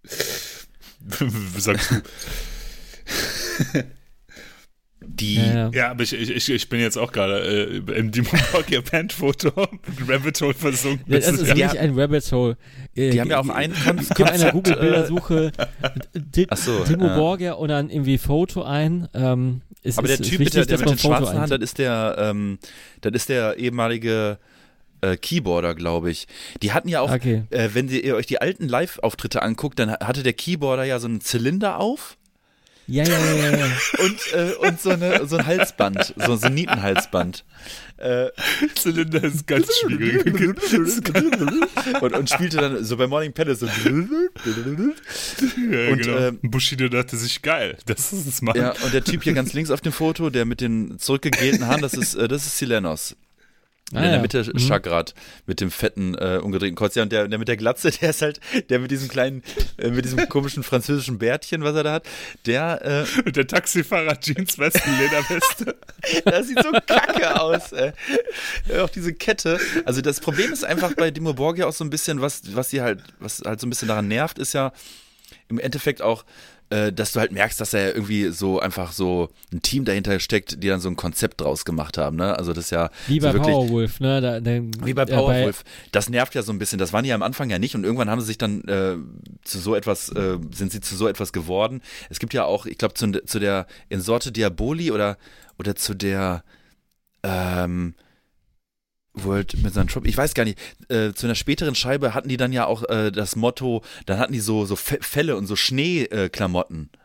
Speaker 3: Sagst du.
Speaker 2: Die.
Speaker 3: Ja, ja. ja, aber ich, ich, ich bin jetzt auch gerade äh, im Demon Borgia Band-Foto Rabbit Hole versunken.
Speaker 1: Ja, das ist nicht ein Rabbit Hole.
Speaker 2: Äh, die haben ja auch einen
Speaker 1: Konzept. Gib einer Google-Bildersuche so, Demo ja. Borgia und dann irgendwie Foto ein. Ähm, ist,
Speaker 2: aber der Typ wichtig, der, der mit den schwarzen Haaren, das ist der, ähm, das ist der ehemalige äh, Keyboarder, glaube ich. Die hatten ja auch, okay. äh, wenn ihr euch die alten Live-Auftritte anguckt, dann hatte der Keyboarder ja so einen Zylinder auf
Speaker 1: ja, ja, ja, ja.
Speaker 2: und, äh, und so, eine, so ein Halsband, so, so ein Nietenhalsband.
Speaker 3: Äh, Zylinder ist ganz schwierig.
Speaker 2: und, und spielte dann so bei Morning Palace so. ja,
Speaker 3: und, genau. äh, Bushido dachte sich, geil, das ist es mal.
Speaker 2: Ja, und der Typ hier ganz links auf dem Foto, der mit den zurückgegelten Haaren, das ist, äh, das ist Silenos.
Speaker 1: Ah,
Speaker 2: in der
Speaker 1: ja.
Speaker 2: Mitte
Speaker 1: Mhm.
Speaker 2: Chagrat mit dem fetten, äh, umgedrehten Kreuz. Ja, und der, der mit der Glatze, der ist halt, der mit diesem kleinen, äh, mit diesem komischen französischen Bärtchen, was er da hat, der, äh,
Speaker 3: der Taxifahrer Jeans, Westen, Lederweste.
Speaker 2: Das sieht so kacke aus, ey. Auch diese Kette. Also das Problem ist einfach bei Dimo Borgia auch so ein bisschen, was, was sie halt, was halt so ein bisschen daran nervt, ist ja im Endeffekt auch, äh, dass du halt merkst, dass er irgendwie so einfach so ein Team dahinter steckt, die dann so ein Konzept draus gemacht haben, ne? Also das ist ja
Speaker 1: Wie
Speaker 2: so
Speaker 1: bei
Speaker 2: wirklich,
Speaker 1: Powerwolf, ne? Da, da,
Speaker 2: wie bei
Speaker 1: äh,
Speaker 2: Powerwolf. Das nervt ja so ein bisschen. Das waren die ja am Anfang ja nicht und irgendwann haben sie sich dann äh, zu so etwas, äh, sind sie zu so etwas geworden. Es gibt ja auch, ich glaube, zu, zu der in Sorte Diaboli oder, oder zu der ähm, World mit seinem Shop, ich weiß gar nicht, äh, zu einer späteren Scheibe hatten die dann ja auch äh, das Motto, dann hatten die so, so Fe- Felle und so Schneeklamotten. Äh.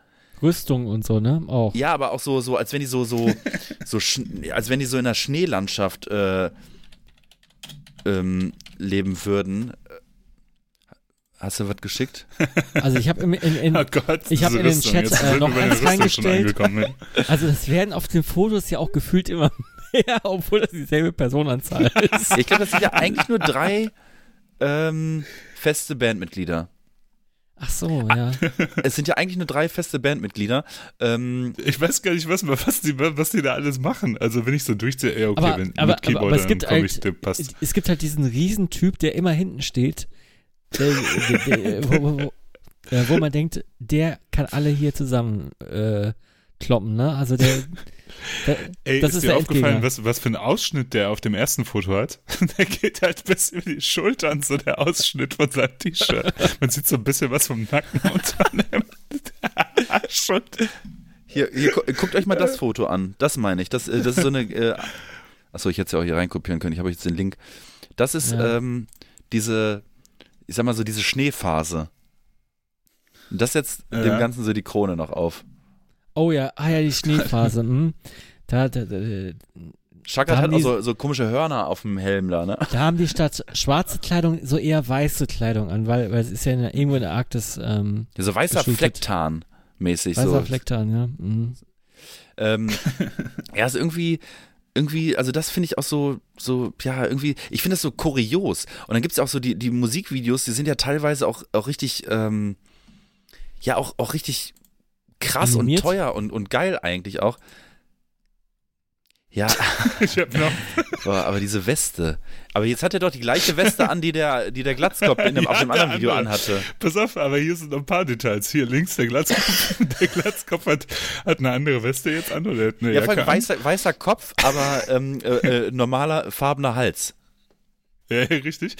Speaker 1: Rüstung und so, ne? Auch.
Speaker 2: Ja, aber auch so, so, als wenn die so, so, so, als wenn die so in einer Schneelandschaft äh, ähm, leben würden. Hast du was geschickt?
Speaker 1: Also ich habe in, in, in,
Speaker 3: Oh Gott,
Speaker 1: Ich hab
Speaker 3: diese
Speaker 1: in den
Speaker 3: Rüstung.
Speaker 1: Chat,
Speaker 3: Jetzt
Speaker 1: äh, noch eins
Speaker 3: Rüstung schon
Speaker 1: reingestellt.
Speaker 3: angekommen.
Speaker 1: also das werden auf den Fotos ja auch gefühlt immer mehr, obwohl das dieselbe Personenzahl ist.
Speaker 2: Ich glaube, das sind ja eigentlich nur drei ähm, feste Bandmitglieder.
Speaker 1: Ach so, ja.
Speaker 2: Es sind ja eigentlich nur drei feste Bandmitglieder. Ähm,
Speaker 3: Ich weiß gar nicht, was, was, die, was die da alles machen. Also wenn ich so durchziehe, ja okay,
Speaker 1: Aber-
Speaker 3: wenn
Speaker 1: aber-
Speaker 3: mit Keyboard,
Speaker 1: aber es gibt
Speaker 3: dann komm ich,
Speaker 1: halt-
Speaker 3: der passt.
Speaker 1: Es gibt halt diesen Riesentyp, der immer hinten steht, der, der, der, wo, wo, wo, wo man denkt, der kann alle hier zusammen äh, kloppen, ne? Also der, der
Speaker 3: Ey,
Speaker 1: das
Speaker 3: ist,
Speaker 1: ist
Speaker 3: dir
Speaker 1: der
Speaker 3: aufgefallen, was, was für ein Ausschnitt der auf dem ersten Foto hat? Der geht halt bis über die Schultern, so der Ausschnitt von seinem T-Shirt. Man sieht so ein bisschen was vom Nacken unter dem Schon.
Speaker 2: hier, hier, gu- guckt euch mal das Foto an. Das meine ich. Das, äh, das ist so eine. Äh, achso, ich hätte es ja auch hier reinkopieren können. Ich habe jetzt den Link. Das ist
Speaker 1: Ja.
Speaker 2: ähm, diese, ich sag mal so, diese Schneephase. Und das setzt
Speaker 3: Ja.
Speaker 2: dem Ganzen so die Krone noch auf.
Speaker 1: Oh ja, ah ja, die Schneephase, hm. Da, da, da,
Speaker 2: Chakra
Speaker 1: Da
Speaker 2: hat auch
Speaker 1: die-
Speaker 2: so, so komische Hörner auf dem Helm da, ne?
Speaker 1: da haben die statt schwarze Kleidung so eher weiße Kleidung an, weil, weil es ist ja in, irgendwo in der Arktis ähm,
Speaker 2: So weißer
Speaker 1: Geschultet.
Speaker 2: Flecktarn mäßig
Speaker 1: weißer
Speaker 2: so.
Speaker 1: Fleck dran, ja. Mhm.
Speaker 2: Ähm, ja, ist irgendwie, irgendwie, also das finde ich auch so, so, ja, irgendwie, ich finde das so kurios. Und dann gibt es auch so die, die Musikvideos, die sind ja teilweise auch, auch richtig, ähm, ja, auch, auch richtig krass
Speaker 1: Animiert?
Speaker 2: und teuer und, und geil eigentlich auch. Ja,
Speaker 3: Ich hab noch,
Speaker 2: boah, aber diese Weste. Aber jetzt hat er doch die gleiche Weste an, die der, die der Glatzkopf in dem, auf
Speaker 3: Ja,
Speaker 2: dem
Speaker 3: der
Speaker 2: anderen Video
Speaker 3: andere.
Speaker 2: anhatte.
Speaker 3: pass auf, aber hier sind noch ein paar Details. Hier links der Glatzkopf. Der Glatzkopf hat, hat eine andere Weste jetzt an oder hat eine
Speaker 2: Ja, vor
Speaker 3: Jacke
Speaker 2: allem
Speaker 3: an.
Speaker 2: weißer, weißer Kopf, aber ähm, äh, äh, normaler farbener Hals.
Speaker 3: Ja, richtig.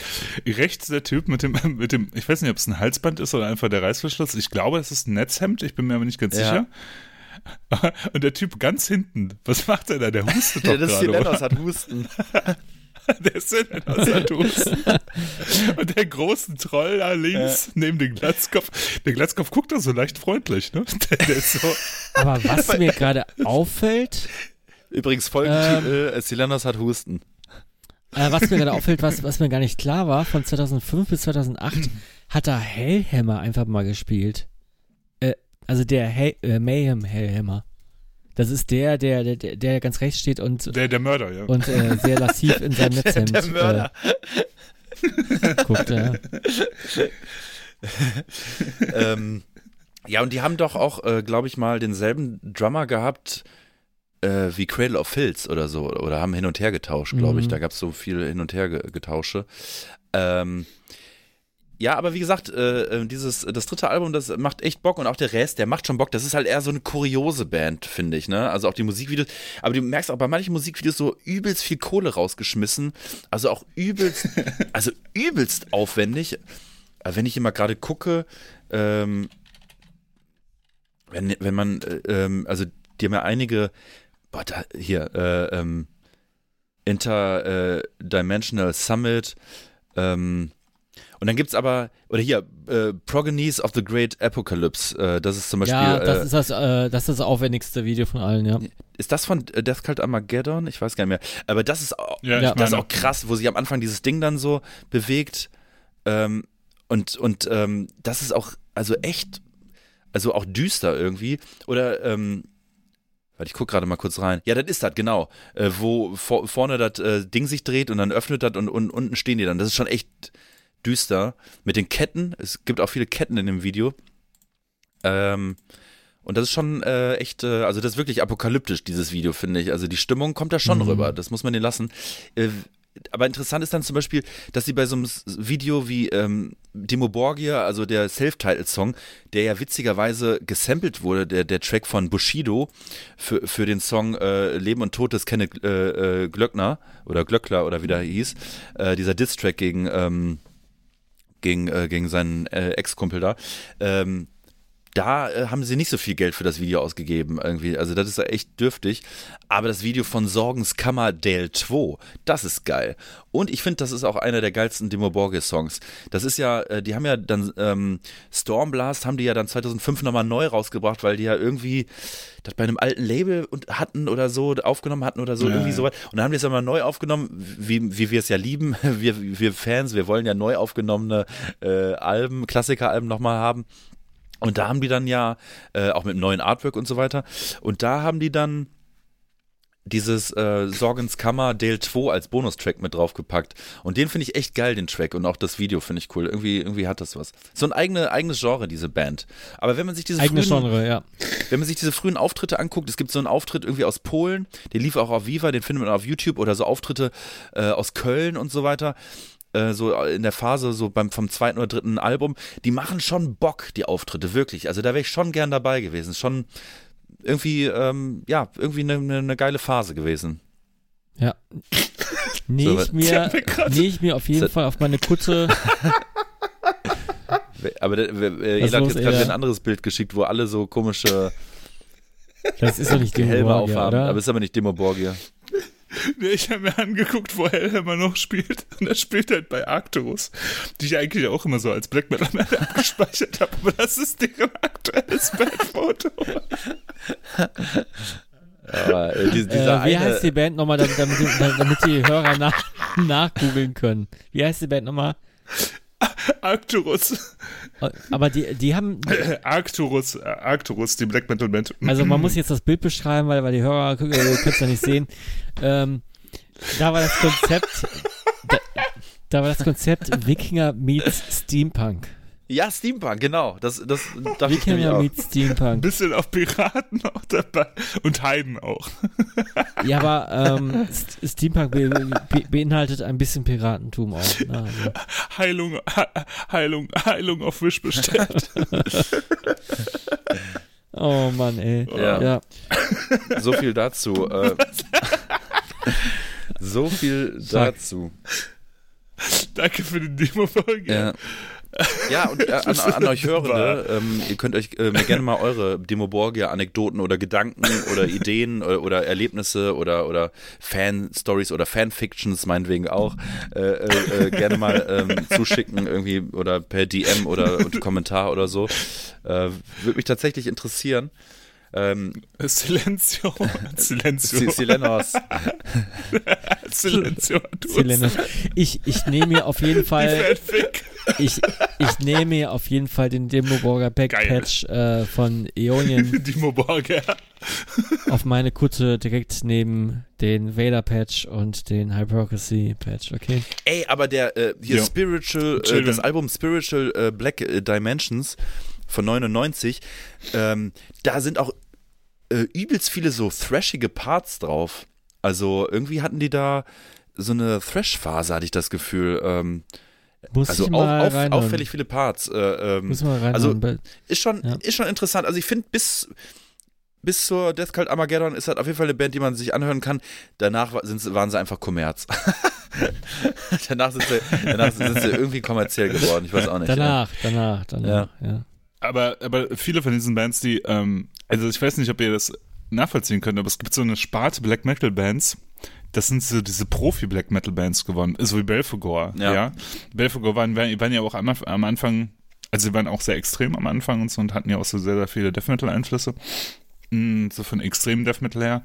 Speaker 3: Rechts der Typ mit dem, mit dem, ich weiß nicht, ob es ein Halsband ist oder einfach der Reißverschluss. Ich glaube, es ist ein Netzhemd, ich bin mir aber nicht ganz
Speaker 2: Ja.
Speaker 3: sicher. Und der Typ ganz hinten, was macht er da? Der hustet doch
Speaker 2: Ja, das
Speaker 3: gerade. oder?
Speaker 2: Lennos hat Husten.
Speaker 3: Der ist ja aus der Husten. Und der große Troll da links, neben dem Glatzkopf. Der Glatzkopf guckt da so leicht freundlich, ne? Der, der ist so,
Speaker 1: Aber was mir gerade auffällt,
Speaker 2: Übrigens, Folgentitel, äh, Silenos hat Husten.
Speaker 1: Äh, was mir gerade auffällt, was, was mir gar nicht klar war, von 2005 bis 2008 hat er Hellhammer einfach mal gespielt. Äh, also der Hell, äh, Mayhem Hellhammer. Das ist der, der, der, der- der ganz rechts steht und,
Speaker 3: der, der Mörder, ja.
Speaker 1: und äh, sehr lassiv in seinem Netzhemd
Speaker 2: Der Mörder.
Speaker 1: Äh, guckt. Ja.
Speaker 2: ähm, ja, und die haben doch auch, äh, glaube ich mal, denselben Drummer gehabt äh, wie Cradle of Filth oder so. Oder haben hin und her getauscht, glaube ich.
Speaker 1: Mhm.
Speaker 2: Da gab es so viel hin und her ge Getausche. Ähm, ja, aber wie gesagt, äh, äh, dieses, das dritte Album, das macht echt Bock und auch der Rest, der macht schon Bock. Das ist halt eher so eine kuriose Band, finde ich, ne? Also auch die Musikvideos, aber du merkst auch bei manchen Musikvideos so übelst viel Kohle rausgeschmissen. Also auch übelst, also übelst aufwendig. Aber wenn ich immer gerade gucke, ähm, wenn, wenn man, äh, ähm, also die haben ja einige, boah, da, hier, äh, ähm, Interdimensional Summit, ähm, und dann gibt's aber, oder hier, äh, Progenies of the Great Apocalypse, äh, das ist zum Beispiel,
Speaker 1: ja, das
Speaker 2: äh,
Speaker 1: ist das, äh, das ist das aufwendigste Video von allen, ja.
Speaker 2: ist das von Death Cult Armageddon? Ich weiß gar nicht mehr. Aber das ist auch,
Speaker 3: Ja,
Speaker 2: das ist auch krass, wo sich am Anfang dieses Ding dann so bewegt. Ähm, und und ähm, das ist auch, also echt, also auch düster irgendwie. Oder, ähm, Warte, ich guck gerade mal kurz rein. Ja, das ist das, genau. Äh, wo vor, vorne das äh, Ding sich dreht und dann öffnet das und, und unten stehen die dann. Das ist schon echt düster. Mit den Ketten. Es gibt auch viele Ketten in dem Video. Ähm, und das ist schon äh, echt, äh, also das ist wirklich apokalyptisch, dieses Video, finde ich. Also die Stimmung kommt da schon
Speaker 1: Mhm.
Speaker 2: rüber, das muss man denen lassen. Äh, aber interessant ist dann zum Beispiel, dass sie bei so einem Video wie ähm, Demo Borgia, also der Self-Titled-Song, der ja witzigerweise gesampelt wurde, der, der Track von Bushido für, für den Song äh, Leben und Tod des Kenneth äh, äh, Glöckner oder Glöckler oder wie der hieß, äh, dieser Diss-Track gegen, ähm, gegen, äh, gegen seinen äh, Ex-Kumpel da. Ähm, da äh, haben sie nicht so viel Geld für das Video ausgegeben irgendwie. Also das ist ja echt dürftig. Aber das Video von Sorgenskammer Del 2, das ist geil. Und ich finde, das ist auch einer der geilsten Demo Borges Songs. Das ist ja, äh, die haben ja dann ähm, Stormblast haben die ja dann 2005 nochmal neu rausgebracht, weil die ja irgendwie das bei einem alten Label und hatten oder so aufgenommen hatten oder so
Speaker 3: Ja,
Speaker 2: irgendwie
Speaker 3: ja.
Speaker 2: so Und dann haben die es aber neu aufgenommen, wie, wie wir es ja lieben. Wir, wir Fans, wir wollen ja neu aufgenommene äh, Alben, Klassikeralben nochmal haben. Und da haben die dann ja, äh, auch mit dem neuen Artwork und so weiter, und da haben die dann dieses äh, Sorgenskammer Dale 2 als Bonustrack mit draufgepackt. Und den finde ich echt geil, den Track. Und auch das Video finde ich cool. Irgendwie, irgendwie hat das was. So ein eigene, eigenes Genre, diese Band. Aber wenn man sich diese
Speaker 1: Eigenes
Speaker 2: frühen,
Speaker 1: Genre, ja.
Speaker 2: wenn man sich diese frühen Auftritte anguckt, es gibt so einen Auftritt irgendwie aus Polen, der lief auch auf Viva, den findet man auf YouTube oder so Auftritte äh, aus Köln und so weiter. Äh, so in der Phase, so beim vom zweiten oder dritten Album, die machen schon Bock, die Auftritte, wirklich. Also da wäre ich schon gern dabei gewesen. Schon irgendwie, ähm, ja, irgendwie eine, eine, eine geile Phase gewesen.
Speaker 1: Ja. Nähe
Speaker 2: So,
Speaker 1: ich mir, nähe ich mir auf jeden Fall auf meine Kutte.
Speaker 2: Aber äh,
Speaker 1: Was
Speaker 2: Ela hat jetzt gerade ein anderes Bild geschickt, wo alle so komische
Speaker 1: Das ist doch nicht
Speaker 2: Helme
Speaker 1: Borgia,
Speaker 2: aufhaben.
Speaker 1: oder?
Speaker 2: Aber es ist aber nicht Demo Borgia.
Speaker 3: Nee, ich habe mir angeguckt, wo Hellhammer noch spielt. Und er spielt halt bei Arcturus, die ich eigentlich auch immer so als Black Metal Band abgespeichert habe. Aber das ist deren aktuelles Bandfoto.
Speaker 2: Aber äh, die, dieser
Speaker 1: Äh, wie
Speaker 2: eine,
Speaker 1: heißt die Band nochmal, damit, damit, die- damit die Hörer nach, nachgoogeln können? Wie heißt die Band nochmal?
Speaker 3: Arcturus.
Speaker 1: Aber die, die haben,
Speaker 3: Arcturus, äh, Arcturus, die Black Metal Band.
Speaker 1: also man muss jetzt das Bild beschreiben, weil, weil die Hörer äh, können es ja nicht sehen. Ähm, da war das Konzept, da, da war das Konzept Wikinger meets Steampunk.
Speaker 2: Ja, Steampunk, genau. Das, das dachte ich nämlich auch.
Speaker 3: Ein
Speaker 1: Steampunk.
Speaker 3: bisschen auf Piraten auch dabei. Und Heiden auch.
Speaker 1: Ja, aber ähm, Steampunk be be beinhaltet ein bisschen Piratentum auch. Ne? Also,
Speaker 3: Heilung, He- Heilung, Heilung auf Wish bestellt.
Speaker 1: oh Mann, ey.
Speaker 2: Ja.
Speaker 1: ja.
Speaker 2: So viel dazu. Äh, so viel
Speaker 1: Sag.
Speaker 2: dazu.
Speaker 3: Danke für die Demo-Folge.
Speaker 2: Ja. Ja, und äh, an, an euch Hörende, ähm, ihr könnt euch äh, mir gerne mal eure Demoborgia-Anekdoten oder Gedanken oder Ideen oder, oder Erlebnisse oder, oder Fan-Stories oder Fanfictions meinetwegen auch äh, äh, äh, gerne mal ähm, zuschicken irgendwie oder per DM oder Kommentar oder so. Äh, Würde mich tatsächlich interessieren. Ähm,
Speaker 3: Silencio. Silencio.
Speaker 2: Si- Silenos.
Speaker 3: Silencio.
Speaker 1: Zylinder. Ich, ich nehme mir auf jeden Fall, ich, ich nehme mir auf jeden Fall den Demoborger Back
Speaker 3: Geil.
Speaker 1: Patch äh, von Aeonian
Speaker 3: Dimo Borger.
Speaker 1: auf meine Kutte direkt neben den Vader Patch und den Hypocrisy Patch, okay?
Speaker 2: Ey, aber der äh, hier
Speaker 3: Ja.
Speaker 2: Spiritual, äh, das Album Spiritual äh, Black äh, Dimensions von 99, ähm, da sind auch äh, übelst viele so thrashige Parts drauf. Also irgendwie hatten die da so eine Thrash-Phase, hatte ich das Gefühl. Ähm,
Speaker 1: Muss
Speaker 2: also
Speaker 1: ich mal
Speaker 2: auf, auffällig viele Parts. Äh, ähm,
Speaker 1: Muss mal rein.
Speaker 2: also- ist schon,
Speaker 1: Ja.
Speaker 2: ist schon interessant. Also ich finde, bis, bis zur Death Cult Armageddon ist das auf jeden Fall eine Band, die man sich anhören kann. Danach sind, waren sie einfach Kommerz. danach, sind sie, danach sind sie irgendwie kommerziell geworden. Ich weiß auch nicht.
Speaker 1: danach, danach, danach, ja.
Speaker 3: Aber, aber viele von diesen Bands, die, ähm, also ich weiß nicht, ob ihr das nachvollziehen könnt, aber es gibt so eine Sparte Black Metal Bands, das sind so diese Profi-Black Metal Bands geworden, so wie Belphegor,
Speaker 2: Ja.
Speaker 3: ja. Belphegor waren, waren ja auch am, am Anfang, also sie waren auch sehr extrem am Anfang und so und hatten ja auch so sehr, sehr viele Death Metal-Einflüsse, Mm, so von extremen Death Metal her.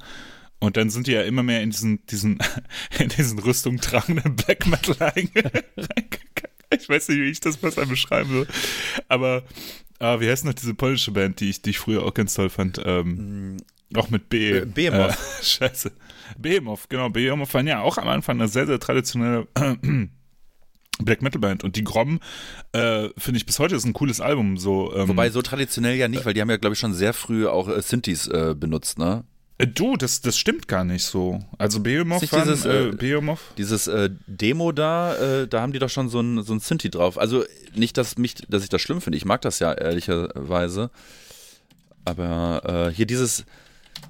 Speaker 3: Und dann sind die ja immer mehr in diesen, diesen, in diesen Rüstung tragenden Black Metal reinge- reingegangen. Ich weiß nicht, wie ich das besser beschreiben will. Aber, ah, wie heißt noch diese polnische Band, die ich, die ich früher auch ganz toll fand? Ähm,
Speaker 2: Mm,
Speaker 3: Auch mit B.
Speaker 2: Äh, Behemoth.
Speaker 3: Äh, scheiße. Behemoth, genau. Behemoth waren ja auch am Anfang eine sehr, sehr traditionelle Black Metal Band. Und die Grom, äh, finde ich bis heute ist ein cooles Album. So, ähm,
Speaker 2: Wobei so traditionell ja nicht, weil die haben ja, glaube ich, schon sehr früh auch äh, Synthes äh, benutzt, ne?
Speaker 3: Äh, du, das, das stimmt gar nicht so. Also Behemoth
Speaker 2: Nicht
Speaker 3: waren,
Speaker 2: dieses,
Speaker 3: äh,
Speaker 2: äh,
Speaker 3: Behemoth.
Speaker 2: Dieses äh, Demo da, äh, da haben die doch schon so ein, so ein Synthi drauf. Also nicht, dass, mich, dass ich das schlimm finde. Ich mag das ja ehrlicherweise. Aber äh, hier dieses,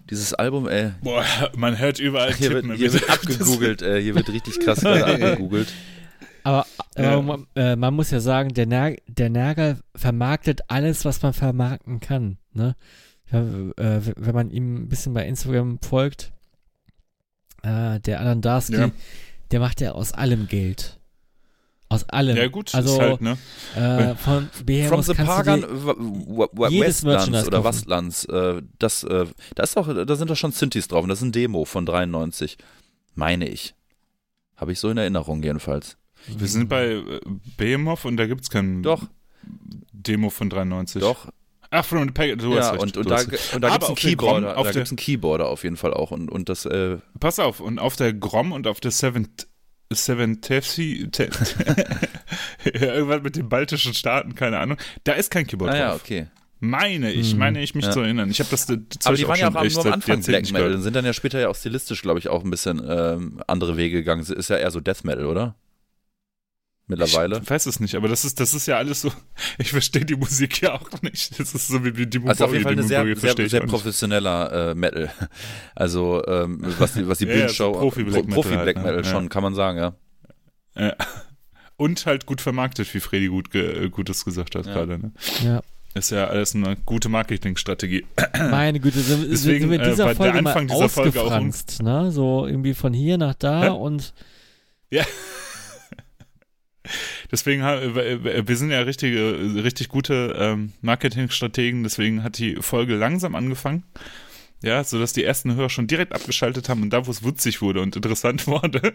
Speaker 2: dieses Album, ey.
Speaker 3: Boah, man hört überall
Speaker 2: Hier wird,
Speaker 3: tippen.
Speaker 2: hier wird abgegoogelt, äh, hier wird richtig krass gerade abgegoogelt.
Speaker 1: Aber äh,
Speaker 3: Ja.
Speaker 1: man, äh, man muss ja sagen, der, Ner der Nergal vermarktet alles, was man vermarkten kann. Ne? Ja, äh, wenn man ihm ein bisschen bei Instagram folgt, äh, der Anandarski,
Speaker 3: Ja.
Speaker 1: der macht ja aus allem Geld. Aus allem.
Speaker 3: Ja gut,
Speaker 1: also
Speaker 3: ist halt, ne?
Speaker 1: äh, von
Speaker 2: From
Speaker 1: Behemoth
Speaker 2: the
Speaker 1: kannst
Speaker 2: Pagan Westlands oder
Speaker 1: kaufen.
Speaker 2: Wastlands, äh, das, äh, da ist doch, da sind doch schon Synthes drauf und das ist ein Demo von 93. Meine ich. Habe ich so in Erinnerung jedenfalls.
Speaker 3: Wir sind bei äh, Behemoth und da gibt's kein
Speaker 2: Doch,
Speaker 3: Demo von 93.
Speaker 2: doch.
Speaker 3: Ach, von Pagan, du hast
Speaker 2: ja,
Speaker 3: recht.
Speaker 2: und, und
Speaker 3: du
Speaker 2: da, und da gibt es einen
Speaker 3: Grom-
Speaker 2: Keyboarder, da gibt's einen Keyboarder auf jeden Fall auch und, und das, äh,
Speaker 3: Pass auf, und auf der Grom und auf der Seven Seven Tefsi, te, ja, irgendwas mit den baltischen Staaten, keine Ahnung. Da ist kein Keyboard
Speaker 2: naja,
Speaker 3: drauf.
Speaker 2: Ah okay.
Speaker 3: Meine ich,
Speaker 1: Hm.
Speaker 3: meine ich mich
Speaker 2: Ja.
Speaker 3: zu erinnern. Ich habe das Zeug
Speaker 2: Aber die waren ja
Speaker 3: schon
Speaker 2: auch am, nur am Anfang Black Metal,
Speaker 3: gehört.
Speaker 2: sind dann ja später ja auch stilistisch, glaube ich, auch ein bisschen ähm, andere Wege gegangen. Ist ja eher so Death Metal, oder? Mittlerweile.
Speaker 3: Ich weiß es nicht, aber das ist, das ist ja alles so. Ich verstehe die Musik ja auch nicht. Das ist so wie die
Speaker 2: Also auf jeden Fall eine sehr, sehr, sehr professioneller äh, Metal. Also ähm, was die, was die
Speaker 3: Ja, ja,
Speaker 2: Bildshow,
Speaker 3: so Profi-Black
Speaker 2: Pro-
Speaker 3: Metal
Speaker 2: Profi-Black
Speaker 3: halt, ne?
Speaker 2: Metal
Speaker 3: Ja.
Speaker 2: schon, kann man sagen, ja.
Speaker 3: Ja. Und halt gut vermarktet, wie Freddy gut ge äh, Gutes gesagt hat
Speaker 2: Ja.
Speaker 3: gerade. Ne?
Speaker 1: ja,
Speaker 3: Ist ja alles eine gute Marketingstrategie.
Speaker 1: meine Güte, sind,
Speaker 3: Deswegen,
Speaker 1: sind wir in
Speaker 3: äh,
Speaker 1: dieser
Speaker 3: der
Speaker 1: Folge mal
Speaker 3: Anfang dieser Folge auch
Speaker 1: ausgefranst, ne? So irgendwie von hier nach da
Speaker 3: Hä?
Speaker 1: und
Speaker 3: Deswegen, äh, wir sind ja richtige, richtig gute ähm, Marketingstrategen, deswegen hat die Folge langsam angefangen. Ja, sodass die ersten Hörer schon direkt abgeschaltet haben und da, wo es witzig wurde und interessant wurde,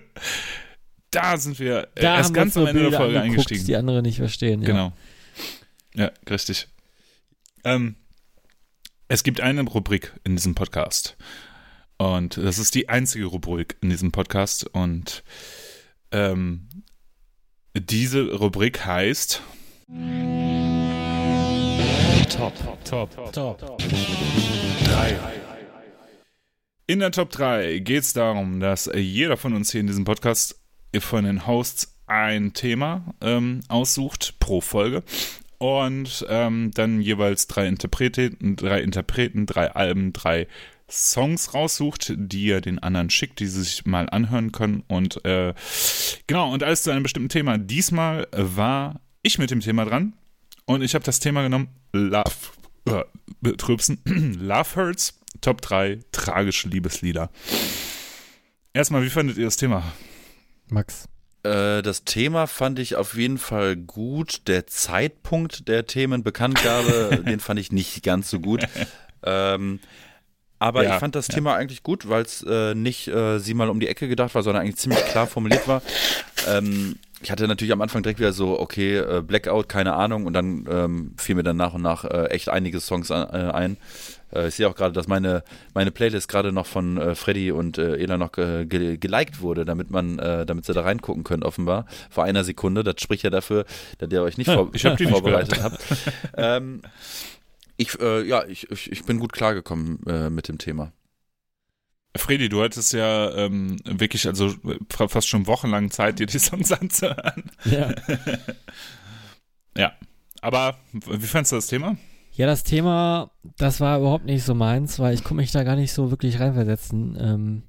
Speaker 3: da sind wir äh,
Speaker 1: da
Speaker 3: erst ganz am Ende der
Speaker 1: Bilder
Speaker 3: Folge
Speaker 1: angeguckt,
Speaker 3: eingestiegen.
Speaker 1: die andere nicht verstehen. Ja.
Speaker 3: Genau. Ja, richtig. Ähm, es gibt eine Rubrik in diesem Podcast. Und das ist die einzige Rubrik in diesem Podcast. Und ähm, diese Rubrik heißt Top, Top,
Speaker 1: Top.
Speaker 3: In der Top 3 geht es darum, dass jeder von uns hier in diesem Podcast von den Hosts ein Thema ähm, aussucht pro Folge. Und ähm, dann jeweils drei Interpreten, drei Interpreten, drei Alben, drei Songs raussucht, die er den anderen schickt, die sie sich mal anhören können und äh, genau und alles zu einem bestimmten Thema. Diesmal war ich mit dem Thema dran und ich habe das Thema genommen Love äh, betrübsen Love Hurts Top 3 tragische Liebeslieder. Erstmal, wie fandet ihr das Thema?
Speaker 1: Max.
Speaker 2: Äh, das Thema fand ich auf jeden Fall gut. Der Zeitpunkt der Themenbekanntgabe, den fand ich nicht ganz so gut. Ähm, aber
Speaker 3: Ja,
Speaker 2: ich fand das
Speaker 3: ja.
Speaker 2: Thema eigentlich gut, weil es äh, nicht äh, sie mal um die Ecke gedacht war, sondern eigentlich ziemlich klar formuliert war. Ähm, ich hatte natürlich am Anfang direkt wieder so, okay, äh, Blackout, keine Ahnung, und dann ähm, fiel mir dann nach und nach äh, echt einige Songs äh, ein. Äh, ich sehe auch gerade, dass meine, meine Playlist gerade noch von Freddy und Ela noch ge ge geliked wurde, damit man, äh, damit sie da reingucken können, offenbar. Vor einer Sekunde. Das spricht ja dafür, dass ihr euch nicht
Speaker 3: Ja,
Speaker 2: vor
Speaker 3: ich hab die nicht
Speaker 2: vorbereitet habt. ähm, ich, äh, ja, ich, ich, ich bin gut klargekommen äh, mit dem Thema.
Speaker 3: Freddy, du hattest ja ähm, wirklich also fast schon wochenlang Zeit, dir die Songs anzuhören.
Speaker 1: Ja.
Speaker 3: Ja. Aber wie fandest du das Thema?
Speaker 1: ja, das Thema, das war überhaupt nicht so meins, weil ich konnte mich da gar nicht so wirklich reinversetzen. Ähm,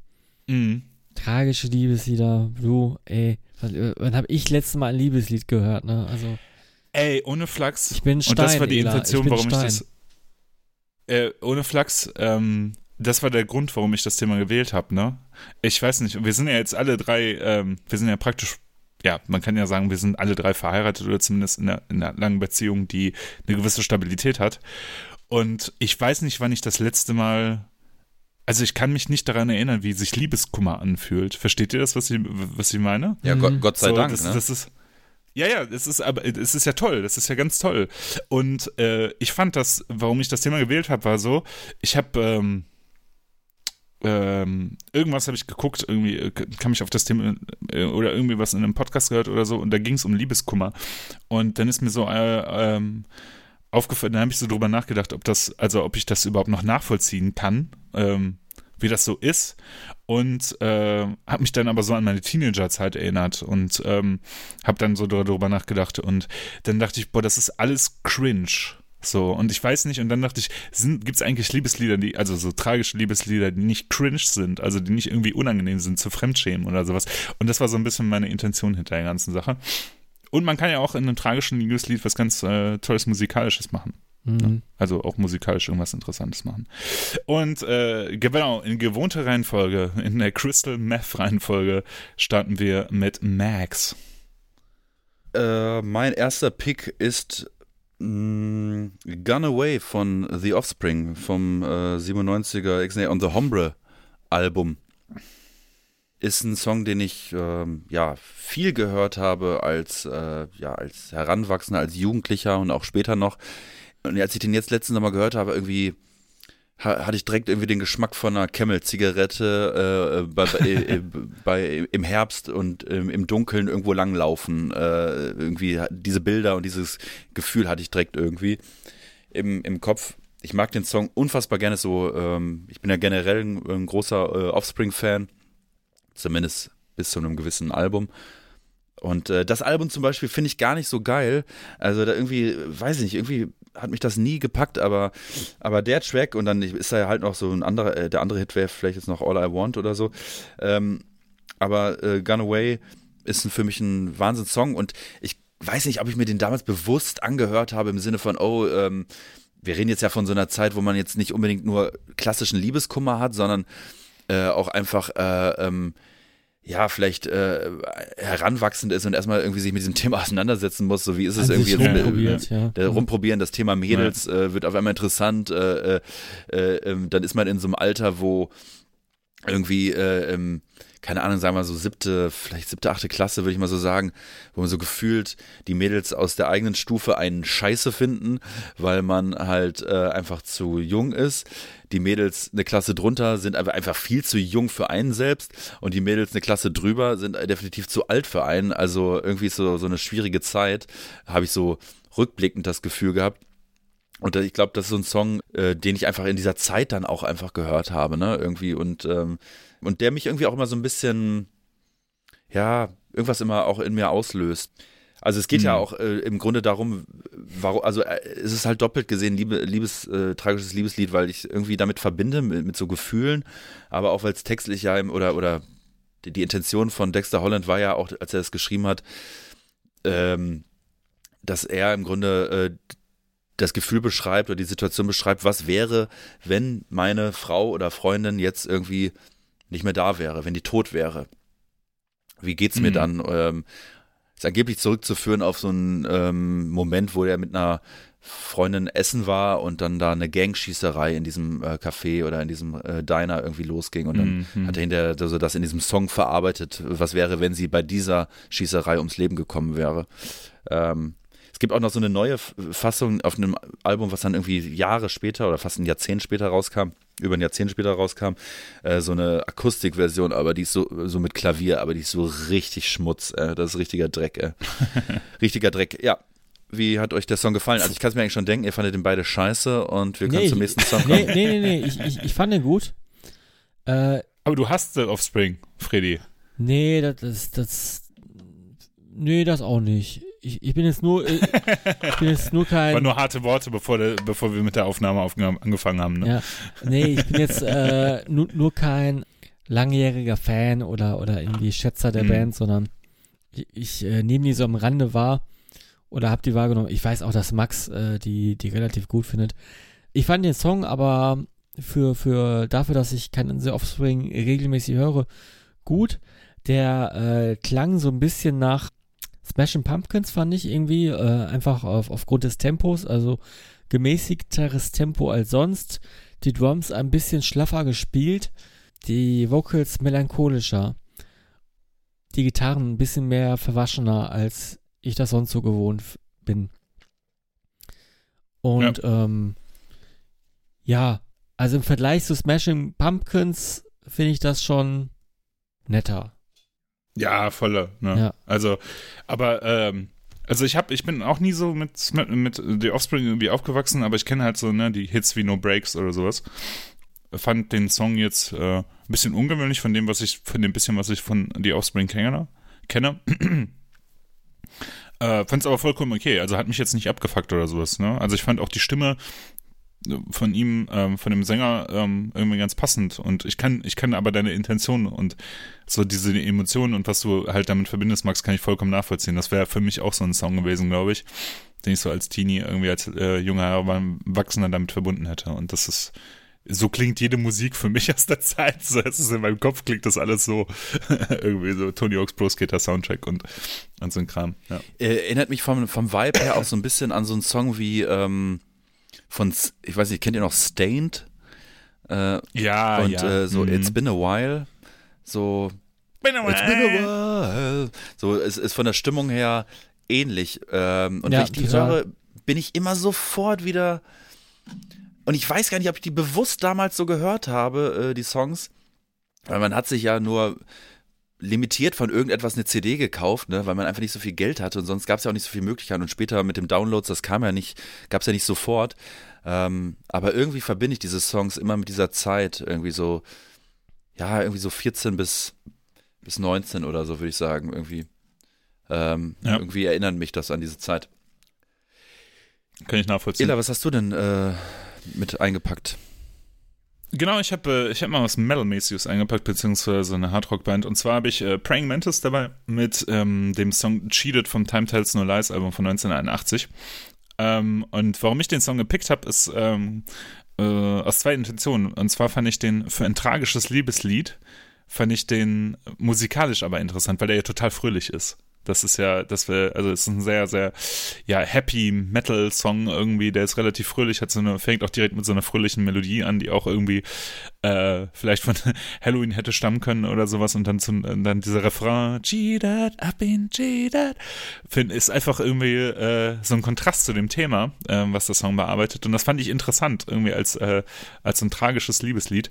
Speaker 3: Mhm.
Speaker 1: tragische Liebeslieder, du, ey, wann, äh, wann habe ich letztes Mal ein Liebeslied gehört, ne? Also,
Speaker 3: Ey, ohne Flachs.
Speaker 1: ich bin Stein,
Speaker 3: Und das war die Intention, warum
Speaker 1: Stein.
Speaker 3: ich das. Äh, ohne Flachs, ähm, das war der Grund, warum ich das Thema gewählt habe, ne? Ich weiß nicht, wir sind ja jetzt alle drei, ähm, wir sind ja praktisch, ja, man kann ja sagen, wir sind alle drei verheiratet oder zumindest in einer, in einer langen Beziehung, die eine gewisse Stabilität hat. Und ich weiß nicht, wann ich das letzte Mal. Also ich kann mich nicht daran erinnern, wie sich Liebeskummer anfühlt. Versteht ihr das, was ich, was ich meine?
Speaker 2: Ja,
Speaker 1: Mhm.
Speaker 2: Gott, Gott sei
Speaker 3: So,
Speaker 2: Dank.
Speaker 3: Das,
Speaker 2: ne?
Speaker 3: das ist, ja, ja, es ist aber es ist ja toll, das ist ja ganz toll. Und äh, ich fand das, warum ich das Thema gewählt habe, war so, ich habe ähm, ähm, irgendwas habe ich geguckt, irgendwie äh, kam ich auf das Thema äh, oder irgendwie was in einem Podcast gehört oder so und da ging es um Liebeskummer. Und dann ist mir so äh, ähm, aufgefallen, da habe ich so drüber nachgedacht, ob das, also ob ich das überhaupt noch nachvollziehen kann, ähm, wie das so ist. Und äh, habe mich dann aber so an meine Teenagerzeit erinnert und ähm, habe dann so darüber nachgedacht und dann dachte ich, boah, das ist alles cringe. So, und ich weiß nicht, und dann dachte ich, gibt es eigentlich Liebeslieder, die, also so tragische Liebeslieder, die nicht cringe sind, also die nicht irgendwie unangenehm sind zu Fremdschämen oder sowas. Und das war so ein bisschen meine Intention hinter der ganzen Sache. Und man kann ja auch in einem tragischen Liebeslied was ganz äh, Tolles Musikalisches machen. Mhm. Also auch musikalisch irgendwas Interessantes machen. Und äh, genau, in gewohnter Reihenfolge, in der Crystal Meth Reihenfolge, starten wir mit Max.
Speaker 2: Äh, mein erster Pick ist mh, mm, Gun Away von The Offspring vom äh, 97er X on the Hombre Album. Ist ein Song, den ich äh, ja viel gehört habe als äh, ja als Heranwachsender, als Jugendlicher und auch später noch. Und als ich den jetzt letztens nochmal gehört habe, irgendwie hatte ich direkt irgendwie den Geschmack von einer Camel-Zigarette äh, bei, äh, bei, im Herbst und ähm, im Dunkeln irgendwo langlaufen. Äh, irgendwie diese Bilder und dieses Gefühl hatte ich direkt irgendwie im, im Kopf. Ich mag den Song unfassbar gerne so. Ähm, ich bin ja generell ein, ein großer äh, Offspring-Fan, zumindest bis zu einem gewissen Album. Und äh, das Album zum Beispiel finde ich gar nicht so geil. Also da irgendwie, weiß ich nicht, irgendwie hat mich das nie gepackt, aber, aber der Track und dann ist da halt noch so ein anderer, äh, der andere Hit wäre vielleicht jetzt noch All I Want oder so. Ähm, aber äh, Gun Away ist für mich ein Wahnsinnssong und ich weiß nicht, ob ich mir den damals bewusst angehört habe im Sinne von, oh, ähm, wir reden jetzt ja von so einer Zeit, wo man jetzt nicht unbedingt nur klassischen Liebeskummer hat, sondern äh, auch einfach äh, ähm, ja, vielleicht äh, heranwachsend ist und erstmal irgendwie sich mit diesem Thema auseinandersetzen muss, so wie ist es irgendwie jetzt rumprobiert, äh, ja. der mhm. rumprobieren, das Thema Mädels ja. äh, wird auf einmal interessant, äh, äh, äh ähm, dann ist man in so einem Alter, wo irgendwie äh, ähm, keine Ahnung, sagen wir mal so siebte, vielleicht siebte, achte Klasse, würde ich mal so sagen, wo man so gefühlt die Mädels aus der eigenen Stufe einen Scheiße finden, weil man halt äh, einfach zu jung ist. Die Mädels eine Klasse drunter sind einfach viel zu jung für einen selbst und die Mädels eine Klasse drüber sind definitiv zu alt für einen. Also irgendwie so, so eine schwierige Zeit, habe ich so rückblickend das Gefühl gehabt. Und ich glaube, das ist so ein Song, äh, den ich einfach in dieser Zeit dann auch einfach gehört habe, ne? Irgendwie und ähm, und der mich irgendwie auch immer so ein bisschen, ja, irgendwas immer auch in mir auslöst. Also es geht mhm. ja auch äh, im Grunde darum, warum, also äh, es ist halt doppelt gesehen Liebe, Liebes, äh, tragisches Liebeslied, weil ich irgendwie damit verbinde mit, mit so Gefühlen, aber auch weil es textlich ja im, oder oder die, die, Intention von Dexter Holland war ja auch, als er es geschrieben hat, ähm, dass er im Grunde äh, das Gefühl beschreibt oder die Situation beschreibt, was wäre, wenn meine Frau oder Freundin jetzt irgendwie nicht mehr da wäre, wenn die tot wäre. Wie geht's mir mhm. dann? Ähm, ist angeblich zurückzuführen auf so einen ähm, Moment, wo er mit einer Freundin essen war und dann da eine Gangschießerei in diesem äh, Café oder in diesem äh, Diner irgendwie losging und dann mhm. hat er hinterher also das in diesem Song verarbeitet, was wäre, wenn sie bei dieser Schießerei ums Leben gekommen wäre. Ähm, es gibt auch noch so eine neue Fassung auf einem Album, was dann irgendwie Jahre später oder fast ein Jahrzehnt später rauskam, über ein Jahrzehnt später rauskam, äh, so eine Akustikversion, aber die ist so, so mit Klavier, aber die ist so richtig Schmutz. Äh, das ist richtiger Dreck. Äh. richtiger Dreck. Ja, wie hat euch der Song gefallen? Also ich kann es mir eigentlich schon denken, ihr fandet den beide scheiße und wir können nee, zum nächsten Song kommen.
Speaker 1: Nee, nee, nee, nee. Ich, ich, ich fand den gut.
Speaker 3: Äh, Aber du hast The Offspring, Freddy.
Speaker 1: Nee, das, das, das Nee, das auch nicht ich, ich bin jetzt nur, äh, ich bin jetzt nur kein.
Speaker 3: War nur harte Worte, bevor, der, bevor wir mit der Aufnahme angefangen haben. Ne?
Speaker 1: Ja, nee, ich bin jetzt äh, nur, nur kein langjähriger Fan oder, oder irgendwie Schätzer der mhm. Band, sondern ich, ich äh, nehme die so am Rande wahr oder habe die wahrgenommen. Ich weiß auch, dass Max äh, die, die relativ gut findet. Ich fand den Song aber für, für dafür, dass ich keinen The Offspring regelmäßig höre, gut. Der äh, klang so ein bisschen nach Smashing Pumpkins fand ich irgendwie äh, einfach auf, aufgrund des Tempos, also gemäßigteres Tempo als sonst. Die Drums ein bisschen schlaffer gespielt, die Vocals melancholischer, die Gitarren ein bisschen mehr verwaschener, als ich das sonst so gewohnt bin. Und ja, ähm, ja also im Vergleich zu Smashing Pumpkins finde ich das schon netter.
Speaker 3: Ja, volle. Ne?
Speaker 1: Ja.
Speaker 3: Also, aber ähm, also ich habe, ich bin auch nie so mit mit, mit The Offspring irgendwie aufgewachsen, aber ich kenne halt so ne die Hits wie No Breaks oder sowas. Fand den Song jetzt äh, ein bisschen ungewöhnlich von dem, was ich von dem bisschen, was ich von The Offspring kenne. kenne. äh, fand es aber vollkommen okay. Also hat mich jetzt nicht abgefuckt oder sowas. Ne? Also ich fand auch die Stimme von ihm, ähm, von dem Sänger ähm, irgendwie ganz passend und ich kann, ich kann aber deine Intention und so diese Emotionen und was du halt damit verbindest, Max, kann ich vollkommen nachvollziehen. Das wäre für mich auch so ein Song gewesen, glaube ich, den ich so als Teenie irgendwie als äh, junger Erwachsener damit verbunden hätte und das ist so klingt jede Musik für mich aus der Zeit. So, es ist in meinem Kopf klingt das alles so irgendwie so Tony Hawk's Pro Skater Soundtrack und, und so ein Kram. Ja.
Speaker 2: Erinnert mich vom, vom Vibe her auch so ein bisschen an so einen Song wie ähm, von, ich weiß nicht, kennt ihr noch Stained? Äh,
Speaker 3: ja,
Speaker 2: und
Speaker 3: ja.
Speaker 2: äh, so
Speaker 3: Mhm.
Speaker 2: It's Been a While. So
Speaker 3: Been a
Speaker 2: It's been a while. So, es ist von der Stimmung her ähnlich. Ähm, und
Speaker 1: Ja,
Speaker 2: wenn ich die
Speaker 1: total.
Speaker 2: höre, bin ich immer sofort wieder. Und ich weiß gar nicht, ob ich die bewusst damals so gehört habe, äh, die Songs. Weil man hat sich ja nur limitiert von irgendetwas eine CD gekauft, ne, weil man einfach nicht so viel Geld hatte und sonst gab es ja auch nicht so viele Möglichkeiten und später mit dem Downloads, das kam ja nicht, gab es ja nicht sofort. Ähm, aber irgendwie verbinde ich diese Songs immer mit dieser Zeit, irgendwie so, ja, irgendwie so 14 bis, bis 19 oder so, würde ich sagen, irgendwie. Ähm,
Speaker 3: Ja.
Speaker 2: Irgendwie erinnert mich das an diese Zeit.
Speaker 3: Kann ich nachvollziehen.
Speaker 2: Ela, was hast du denn äh, mit eingepackt?
Speaker 3: Genau, ich habe äh, ich hab mal was Metal-mäßiges eingepackt, beziehungsweise eine Hardrock-Band. Und zwar habe ich äh, Praying Mantis dabei mit ähm, dem Song Cheated vom Time Tells No Lies Album von 1981. Ähm, und warum ich den Song gepickt habe, ist ähm, äh, aus zwei Intentionen. Und zwar fand ich den für ein tragisches Liebeslied, fand ich den musikalisch aber interessant, weil der ja total fröhlich ist. Das ist ja, das wir, also es ist ein sehr, sehr, ja, happy Metal-Song irgendwie, der ist relativ fröhlich, hat so eine, fängt auch direkt mit so einer fröhlichen Melodie an, die auch irgendwie äh, vielleicht von Halloween hätte stammen können oder sowas und dann zum, dann dieser Refrain, cheated, I've been cheated, find, ist einfach irgendwie äh, so ein Kontrast zu dem Thema, äh, was der Song bearbeitet und das fand ich interessant, irgendwie als, äh, als so ein tragisches Liebeslied.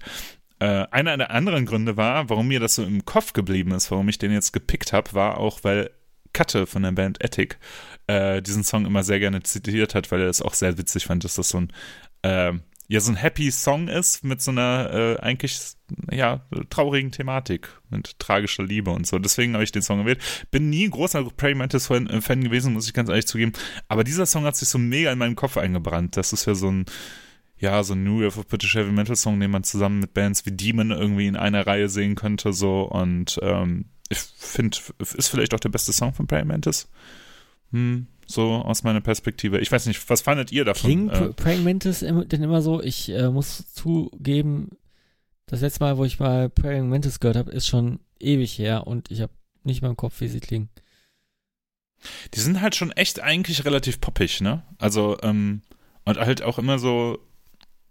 Speaker 3: Äh, einer der anderen Gründe war, warum mir das so im Kopf geblieben ist, warum ich den jetzt gepickt habe, war auch, weil Katte von der Band Ethic äh, diesen Song immer sehr gerne zitiert hat, weil er das auch sehr witzig fand, dass das so ein äh, ja so ein happy Song ist mit so einer äh, eigentlich ja traurigen Thematik mit tragischer Liebe und so. Deswegen habe ich den Song gewählt. Bin nie ein großer Praying Mantis Fan, äh, gewesen, muss ich ganz ehrlich zugeben. Aber dieser Song hat sich so mega in meinen Kopf eingebrannt. Das ist ja so ein ja, so ein New Wave of British Heavy Metal Song, den man zusammen mit Bands wie Demon irgendwie in einer Reihe sehen könnte, so und ähm, ich finde, ist vielleicht auch der beste Song von Praying Mantis. Hm, so aus meiner Perspektive. Ich weiß nicht, was fandet ihr davon?
Speaker 1: Klingt
Speaker 3: Äh,
Speaker 1: Praying Mantis denn immer so? Ich äh, muss zugeben, das letzte Mal, wo ich mal Praying Mantis gehört habe, ist schon ewig her und ich habe nicht mehr im Kopf, wie sie klingen.
Speaker 3: die sind halt schon echt eigentlich relativ poppig, ne? Also, ähm, und halt auch immer so,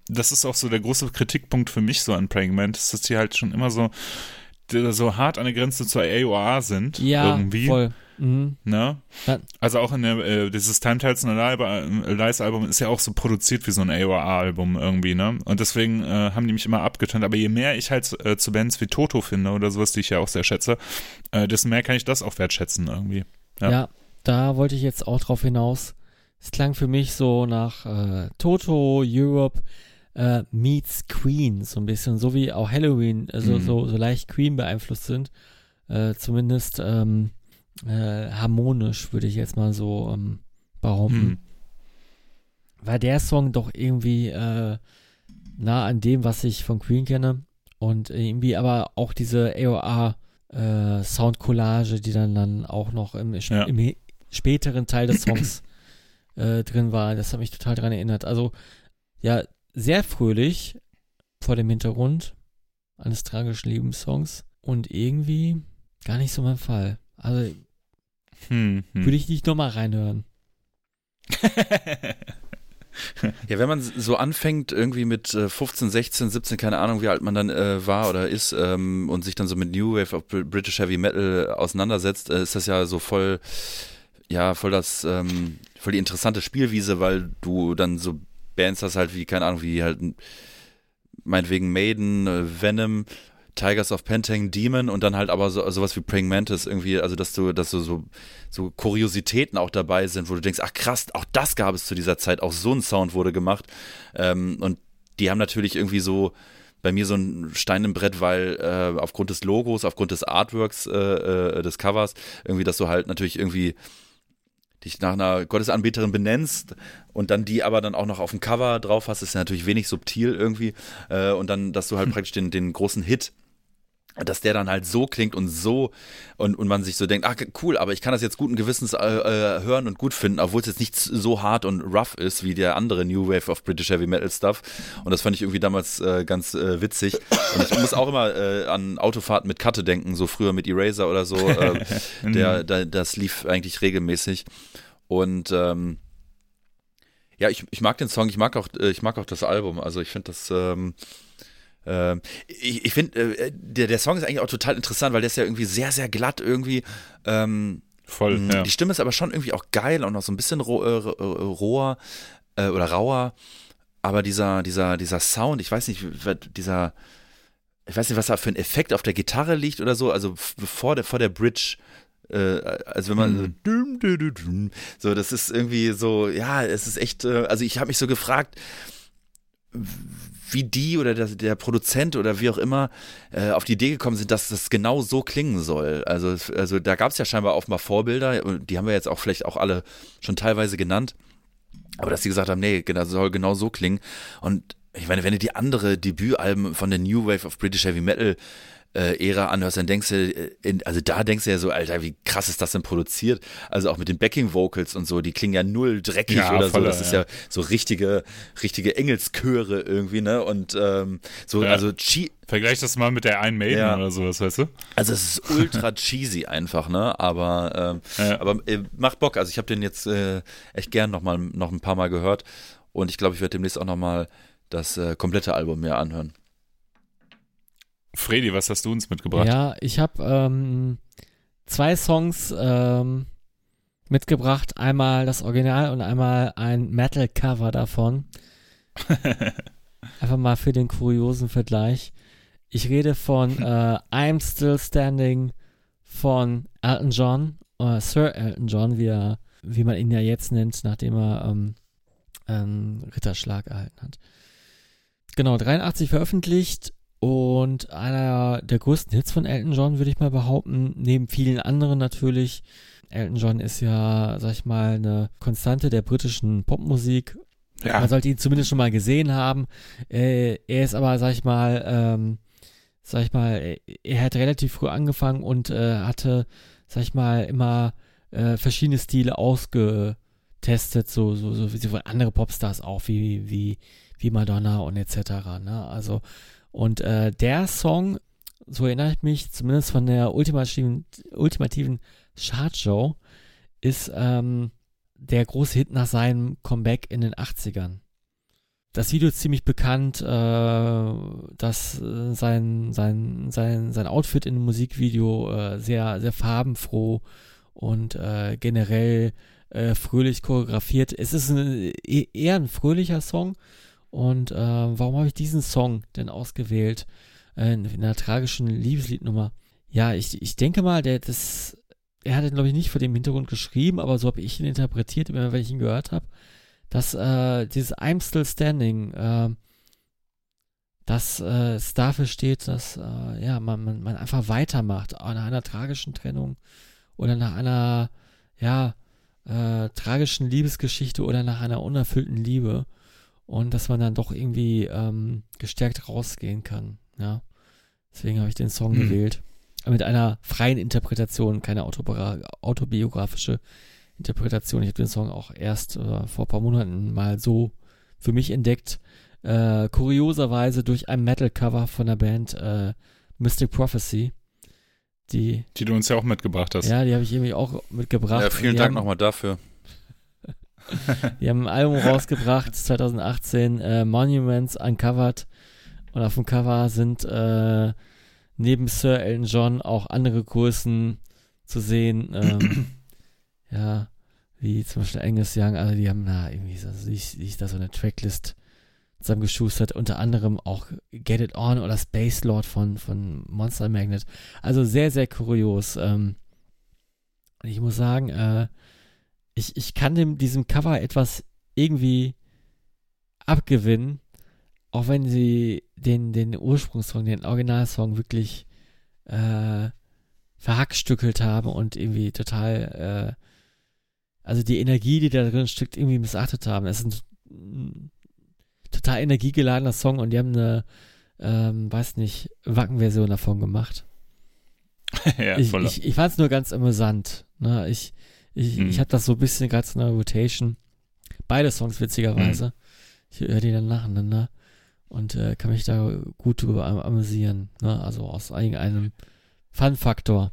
Speaker 3: das ist auch so der große Kritikpunkt für mich so an Praying Mantis, dass die halt schon immer so, so hart an der Grenze zur AOA sind.
Speaker 1: Ja,
Speaker 3: irgendwie.
Speaker 1: voll. Mhm.
Speaker 3: Ne? Also auch in der, äh, dieses Time Tells No Lie- äh, Lies Album ist ja auch so produziert wie so ein AOA-Album irgendwie, ne? Und deswegen äh, haben die mich immer abgetönt. Aber je mehr ich halt äh, zu Bands wie Toto finde oder sowas, die ich ja auch sehr schätze, äh, desto mehr kann ich das auch wertschätzen irgendwie. Ja.
Speaker 1: Ja. da wollte ich jetzt auch drauf hinaus. Es klang für mich so nach äh, Toto, Europe, äh, meets Queen, so ein bisschen, so wie auch Halloween, also
Speaker 3: Mhm.
Speaker 1: so, so leicht Queen beeinflusst sind. Äh, zumindest ähm, äh, harmonisch, würde ich jetzt mal so ähm, behaupten.
Speaker 3: Hm.
Speaker 1: War der Song doch irgendwie äh, nah an dem, was ich von Queen kenne. Und irgendwie aber auch diese AOA äh, Soundcollage, die dann, dann auch noch im,
Speaker 3: Ja.
Speaker 1: im späteren Teil des Songs äh, drin war. Das hat mich total daran erinnert. Also, ja, sehr fröhlich vor dem Hintergrund eines tragischen Lebenssongs und irgendwie gar nicht so mein Fall. Also,
Speaker 3: Hm, hm.
Speaker 1: würde ich nicht nochmal reinhören.
Speaker 2: Ja, wenn man so anfängt, irgendwie mit äh, 15, 16, 17, keine Ahnung, wie alt man dann äh, war oder ist, ähm, und sich dann so mit New Wave of Br- British Heavy Metal äh, auseinandersetzt, äh, ist das ja so voll, ja, voll das, ähm, voll die interessante Spielwiese, weil du dann so Bands hast halt wie, keine Ahnung, wie halt meinetwegen Maiden, äh, Venom, Tigers of Pentang Demon und dann halt aber so, sowas wie Praying Mantis irgendwie, also dass du, dass du so, so Kuriositäten auch dabei sind, wo du denkst, ach krass, auch das gab es zu dieser Zeit, auch so ein Sound wurde gemacht. Ähm, und die haben natürlich irgendwie so bei mir so ein Stein im Brett, weil äh, aufgrund des Logos, aufgrund des Artworks äh, äh, des Covers, irgendwie, dass du halt natürlich irgendwie dich nach einer Gottesanbeterin benennst und dann die aber dann auch noch auf dem Cover drauf hast, ist ja natürlich wenig subtil irgendwie. Äh, und dann, dass du halt praktisch den, den großen Hit dass der dann halt so klingt und so und, und man sich so denkt, ach cool, aber ich kann das jetzt guten Gewissens äh, äh, hören und gut finden, obwohl es jetzt nicht so hart und rough ist wie der andere New Wave of British Heavy Metal Stuff. Und das fand ich irgendwie damals äh, ganz äh, witzig. Und ich muss auch immer äh, an Autofahrten mit Katte denken, so früher mit Eraser oder so. Äh, der, der, das lief eigentlich regelmäßig. Und ähm, ja, ich, ich mag den Song, ich mag auch, ich mag auch das Album. Also ich finde das ähm, ähm, ich, ich finde, äh, der, der Song ist eigentlich auch total interessant, weil der ist ja irgendwie sehr, sehr glatt irgendwie. Ähm,
Speaker 3: Voll,
Speaker 2: mm,
Speaker 3: ja.
Speaker 2: Die Stimme ist aber schon irgendwie auch geil und auch so ein bisschen roh, äh, roher äh, oder rauer. Aber dieser, dieser, dieser Sound, ich weiß nicht, dieser, ich weiß nicht, was da für ein Effekt auf der Gitarre liegt oder so, also vor der, vor der Bridge, äh, also wenn man mhm. so, das ist irgendwie so, ja, es ist echt, äh, also ich habe mich so gefragt, wie die oder der, der Produzent oder wie auch immer äh, auf die Idee gekommen sind, dass das genau so klingen soll. Also, also da gab es ja scheinbar mal Vorbilder, die haben wir jetzt auch vielleicht auch alle schon teilweise genannt. Aber dass sie gesagt haben, nee, das soll genau so klingen. Und ich meine, wenn du die andere Debütalben von der New Wave of British Heavy Metal äh, Ära anhörst, dann denkst du, äh, in, also da denkst du ja so, Alter, wie krass ist das denn produziert? Also auch mit den Backing Vocals und so, die klingen ja null dreckig ja, oder voller, so. Das ist ja. so richtige, richtige Engelschöre irgendwie, ne? Und ähm, so, ja. also che
Speaker 3: Vergleich das mal mit der Ein Maiden ja. oder sowas, weißt du?
Speaker 2: Also es ist ultra cheesy einfach, ne? Aber, ähm, aber äh, macht Bock. Also ich habe den jetzt äh, echt gern noch mal noch ein paar Mal gehört und ich glaube, ich werde demnächst auch noch mal das äh, komplette Album mir anhören.
Speaker 3: Fredi, was hast du uns mitgebracht?
Speaker 1: Ja, ich habe ähm, zwei Songs ähm, mitgebracht. Einmal das Original und einmal ein Metal-Cover davon. Einfach mal für den kuriosen Vergleich. Ich rede von äh, I'm Still Standing von Elton John, äh, Sir Elton John, wie, er, wie man ihn ja jetzt nennt, nachdem er ähm, einen Ritterschlag erhalten hat. Genau, 83 veröffentlicht und einer der größten Hits von Elton John, würde ich mal behaupten, neben vielen anderen natürlich. Elton John ist ja, sag ich mal, eine Konstante der britischen Popmusik. Ja. Man sollte ihn zumindest schon mal gesehen haben. Äh, er ist aber, sag ich mal, ähm, sag ich mal, er hat relativ früh angefangen und äh, hatte, sag ich mal, immer äh, verschiedene Stile ausgetestet, so, so, so wie andere Popstars auch, wie, wie, wie Madonna und etc. Ne? Also und äh, der Song, so erinnere ich mich, zumindest von der ultimativen, ultimativen Chartshow, ist ähm, der große Hit nach seinem Comeback in den 80ern. Das Video ist ziemlich bekannt, äh, dass äh, sein, sein, sein, sein Outfit in dem Musikvideo äh, sehr, sehr farbenfroh und äh, generell äh, fröhlich choreografiert. Es ist ein, e-, eher ein fröhlicher Song, und äh, warum habe ich diesen Song denn ausgewählt? Äh, in einer tragischen Liebesliednummer. Ja, ich, ich denke mal, der das, er hat ihn, glaube ich, nicht vor dem Hintergrund geschrieben, aber so habe ich ihn interpretiert, immer wenn ich ihn gehört habe, dass äh, dieses I'm Still Standing, äh, dass äh, es dafür steht, dass äh, ja, man, man, man einfach weitermacht nach einer tragischen Trennung oder nach einer ja, äh, tragischen Liebesgeschichte oder nach einer unerfüllten Liebe und dass man dann doch irgendwie ähm, gestärkt rausgehen kann. Ja, deswegen habe ich den Song hm. gewählt. Mit einer freien Interpretation, keine autobiografische Interpretation. Ich habe den Song auch erst äh, vor ein paar Monaten mal so für mich entdeckt. Äh, kurioserweise durch ein Metal-Cover von der Band äh, Mystic Prophecy. Die,
Speaker 3: die du uns ja auch mitgebracht hast.
Speaker 1: Ja, die habe ich irgendwie auch mitgebracht. Ja,
Speaker 2: vielen Dank nochmal dafür.
Speaker 1: Die haben ein Album rausgebracht, 2018, äh, Monuments Uncovered. Und auf dem Cover sind äh, neben Sir Elton John auch andere Größen zu sehen. Ähm, ja, wie zum Beispiel Angus Young. Also die haben da irgendwie so, ich, ich da so eine Tracklist zusammengeschustert, unter anderem auch Get It On oder Space Lord von, von Monster Magnet. Also sehr, sehr kurios. Ähm, ich muss sagen, äh, ich, ich kann dem, diesem Cover etwas irgendwie abgewinnen, auch wenn sie den, den Ursprungssong, den Originalsong wirklich äh, verhackstückelt haben und irgendwie total, äh, also die Energie, die da drin steckt, irgendwie missachtet haben. Es ist ein total energiegeladener Song und die haben eine, ähm, weiß nicht, Wacken-Version davon gemacht.
Speaker 3: ja,
Speaker 1: ich, ich, ich fand es nur ganz amüsant. Ne? Ich, ich,
Speaker 3: Mhm.
Speaker 1: ich hatte das so ein bisschen gerade in der Rotation. Beide Songs witzigerweise.
Speaker 3: Mhm.
Speaker 1: Ich höre die dann nacheinander und äh, kann mich da gut drüber am amüsieren. Ne? Also aus irgendeinem Fun-Faktor.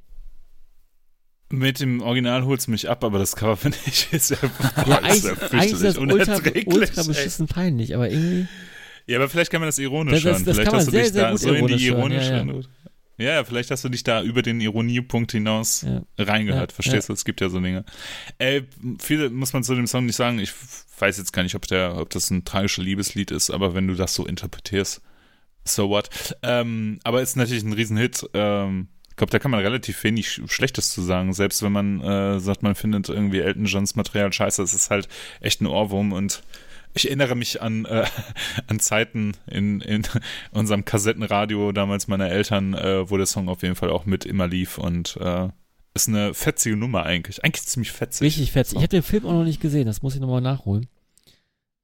Speaker 3: Mit dem Original holt's mich ab, aber das Cover finde ich ist ja,
Speaker 1: Ja,
Speaker 3: boah,
Speaker 1: eigentlich,
Speaker 3: ist ja
Speaker 1: eigentlich ist das ultra,
Speaker 3: unerträglich.
Speaker 1: ultra beschissen peinlich, aber irgendwie.
Speaker 3: Ja, aber vielleicht kann man das ironisch
Speaker 1: Das- das-
Speaker 3: hören.
Speaker 1: das
Speaker 3: Vielleicht
Speaker 1: kann man
Speaker 3: hast du
Speaker 1: sehr,
Speaker 3: dich
Speaker 1: sehr
Speaker 3: da so in die ironische.
Speaker 1: ja,
Speaker 3: Ja, ja. vielleicht hast du dich da über den Ironiepunkt hinaus
Speaker 1: Ja.
Speaker 3: reingehört.
Speaker 1: Ja,
Speaker 3: Verstehst du? Es gibt ja so Dinge. Ey, viel muss man zu dem Song nicht sagen. Ich weiß jetzt gar nicht, ob, der, ob das ein tragisches Liebeslied ist, aber wenn du das so interpretierst, so what. Ähm, aber ist natürlich ein Riesenhit. Ähm, ich glaube, da kann man relativ wenig Schlechtes zu sagen. Selbst wenn man äh, sagt, man findet irgendwie Elton Johns Material scheiße, es ist halt echt ein Ohrwurm und ich erinnere mich an, äh, an Zeiten in, in unserem Kassettenradio damals meiner Eltern, äh, wo der Song auf jeden Fall auch mit immer lief und äh, ist eine fetzige Nummer eigentlich. Eigentlich ziemlich fetzig.
Speaker 1: Richtig fetzig. Ich habe den Film auch noch nicht gesehen, das muss ich nochmal nachholen.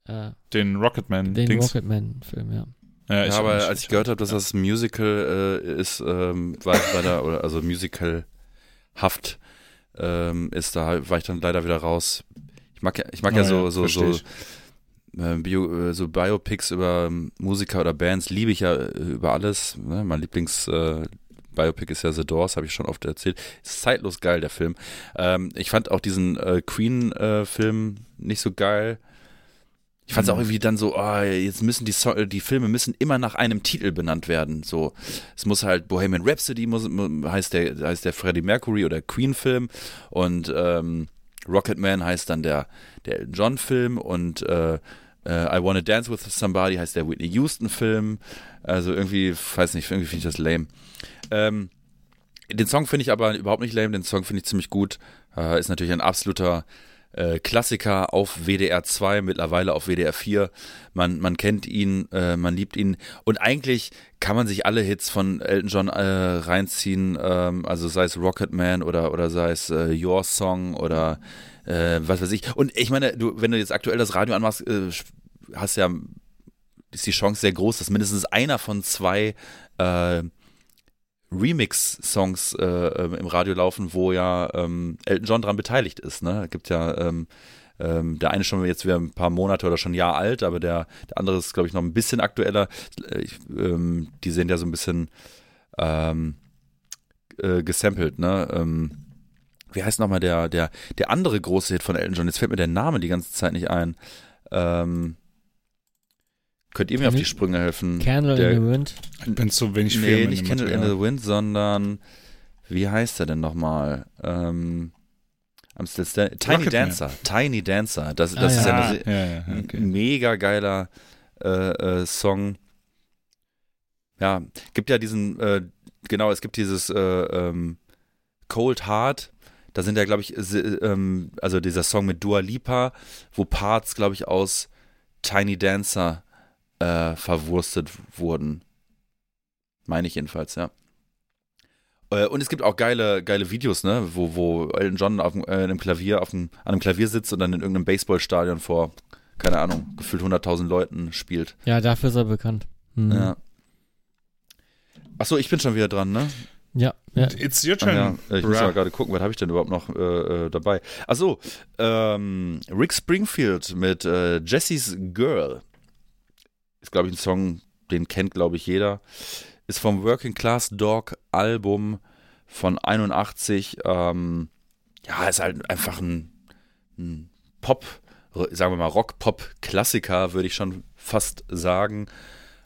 Speaker 1: Äh,
Speaker 3: Den Rocketman.
Speaker 1: den. Rocketman-Film, ja.
Speaker 3: Ja,
Speaker 2: Ja, aber als ich gehört habe, dass das ein Musical äh, ist, ähm, war ich leider, oder also Musical-haft ähm, ist, da war ich dann leider wieder raus. Ich mag ja, ich mag
Speaker 3: Oh
Speaker 2: ja
Speaker 3: ja,
Speaker 2: so, so, so, äh, Bio, äh, so Biopics über ähm, Musiker oder Bands, liebe ich ja äh, über alles. Ne? Mein Lieblings äh, Biopic ist ja The Doors, habe ich schon oft erzählt. Ist zeitlos geil, der Film. Ähm, ich fand auch diesen äh, Queen-Film nicht so geil. Ich fand es auch
Speaker 3: Mhm.
Speaker 2: irgendwie dann so, oh, jetzt müssen die, so äh, die Filme müssen immer nach einem Titel benannt werden. So, es muss halt Bohemian Rhapsody muss, mu- heißt der heißt der Freddie Mercury oder Queen Film und ähm, Rocketman heißt dann der der John Film und äh, äh, I Wanna Dance with Somebody heißt der Whitney Houston Film. Also irgendwie, weiß nicht, irgendwie finde ich das lame. Ähm, den Song finde ich aber überhaupt nicht lame, den Song finde ich ziemlich gut. Äh, ist natürlich ein absoluter äh, Klassiker auf WDR 2, mittlerweile auf WDR 4. Man, man kennt ihn, äh, man liebt ihn. Und eigentlich kann man sich alle Hits von Elton John äh, reinziehen, ähm, also sei es Rocketman oder, oder sei es äh, Your Song oder äh, was weiß ich. Und ich meine, du, wenn du jetzt aktuell das Radio anmachst, äh, hast ja, ist die Chance sehr groß, dass mindestens einer von zwei äh, Remix-Songs äh, ähm, im Radio laufen, wo ja ähm, Elton John dran beteiligt ist. Ne? Gibt ja ähm, ähm, der eine schon jetzt wieder ein paar Monate oder schon ein Jahr alt, aber der, der andere ist, glaube ich, noch ein bisschen aktueller. Ich, ähm, die sind ja so ein bisschen ähm, äh, gesampelt, ne? Wie heißt nochmal der, der, der andere große Hit von Elton John? Jetzt fällt mir der Name die ganze Zeit nicht ein. Ähm, könnt ihr mir auf die Sprünge helfen?
Speaker 1: Candle
Speaker 2: der-
Speaker 1: in the Wind.
Speaker 3: Ich bin zu wenig
Speaker 2: Nee, nicht Candle in the Wind, sondern wie heißt er denn nochmal? Ähm, I'm still. Tiny
Speaker 3: Rocketman.
Speaker 2: Dancer. Tiny Dancer. Das,
Speaker 1: Ah,
Speaker 2: das ist ja
Speaker 3: Ah,
Speaker 2: eine,
Speaker 3: ja, ja,
Speaker 2: ein
Speaker 3: okay.
Speaker 2: mega geiler äh, äh, Song. Ja, gibt ja diesen, äh, genau, es gibt dieses äh, ähm, Cold Heart. Da sind ja, glaube ich, ähm, also dieser Song mit Dua Lipa, wo Parts, glaube ich, aus Tiny Dancer äh, verwurstet wurden. Meine ich jedenfalls, ja. Äh, Und es gibt auch geile, geile Videos, ne, wo, wo Elton John auf äh, einem Klavier, auf dem, an einem Klavier sitzt und dann in irgendeinem Baseballstadion vor, keine Ahnung, gefühlt 100.000 Leuten spielt.
Speaker 1: Ja, dafür ist er bekannt. Mhm.
Speaker 2: Ja. Achso, ich bin schon wieder dran, ne?
Speaker 1: Ja, ja.
Speaker 3: It's your turn.
Speaker 2: ja, ich muss mal gerade gucken, was habe ich denn überhaupt noch äh, äh, dabei? Achso, ähm, Rick Springfield mit äh, Jessie's Girl. Ist, glaube ich, ein Song, den kennt, glaube ich, jeder. Ist vom Working Class Dog Album von 81. Ähm, ja, ist halt einfach ein, ein Pop, sagen wir mal Rock-Pop-Klassiker, würde ich schon fast sagen.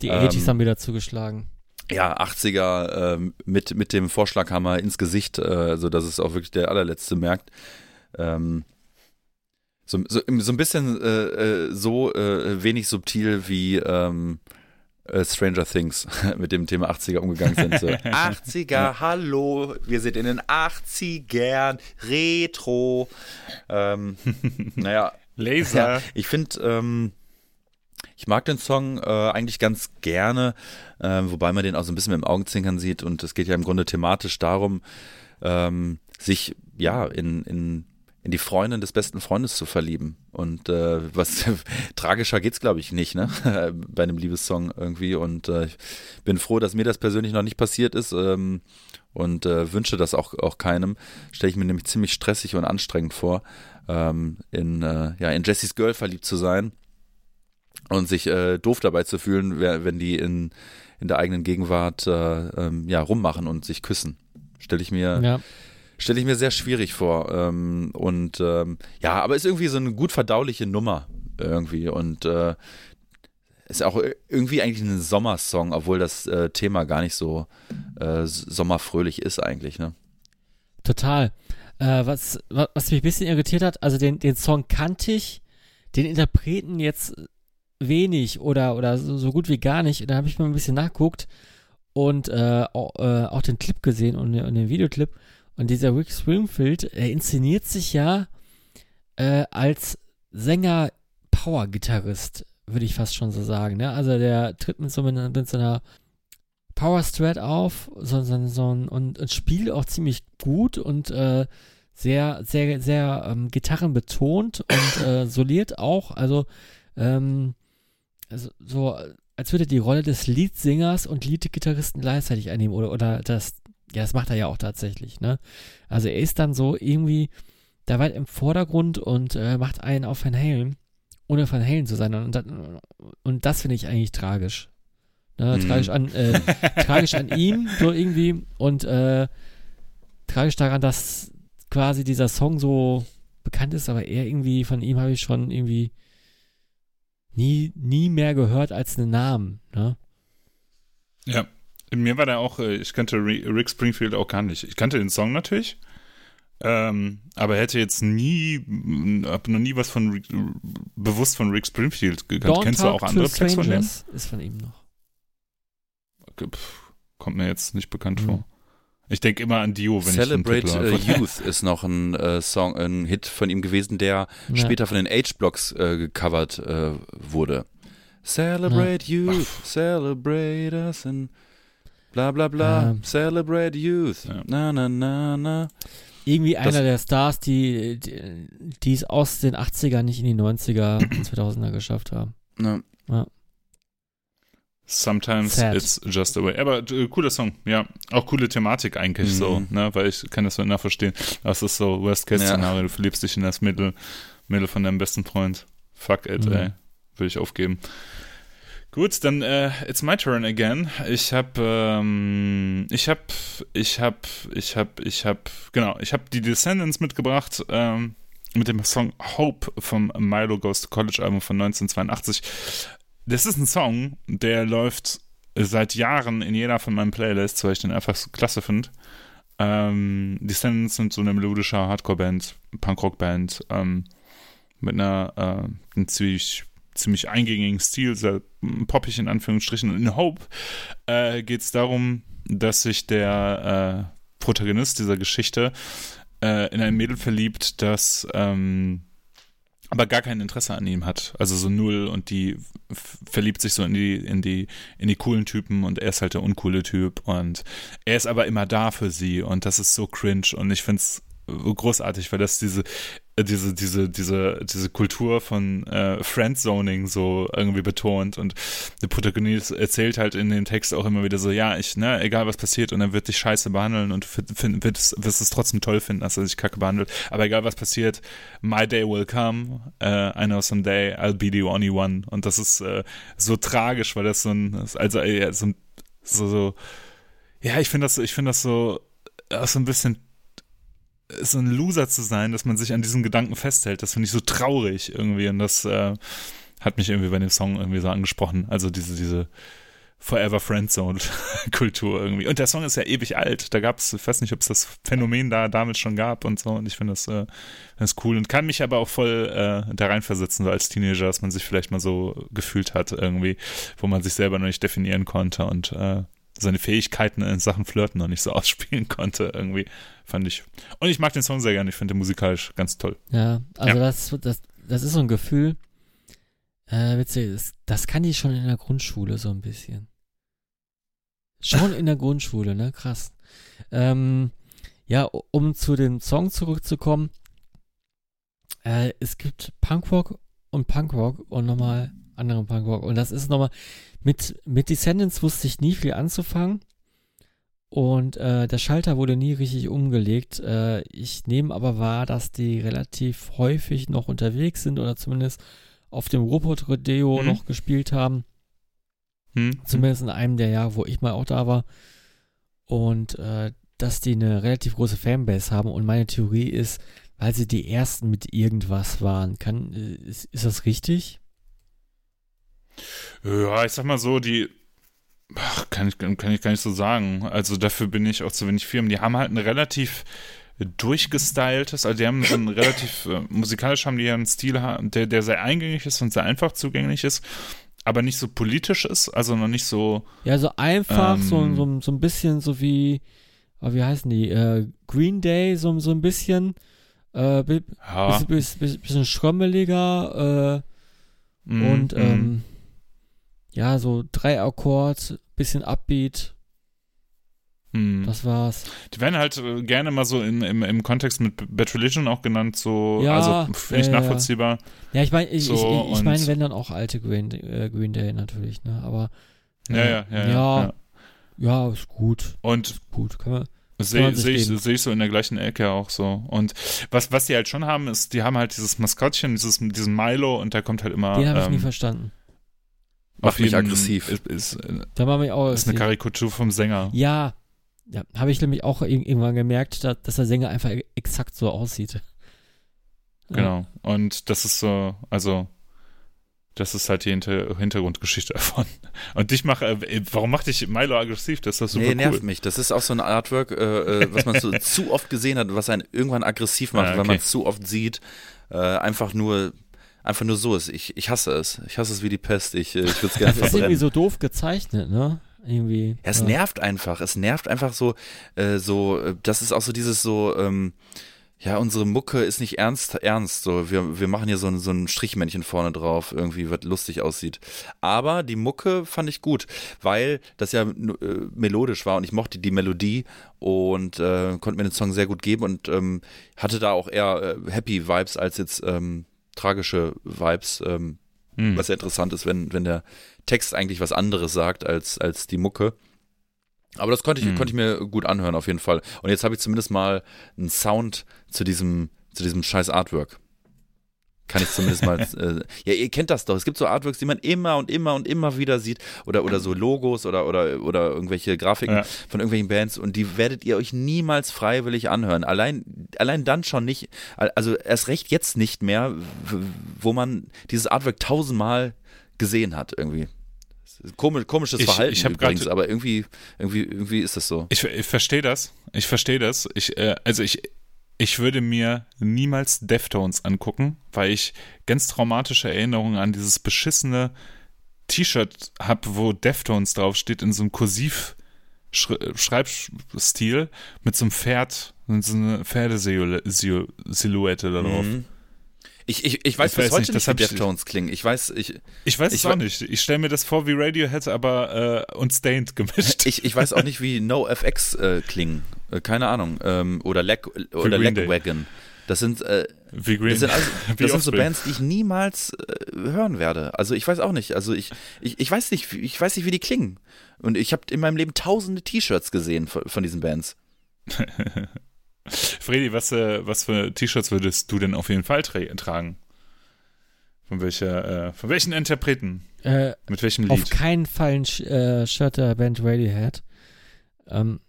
Speaker 1: Die
Speaker 2: Ähm,
Speaker 1: 80s haben wieder zugeschlagen.
Speaker 2: Ja, 80er ähm, mit, mit dem Vorschlaghammer ins Gesicht, äh, so dass es auch wirklich der allerletzte merkt. Ähm, So, so, so ein bisschen äh, äh, so äh, wenig subtil wie ähm, äh, Stranger Things mit dem Thema 80er umgegangen sind. So. 80er, hallo, wir sind in den 80ern, Retro. Ähm, naja.
Speaker 3: Laser.
Speaker 2: Ja, ich finde, ähm, ich mag den Song äh, eigentlich ganz gerne, äh, wobei man den auch so ein bisschen mit dem Augenzwinkern sieht und es geht ja im Grunde thematisch darum, ähm, sich ja in, in in die Freundin des besten Freundes zu verlieben. Und äh, was tragischer geht's, glaube ich, nicht, ne? Bei einem Liebessong irgendwie. Und äh, ich bin froh, dass mir das persönlich noch nicht passiert ist. Ähm, und äh, wünsche das auch, auch keinem. Stelle ich mir nämlich ziemlich stressig und anstrengend vor, ähm, in, äh, ja, in Jessies Girl verliebt zu sein und sich äh, doof dabei zu fühlen, wenn die in, in der eigenen Gegenwart äh, ähm, ja, rummachen und sich küssen. Stelle ich mir ja stelle ich mir sehr schwierig vor. Ähm, und ähm, ja, aber ist irgendwie so eine gut verdauliche Nummer irgendwie und äh, ist auch irgendwie eigentlich ein Sommersong, obwohl das äh, Thema gar nicht so äh, sommerfröhlich ist eigentlich, ne?
Speaker 1: Total. Äh, was, was mich ein bisschen irritiert hat, also den, den Song kannte ich, den Interpreten jetzt wenig oder, oder so, so gut wie gar nicht. Und da habe ich mal ein bisschen nachguckt und äh, auch, äh, auch den Clip gesehen und, und den Videoclip. Und dieser Rick Springfield, er inszeniert sich ja äh, als Sänger Power-Gitarrist, würde ich fast schon so sagen. Ne? Also der tritt mit so, mit, mit so einer Power Strat auf so, so, so, und, und spielt auch ziemlich gut und äh, sehr, sehr, sehr ähm, gitarrenbetont und äh, soliert auch. Also, ähm, also so, als würde die Rolle des Leadsängers und Lead-Gitarristen gleichzeitig einnehmen oder, oder das, ja, das macht er ja auch tatsächlich, ne? Also er ist dann so irgendwie da weit im Vordergrund und äh, macht einen auf Van Halen, ohne Van Halen zu sein. Und, und das finde ich eigentlich tragisch. Ne? Mhm. Tragisch, an, äh, tragisch an ihm, so irgendwie. Und äh, tragisch daran, dass quasi dieser Song so bekannt ist, aber er irgendwie, von ihm habe ich schon irgendwie nie, nie mehr gehört als einen Namen. Ne?
Speaker 3: Ja. Mir war der auch, äh, ich kannte Rick Springfield auch gar nicht. Ich kannte den Song natürlich, ähm, aber hätte jetzt nie, hab noch nie was von Rick, bewusst von Rick Springfield gekannt. Kennst du auch andere Tracks von ihm?
Speaker 1: Ist von ihm noch.
Speaker 3: Okay, pff, kommt mir jetzt nicht bekannt mhm. vor. Ich denke immer an Dio, wenn
Speaker 2: Celebrate
Speaker 3: ich
Speaker 2: Celebrate uh, Youth ist noch ein äh, Song, ein Hit von ihm gewesen, der ja. später von den H-Blocks äh, gecovert äh, wurde. Celebrate ja. Youth, Ach. celebrate us and Bla bla bla. Ähm, Celebrate Youth. Ja. Na na na na.
Speaker 1: Irgendwie das einer der Stars, die, die, es aus den 80ern nicht in die 90er, 2000er geschafft haben. Ja. ja.
Speaker 3: Sometimes Sad. it's just a way. Aber äh, cooler Song, ja. Auch coole Thematik eigentlich mhm. so, ne? Weil ich kann das so nachverstehen. Das ist so Worst-Case-Szenario. Ja. Du verliebst dich in das Mittel, Mittel von deinem besten Freund. Fuck it, mhm. ey. Würde ich aufgeben. Gut, dann äh, it's my turn again. Ich habe, ähm, ich habe, ich habe, ich habe, ich habe, genau, ich habe die Descendants mitgebracht ähm, mit dem Song Hope vom Milo Goes to College Album von 1982. Das ist ein Song, der läuft seit Jahren in jeder von meinen Playlists, weil ich den einfach klasse finde. Ähm, Descendants sind so eine melodische Hardcore-Band, Punkrock-Band ähm, mit einer äh, ziemlich ziemlich eingängigen Stil, sehr poppig in Anführungsstrichen. Und in Hope äh, geht es darum, dass sich der äh, Protagonist dieser Geschichte äh, in ein Mädel verliebt, das ähm, aber gar kein Interesse an ihm hat. Also so null und die verliebt sich so in die, in die, in die coolen Typen und er ist halt der uncoole Typ und er ist aber immer da für sie und das ist so cringe und ich finde es großartig, weil das diese diese, diese, diese, diese Kultur von äh, Friendzoning so irgendwie betont und der Protagonist erzählt halt in den Text auch immer wieder so, ja, ich, ne, egal was passiert und er wird dich scheiße behandeln und find, wird es, wirst es trotzdem toll finden, dass er sich kacke behandelt, aber egal was passiert, my day will come, uh, I know someday I'll be the only one. Und das ist äh, so tragisch, weil das so ein, also äh, so, so, so ja, ich finde das, ich finde das so, so ein bisschen so ein Loser zu sein, dass man sich an diesen Gedanken festhält. Das finde ich so traurig irgendwie und das äh, hat mich irgendwie bei dem Song irgendwie so angesprochen. Also diese, diese, Forever Friendzone Kultur irgendwie. Und der Song ist ja ewig alt. Da gab es, ich weiß nicht, ob es das Phänomen da damals schon gab und so. Und ich finde das, äh, das cool und kann mich aber auch voll äh, da reinversetzen, so als Teenager, dass man sich vielleicht mal so gefühlt hat irgendwie, wo man sich selber noch nicht definieren konnte und äh, seine Fähigkeiten in Sachen Flirten noch nicht so ausspielen konnte irgendwie, fand ich. Und ich mag den Song sehr gerne. Ich finde den musikalisch ganz toll.
Speaker 1: Ja, also
Speaker 3: Ja.
Speaker 1: Das, das, das ist so ein Gefühl, äh, witzig, das, das kann ich schon in der Grundschule so ein bisschen. Schon in der Grundschule, ne? Krass. Ähm, ja, um zu dem Song zurückzukommen, äh, es gibt Punkrock und Punkrock und nochmal anderen Punkrock. Und das ist nochmal, mit, mit Descendants wusste ich nie viel anzufangen. Und äh, der Schalter wurde nie richtig umgelegt. Äh, ich nehme aber wahr, dass die relativ häufig noch unterwegs sind oder zumindest auf dem Robot Rodeo
Speaker 3: Mhm.
Speaker 1: noch gespielt haben.
Speaker 3: Hm?
Speaker 1: Zumindest in einem der Jahre, wo ich mal auch da war. Und äh, dass die eine relativ große Fanbase haben. Und meine Theorie ist, weil sie die ersten mit irgendwas waren. Kann, äh, ist, ist das richtig?
Speaker 3: Ja, ich sag mal so, die ach, kann ich, kann ich gar nicht so sagen. Also dafür bin ich auch zu wenig Firmen. Die haben halt ein relativ durchgestyltes, also die haben so ein relativ, äh, musikalisch haben die ja einen Stil, der, der sehr eingängig ist und sehr einfach zugänglich ist, aber nicht so politisch ist, also noch nicht so,
Speaker 1: Ja, so einfach, so,
Speaker 3: Ähm.
Speaker 1: so, so ein bisschen so wie, oh, wie heißen die? Äh, Green Day, so, so ein bisschen. Äh, bi-
Speaker 3: ja,
Speaker 1: bisschen, bisschen, bisschen schrömmeliger äh,
Speaker 3: mm,
Speaker 1: und
Speaker 3: mm.
Speaker 1: ähm, ja, so drei Akkord, bisschen Upbeat,
Speaker 3: mm.
Speaker 1: das war's.
Speaker 3: Die werden halt äh, gerne mal so in, im, im Kontext mit Bad Religion auch genannt, so,
Speaker 1: Ja,
Speaker 3: also finde ich
Speaker 1: ja.
Speaker 3: nachvollziehbar.
Speaker 1: Ja, ich meine, ich,
Speaker 3: So,
Speaker 1: ich, ich, ich meine, wenn dann auch alte Green, äh, Green Day natürlich, ne? Aber
Speaker 3: Ja,
Speaker 1: äh,
Speaker 3: ja, ja, ja.
Speaker 1: ja,
Speaker 3: ja.
Speaker 1: ja, ist gut,
Speaker 3: Und
Speaker 1: gut, kann man.
Speaker 3: Sehe seh ich, seh ich so in der gleichen Ecke auch so. Und was, was die halt schon haben, ist, die haben halt dieses Maskottchen, dieses, diesen Milo und da kommt halt immer.
Speaker 1: Den habe ich
Speaker 3: ähm,
Speaker 1: nie verstanden.
Speaker 2: Macht mich aggressiv.
Speaker 3: Ist, ist,
Speaker 1: Da war mich auch.
Speaker 3: ist eine Karikatur vom Sänger.
Speaker 1: Ja, ja habe ich nämlich auch ir- irgendwann gemerkt, dass, dass der Sänger einfach e- exakt so aussieht. Ja.
Speaker 3: Genau. Und das ist so, also, das ist halt die Hinter Hintergrundgeschichte davon. Und dich mach, äh, warum macht dich Milo aggressiv? Das ist doch super
Speaker 2: nee,
Speaker 3: cool.
Speaker 2: nervt mich. Das ist auch so ein Artwork, äh, äh, was man so zu oft gesehen hat, was einen irgendwann aggressiv macht,
Speaker 3: Ah, okay.
Speaker 2: weil man es zu oft sieht. Äh, einfach nur, einfach nur so ist. Ich, ich hasse es. Ich hasse es wie die Pest. Ich, äh, ich würde es gerne
Speaker 1: Das ist irgendwie
Speaker 2: verbrennen.
Speaker 1: so doof gezeichnet, ne? Irgendwie.
Speaker 2: Ja, es
Speaker 1: ja.
Speaker 2: nervt einfach. Es nervt einfach so, äh, so, äh, das ist auch so dieses so, ähm, ja, unsere Mucke ist nicht ernst, ernst. So, wir, wir machen hier so ein, so ein Strichmännchen vorne drauf, irgendwie, was lustig aussieht. Aber die Mucke fand ich gut, weil das ja äh, melodisch war und ich mochte die Melodie und äh, konnte mir den Song sehr gut geben und ähm, hatte da auch eher äh, Happy Vibes als jetzt ähm, tragische Vibes. Ähm,
Speaker 3: Hm.
Speaker 2: was ja interessant ist, wenn, wenn der Text eigentlich was anderes sagt als, als die Mucke. Aber das konnte ich,
Speaker 3: Mhm.
Speaker 2: konnte ich mir gut anhören, auf jeden Fall. Und jetzt habe ich zumindest mal einen Sound zu diesem, zu diesem scheiß Artwork. Kann ich zumindest mal. äh, ja, ihr kennt das doch. Es gibt so Artworks, die man immer und immer und immer wieder sieht. Oder, oder so Logos oder, oder, oder irgendwelche Grafiken
Speaker 3: Ja.
Speaker 2: von irgendwelchen Bands. Und die werdet ihr euch niemals freiwillig anhören. Allein, allein dann schon nicht. Also erst recht jetzt nicht mehr, wo man dieses Artwork tausendmal gesehen hat irgendwie. Komisch, komisches Verhalten
Speaker 3: ich hab
Speaker 2: übrigens,
Speaker 3: grad-
Speaker 2: aber irgendwie, irgendwie, irgendwie ist das so.
Speaker 3: Ich, ich verstehe das. Ich verstehe das. Ich, äh, also ich, ich würde mir niemals Deftones angucken, weil ich ganz traumatische Erinnerungen an dieses beschissene T-Shirt habe, wo Deftones draufsteht in so einem Kursiv Schreibstil mit so einem Pferd so eine Pferdesilhouette da drauf.
Speaker 2: Mhm. Ich, ich, ich weiß
Speaker 3: Ich
Speaker 2: bis
Speaker 3: weiß
Speaker 2: heute
Speaker 3: nicht,
Speaker 2: wie Deftones klingen. Ich weiß, ich,
Speaker 3: Ich weiß es auch nicht. Ich stelle mir das vor wie Radiohead, aber äh, und Stained gemischt.
Speaker 2: ich, ich weiß auch nicht, wie NoFX äh, klingen. Äh, keine Ahnung. Ähm, oder Leg, oder
Speaker 3: Green Day.
Speaker 2: Legwagon. Das sind, äh,
Speaker 3: wie Green
Speaker 2: das sind, also,
Speaker 3: wie
Speaker 2: das sind so. Bands, die ich niemals äh, hören werde. Also ich weiß auch nicht. Also ich, ich, ich weiß nicht, wie- ich weiß nicht, wie die klingen. Und ich habe in meinem Leben tausende T-Shirts gesehen von, von diesen Bands.
Speaker 3: Fredi, was, äh, was für T-Shirts würdest du denn auf jeden Fall tra tragen? Von welcher, äh, von welchen Interpreten?
Speaker 1: Äh,
Speaker 3: Mit welchem
Speaker 1: auf
Speaker 3: Lied?
Speaker 1: keinen Fall ein Sch äh, Shirt der Band Radiohead. Ähm,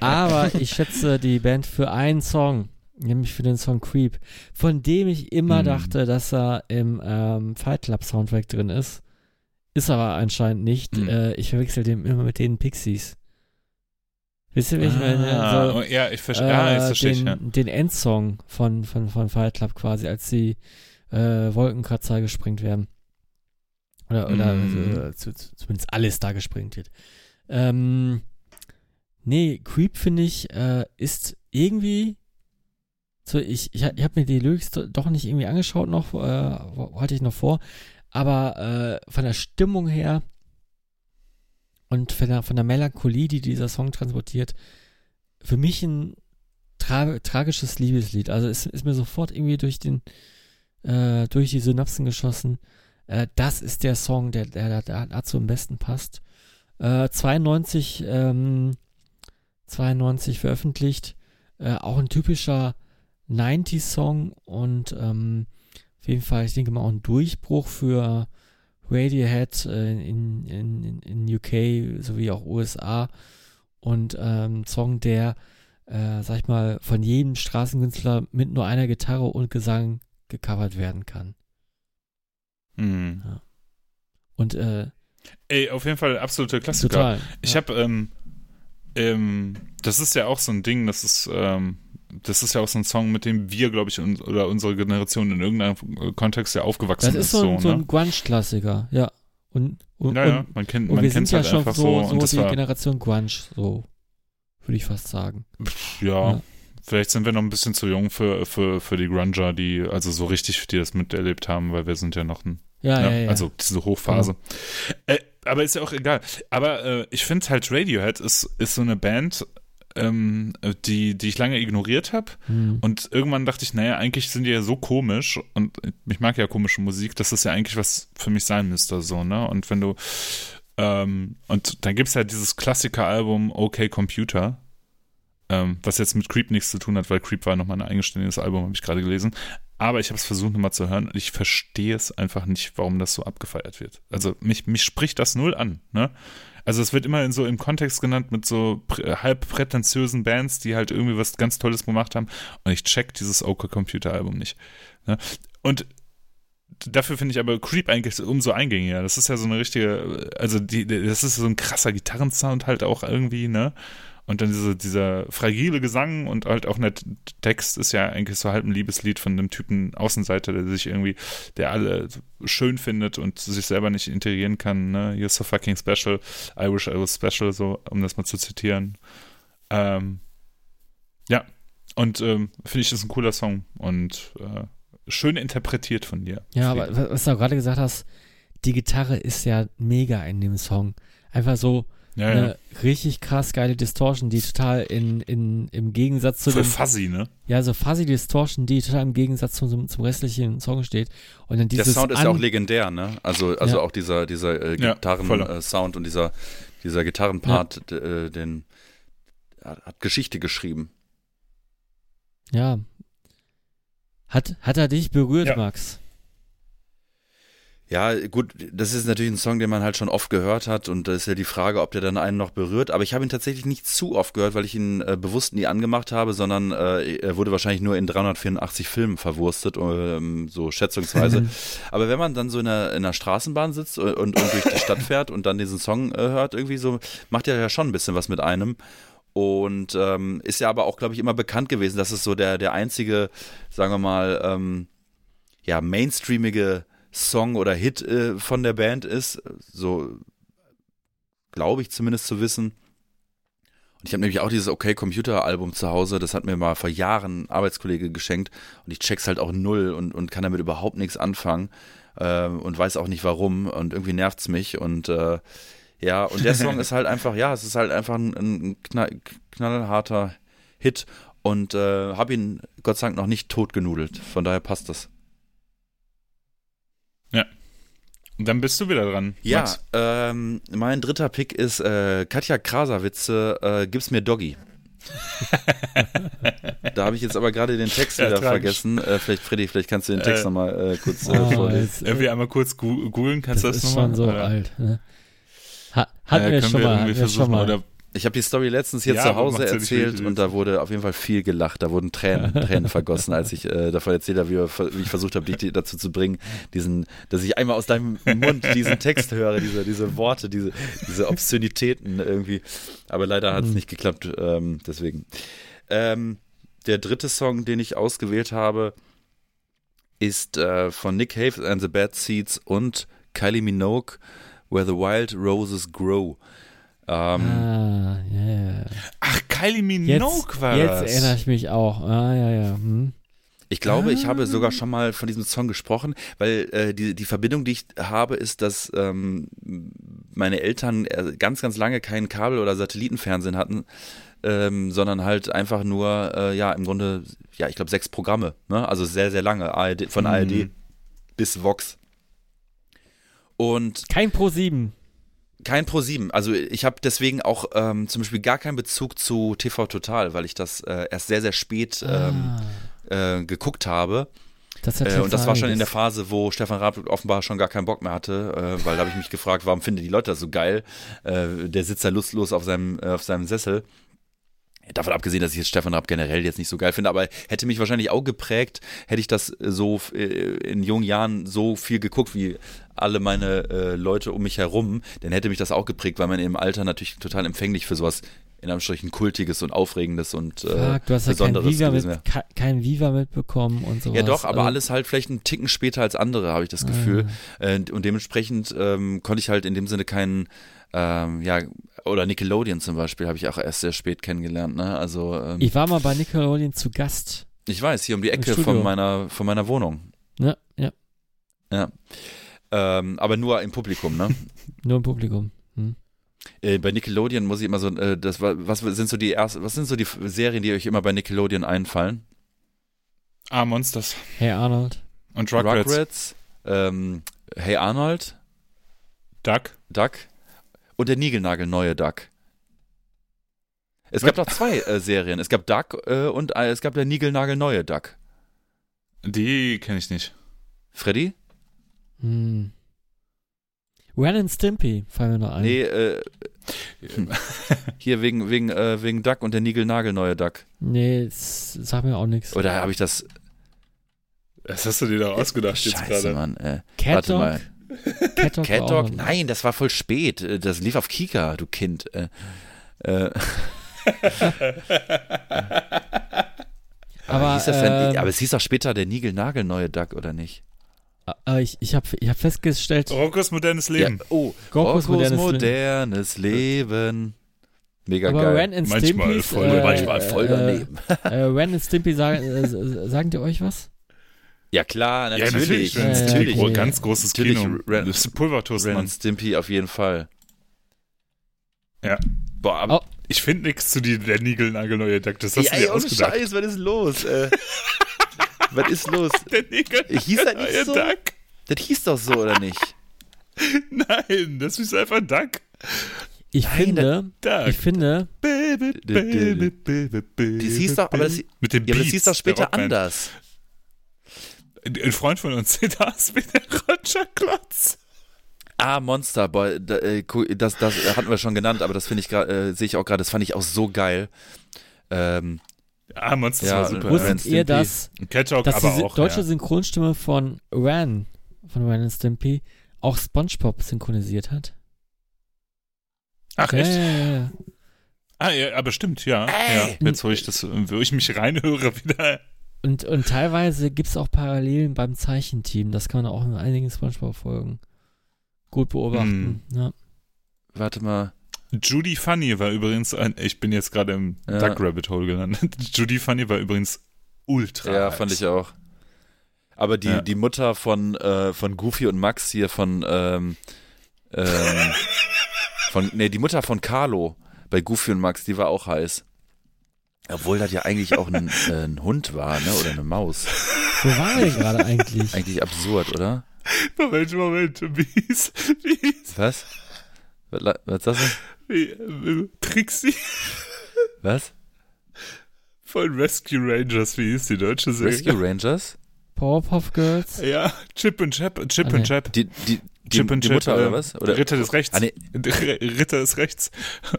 Speaker 1: aber ich schätze die Band für einen Song, nämlich für den Song Creep, von dem ich immer
Speaker 3: Hm.
Speaker 1: dachte, dass er im ähm, Fight Club Soundtrack drin ist. Ist aber anscheinend nicht.
Speaker 3: Hm.
Speaker 1: Äh, ich verwechsel den immer mit den Pixies. Wisst ihr, wie ich meine?
Speaker 3: Ah,
Speaker 1: So,
Speaker 3: oh, ja, ich verstehe.
Speaker 1: äh,
Speaker 3: ah, ich,
Speaker 1: den,
Speaker 3: ja.
Speaker 1: den Endsong von, von, von Fight Club quasi, als die äh, Wolkenkratzer gesprengt werden. Oder, oder zu, zu, zumindest alles da gesprengt wird. Ähm, nee, Creep finde ich, äh, ist irgendwie. So, ich, ich, ich habe mir die Lyrics do- doch nicht irgendwie angeschaut noch, äh, hatte ich noch vor. Aber äh, von der Stimmung her und von der, von der Melancholie, die dieser Song transportiert, für mich ein tra tragisches Liebeslied. Also es ist mir sofort irgendwie durch den äh, durch die Synapsen geschossen. Äh, das ist der Song, der, der, der dazu am besten passt. Äh, 92, ähm, 92 veröffentlicht. Äh, auch ein typischer 90s-Song und ähm, auf jeden Fall, ich denke mal, auch ein Durchbruch für Radiohead äh, in, in, in, UK sowie auch USA und ähm, Song, der, äh, sag ich mal, von jedem Straßenkünstler mit nur einer Gitarre und Gesang gecovert werden kann.
Speaker 3: Hm.
Speaker 1: Und äh,
Speaker 3: Ey, auf jeden Fall absolute Klassiker.
Speaker 1: total.
Speaker 3: Ich
Speaker 1: ja.
Speaker 3: habe, ähm, ähm, das ist ja auch so ein Ding, das ist, ähm, das ist ja auch so ein Song, mit dem wir, glaube ich, un oder unsere Generation in irgendeinem Kontext ja aufgewachsen
Speaker 1: Das ist so ein, so
Speaker 3: ne?
Speaker 1: ein Grunge-Klassiker, ja. Und, und,
Speaker 3: ja, ja,
Speaker 1: und,
Speaker 3: man kennt,
Speaker 1: und
Speaker 3: man
Speaker 1: wir sind ja
Speaker 3: halt
Speaker 1: schon
Speaker 3: einfach
Speaker 1: so,
Speaker 3: so,
Speaker 1: so,
Speaker 3: das
Speaker 1: die
Speaker 3: war,
Speaker 1: Generation Grunge, so würde ich fast sagen.
Speaker 3: ja,
Speaker 1: Ja.
Speaker 3: vielleicht sind wir noch ein bisschen zu jung für, für, für die Grunger, die, also so richtig, die das miterlebt haben, weil wir sind ja noch ein
Speaker 1: Ja,
Speaker 3: Ja,
Speaker 1: ja, ja.
Speaker 3: Also diese Hochphase. Äh, aber ist ja auch egal. Aber äh, ich finde halt Radiohead ist, ist so eine Band, ähm, die, die ich lange ignoriert habe.
Speaker 1: Hm.
Speaker 3: Und irgendwann dachte ich, naja, eigentlich sind die ja so komisch und ich mag ja komische Musik, dass das ja eigentlich was für mich sein müsste, so, ne? Und wenn du, ähm, und dann gibt es ja dieses Klassiker-Album OK Computer, ähm, was jetzt mit Creep nichts zu tun hat, weil Creep war nochmal ein eigenständiges Album, habe ich gerade gelesen. Aber ich habe es versucht nochmal zu hören und ich verstehe es einfach nicht, warum das so abgefeiert wird. Also mich, mich spricht das null an, ne? Also es wird immer in so im Kontext genannt mit so prä halb prätentiösen Bands, die halt irgendwie was ganz Tolles gemacht haben und ich check dieses OK Computer Album nicht. Ne? Und dafür finde ich aber Creep eigentlich umso eingängiger. Das ist ja so eine richtige, also die, das ist so ein krasser Gitarrensound halt auch irgendwie, ne? Und dann diese, dieser fragile Gesang und halt auch der Text ist ja eigentlich so halb ein Liebeslied von einem Typen Außenseiter, der sich irgendwie, der alle schön findet und sich selber nicht integrieren kann, ne? You're so fucking special, I wish I was special, so, um das mal zu zitieren. Ähm, ja, und ähm, finde ich, das ist ein cooler Song und äh, schön interpretiert von dir.
Speaker 1: Ja, aber was du gerade gesagt hast, die Gitarre ist ja mega in dem Song. Einfach so
Speaker 3: ja,
Speaker 1: eine
Speaker 3: ja.
Speaker 1: richtig krass geile Distortion, die total in, in, im Gegensatz zu
Speaker 3: Voll
Speaker 1: dem,
Speaker 3: fuzzy, ne?
Speaker 1: ja, so fuzzy Distortion, die total im Gegensatz zum, zum restlichen Song steht. Und dann
Speaker 2: Der
Speaker 1: dieses
Speaker 2: Sound ist ja auch legendär, ne? Also, also
Speaker 1: Ja.
Speaker 2: auch dieser, dieser äh. Gitarren-Sound und dieser, dieser Gitarrenpart, äh, den hat hat Geschichte geschrieben.
Speaker 1: Ja. Hat, hat er dich berührt,
Speaker 3: Ja.
Speaker 1: Max?
Speaker 2: Ja, gut, das ist natürlich ein Song, den man halt schon oft gehört hat und da ist ja die Frage, ob der dann einen noch berührt. Aber ich habe ihn tatsächlich nicht zu oft gehört, weil ich ihn äh, bewusst nie angemacht habe, sondern äh, er wurde wahrscheinlich nur in 384 Filmen verwurstet, ähm, so schätzungsweise. Aber wenn man dann so in einer, in einer Straßenbahn sitzt und, und, und durch die Stadt fährt und dann diesen Song äh, hört, irgendwie so, macht er ja schon ein bisschen was mit einem. Und ähm, ist ja aber auch, glaube ich, immer bekannt gewesen, dass es so der, der einzige, sagen wir mal, ähm, ja, mainstreamige Song oder Hit äh, von der Band ist. So glaube ich zumindest zu wissen. Und ich habe nämlich auch dieses OK Computer Album zu Hause. Das hat mir mal vor Jahren ein Arbeitskollege geschenkt. Und ich check's halt auch null und, und kann damit überhaupt nichts anfangen. Äh, und weiß auch nicht warum. Und irgendwie nervt's mich. Und äh, ja, und der Song ist halt einfach, ja, es ist halt einfach ein, ein knall, knallharter Hit. Und äh, habe ihn Gott sei Dank noch nicht totgenudelt. Von daher passt das.
Speaker 3: Und dann bist du wieder dran.
Speaker 2: Ja,
Speaker 3: Max.
Speaker 2: ähm, mein dritter Pick ist äh, Katja Krasavitze, äh, Gib's mir Doggy. da habe ich jetzt aber gerade den Text
Speaker 3: Ja,
Speaker 2: wieder
Speaker 3: tragisch.
Speaker 2: vergessen. Äh, vielleicht, Freddy, vielleicht kannst du den Text
Speaker 3: Äh,
Speaker 2: nochmal äh, kurz äh,
Speaker 1: Oh,
Speaker 2: vorlesen.
Speaker 1: jetzt, äh,
Speaker 3: Irgendwie einmal kurz googeln, kannst
Speaker 1: das
Speaker 3: du das
Speaker 1: ist
Speaker 3: nochmal?
Speaker 1: schon so
Speaker 3: Oder?
Speaker 1: alt. Ne? Ha, hatten
Speaker 3: Äh,
Speaker 1: wir
Speaker 3: können
Speaker 1: schon
Speaker 3: wir
Speaker 1: mal. Hatten wir schon mal.
Speaker 3: Oder
Speaker 2: Ich habe die Story letztens hier
Speaker 3: Ja,
Speaker 2: zu Hause
Speaker 3: ja
Speaker 2: erzählt und da wurde auf jeden Fall viel gelacht. Da wurden Tränen, Tränen vergossen, als ich äh, davon erzählt habe, wie, wie ich versucht habe, dich dazu zu bringen, diesen, dass ich einmal aus deinem Mund diesen Text höre, diese, diese Worte, diese, diese Obszönitäten irgendwie. Aber leider hat es nicht geklappt, ähm, deswegen. Ähm, der dritte Song, den ich ausgewählt habe, ist äh, von Nick Cave and the Bad Seeds und Kylie Minogue, Where the Wild Roses Grow. Ähm,
Speaker 1: Ah, ja, ja.
Speaker 3: Ach, Kylie
Speaker 1: Jetzt,
Speaker 3: Minogue war
Speaker 1: jetzt
Speaker 3: das.
Speaker 1: erinnere ich mich auch. Ah, ja, ja. Hm.
Speaker 2: Ich glaube, ich
Speaker 1: Ah.
Speaker 2: habe sogar schon mal von diesem Song gesprochen, weil äh, die, die Verbindung, die ich habe, ist, dass ähm, meine Eltern äh, ganz, ganz lange kein Kabel- oder Satellitenfernsehen hatten, ähm, sondern halt einfach nur, äh, ja, im Grunde, ja, ich glaube, sechs Programme, ne? also sehr, sehr lange, ARD, von
Speaker 3: Mhm.
Speaker 2: ARD bis Vox. Und
Speaker 1: Kein Pro 7.
Speaker 2: kein Pro7. Also ich habe deswegen auch ähm, zum Beispiel gar keinen Bezug zu TV Total, weil ich das äh, erst sehr, sehr spät ähm,
Speaker 1: ah,
Speaker 2: äh, geguckt habe.
Speaker 1: das
Speaker 2: Äh, und das war schon in der. Phase, wo Stefan Raab offenbar schon gar keinen Bock mehr hatte, äh, weil da habe ich mich gefragt, warum finden die Leute das so geil? Äh, der sitzt da lustlos auf seinem, äh, auf seinem Sessel. Davon abgesehen, dass ich jetzt Stefan Raab generell jetzt nicht so geil finde, aber hätte mich wahrscheinlich auch geprägt, hätte ich das so äh, in jungen Jahren so viel geguckt wie alle meine äh, Leute um mich herum, dann hätte mich das auch geprägt, weil man im Alter natürlich total empfänglich für sowas in Anführungsstrichen kultiges und aufregendes und äh,
Speaker 1: Fuck, du hast ja kein Viva, mit, kein Viva mitbekommen und sowas.
Speaker 2: Ja, doch, aber
Speaker 1: Also,
Speaker 2: alles halt vielleicht einen Ticken später als andere, habe ich das Gefühl. Äh, und dementsprechend ähm, konnte ich halt in dem Sinne keinen, ähm, ja, oder Nickelodeon zum Beispiel habe ich auch erst sehr spät kennengelernt, ne? Also ähm, ich,
Speaker 1: Ich war mal bei Nickelodeon zu Gast.
Speaker 2: weiß, hier um die Ecke von meiner, von meiner Wohnung.
Speaker 1: Ne? Ja,
Speaker 2: Ja. Ähm, aber nur im Publikum, ne?
Speaker 1: nur im Publikum. Hm.
Speaker 2: äh, bei Nickelodeon muss ich immer so, äh, das war, was sind so die ersten, was sind so die Serien, die euch immer bei Nickelodeon einfallen?
Speaker 3: Ah, Monsters.
Speaker 1: Hey Arnold.
Speaker 3: Und Rugrats.
Speaker 2: Rugrats, ähm, Hey Arnold,
Speaker 3: Duck.
Speaker 2: Duck und der Nigelnagel neue Duck. Es gab noch zwei äh, Serien. Es gab Duck äh, und äh, es gab der Nigelnagel neue Duck.
Speaker 3: Die kenne ich nicht.
Speaker 2: Freddy?
Speaker 1: Hm. Ren and Stimpy fallen mir noch ein.
Speaker 2: Nee, äh, hier wegen, wegen, äh, wegen Duck und der Nigelnagel neue Duck.
Speaker 1: Nee, das sagt mir auch nichts.
Speaker 2: Oder habe ich das?
Speaker 3: Was hast du dir da ausgedacht jetzt
Speaker 2: Scheiße,
Speaker 3: gerade?
Speaker 2: Mann. Äh,
Speaker 1: Cat
Speaker 2: warte
Speaker 1: Dog?
Speaker 2: mal.
Speaker 1: Cat Dog,
Speaker 2: Cat Dog?
Speaker 1: auch
Speaker 2: Nein, das war voll spät. Äh, Das lief auf Kika, du Kind. Äh, äh,
Speaker 1: Aber,
Speaker 2: hieß das denn,
Speaker 1: ähm,
Speaker 2: aber es hieß doch später der Nigelnagel neue Duck, oder nicht?
Speaker 1: Aber ich, ich habe ich hab festgestellt,
Speaker 3: Rockos modernes Leben.
Speaker 2: Ja, oh, Rockos
Speaker 1: modernes
Speaker 2: modernes, Leben. Mega
Speaker 1: aber
Speaker 2: geil.
Speaker 1: Ren and
Speaker 3: Manchmal
Speaker 1: Stimpy.
Speaker 3: voll-
Speaker 1: äh,
Speaker 2: Manchmal voll daneben.
Speaker 1: Äh, äh, Ren and Stimpy sagen, äh, sagen die euch was?
Speaker 2: Ja klar,
Speaker 3: Ja,
Speaker 2: natürlich.
Speaker 3: natürlich.
Speaker 1: Ja,
Speaker 3: Stimpy,
Speaker 1: ja,
Speaker 3: gro-
Speaker 1: ja.
Speaker 3: ganz großes
Speaker 2: Natürlich,
Speaker 3: Kino.
Speaker 2: Ren-
Speaker 3: das ist Pulvertoast,
Speaker 2: Ren Stimpy auf jeden Fall.
Speaker 3: Ja.
Speaker 2: Boah, aber
Speaker 1: Oh.
Speaker 3: Ich finde nichts zu die, der Nigelnagelneue Duck. Das hast
Speaker 2: ja,
Speaker 3: du
Speaker 2: ey,
Speaker 3: dir
Speaker 2: ohne
Speaker 3: ausgedacht.
Speaker 2: Scheiß, was ist los? Äh, was ist los?
Speaker 3: Der Nigelnagelneue
Speaker 2: Hieß das nicht so?
Speaker 3: Duck?
Speaker 2: Das hieß doch so, oder nicht?
Speaker 3: Nein, das ist einfach Duck.
Speaker 1: Ich
Speaker 2: Nein,
Speaker 1: finde,
Speaker 3: Duck.
Speaker 1: ich finde,
Speaker 3: Baby, baby, baby, baby,
Speaker 2: Das hieß doch, aber das,
Speaker 3: Mit dem
Speaker 2: ja, aber das
Speaker 3: Beats,
Speaker 2: hieß doch
Speaker 3: der
Speaker 2: später anders.
Speaker 3: Ein Freund von uns, das mit der Roger Klotz.
Speaker 2: Ah, Monster Boy, äh, das, das hatten wir schon genannt, aber das finde ich gerade, äh, sehe ich auch gerade, das fand ich auch so geil. Ähm,
Speaker 3: Ah, Monsters
Speaker 2: Ja,
Speaker 3: war super.
Speaker 1: Wusstet ihr, dass, dass die
Speaker 3: auch.
Speaker 1: deutsche
Speaker 3: ja.
Speaker 1: Synchronstimme von Ren, von Ren and Stimpy, auch Spongebob synchronisiert hat?
Speaker 3: Ach,
Speaker 1: Ja,
Speaker 3: echt?
Speaker 1: ja, ja, ja.
Speaker 3: Ah, ja, aber stimmt, ja. Ja. Jetzt, wo ich das, wo ich mich reinhöre wieder.
Speaker 1: Und, und teilweise gibt es auch Parallelen beim Zeichenteam. Das kann man auch in einigen Spongebob-Folgen gut beobachten.
Speaker 3: Hm.
Speaker 1: Ja.
Speaker 2: warte mal.
Speaker 3: Judy Funny war übrigens ein, ich bin jetzt gerade im
Speaker 2: Ja.
Speaker 3: Duck Rabbit Hole gelandet. Judy Funny war übrigens ultra.
Speaker 2: Ja,
Speaker 3: heiß.
Speaker 2: fand ich auch. Aber die,
Speaker 3: Ja.
Speaker 2: die Mutter von, äh, von Goofy und Max hier von, ähm, ähm, von, nee, die Mutter von Carlo bei Goofy und Max, die war auch heiß. Obwohl das ja eigentlich auch ein, äh, ein Hund war, ne, oder eine Maus.
Speaker 1: Wo waren wir gerade eigentlich?
Speaker 2: Eigentlich absurd, oder?
Speaker 3: Moment, Moment. Wie hieß, wie hieß,
Speaker 2: Was? Was, was ist das denn?
Speaker 3: wie, äh, Trixie
Speaker 2: Was?
Speaker 3: von Rescue Rangers, wie hieß die deutsche Serie?
Speaker 2: Rescue Rangers?
Speaker 1: Powerpuff Girls?
Speaker 3: Ja, Chip und Chap, Chip
Speaker 1: Ah, nee.
Speaker 3: und Chap.
Speaker 2: Die, die, Die,
Speaker 3: Chip und
Speaker 2: die
Speaker 3: Chap,
Speaker 2: Mutter
Speaker 3: äh,
Speaker 2: oder was? Oder,
Speaker 3: Ritter des Rechts.
Speaker 2: Ah, nee.
Speaker 3: Ritter des Rechts.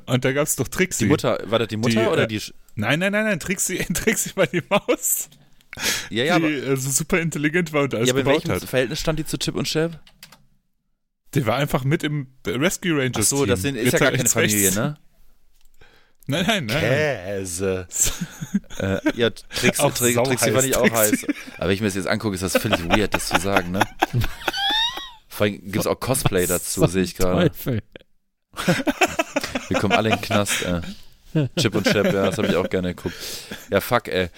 Speaker 3: Und da gab es doch Trixie.
Speaker 2: die Mutter, war das die Mutter
Speaker 3: Die,
Speaker 2: oder
Speaker 3: äh,
Speaker 2: die?
Speaker 3: Nein, nein, nein, nein, Trixie, Trixie war die Maus,
Speaker 2: Ja, ja, aber,
Speaker 3: die äh, so super intelligent war und alles
Speaker 2: ja, aber in
Speaker 3: gebaut
Speaker 2: welchem
Speaker 3: hat.
Speaker 2: Verhältnis stand die zu Chip und Chap?
Speaker 3: Der war einfach mit im Rescue Rangers
Speaker 2: Ach so,
Speaker 3: Team.
Speaker 2: das sind, ist ja
Speaker 3: Ritter
Speaker 2: gar keine Familie,
Speaker 3: rechts.
Speaker 2: ne?
Speaker 3: Nein, nein, nein.
Speaker 2: Käse. äh, ja, Trix,
Speaker 3: Auch
Speaker 2: Trix,
Speaker 3: sau
Speaker 2: Trixie fand
Speaker 3: heiß,
Speaker 2: ich auch heiß.
Speaker 3: Trixie.
Speaker 2: Aber wenn ich mir das jetzt angucke, ist das völlig weird, das zu sagen, ne? Vor allem gibt es auch Cosplay dazu, sehe ich gerade. Wir kommen alle in den Knast, äh. Chip und Chap, ja, das habe ich auch gerne geguckt. Ja, fuck, ey.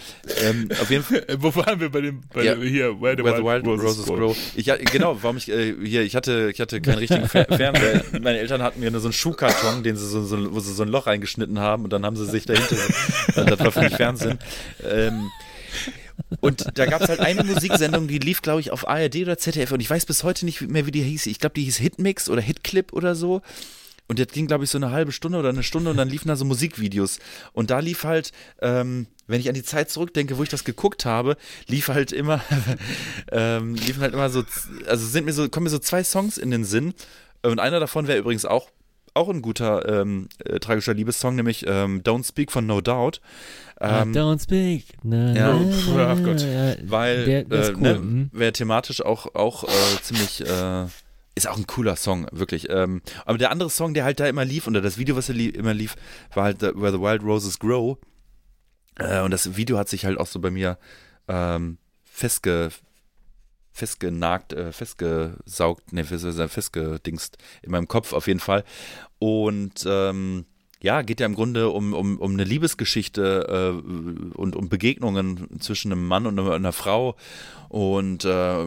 Speaker 2: Ähm, auf jeden Fall,
Speaker 3: Wo waren wir bei dem, bei
Speaker 2: Ja.
Speaker 3: dem hier, Where the,
Speaker 2: Where
Speaker 3: Wild,
Speaker 2: Wild Roses, Grow. Ich, ja, genau, warum ich, äh, hier, ich hatte, ich hatte keinen richtigen Fer Fernseher. Meine Eltern hatten mir nur so einen Schuhkarton, den sie so, so, wo sie so ein Loch reingeschnitten haben und dann haben sie sich dahinter, das war für mich Fernsehen. Ähm, und da gab es halt eine Musiksendung, die lief, glaube ich, auf ARD oder ZDF und ich weiß bis heute nicht mehr, wie die hieß. Ich glaube, die hieß Hitmix oder Hitclip oder so. Und das ging, glaube ich, so eine halbe Stunde oder eine Stunde und dann liefen da so Musikvideos. Und da lief halt, ähm, wenn ich an die Zeit zurückdenke, wo ich das geguckt habe, lief halt immer, ähm, liefen halt immer so, also sind mir so, kommen mir so zwei Songs in den Sinn. Und einer davon wäre übrigens auch, auch ein guter ähm, äh, tragischer Liebessong, nämlich ähm, Don't Speak von No Doubt. Ähm,
Speaker 1: I don't speak. Na,
Speaker 2: ja.
Speaker 1: na,
Speaker 3: Oh,
Speaker 1: na,
Speaker 3: Gott.
Speaker 1: ja,
Speaker 2: weil
Speaker 1: der,
Speaker 2: äh,
Speaker 1: cool.
Speaker 2: ne,
Speaker 1: mhm.
Speaker 2: wäre thematisch auch, auch äh, ziemlich, äh, ist auch ein cooler Song, wirklich. Ähm, aber der andere Song, der halt da immer lief, oder das Video, was da li immer lief, war halt the, Where the Wild Roses Grow. Äh, und das Video hat sich halt auch so bei mir ähm, festge, festgenagt, äh, festgesaugt, ne, fest- festgedingst in meinem Kopf auf jeden Fall. Und ähm, ja, geht ja im Grunde um, um, um eine Liebesgeschichte äh, und um Begegnungen zwischen einem Mann und einer, einer Frau und äh,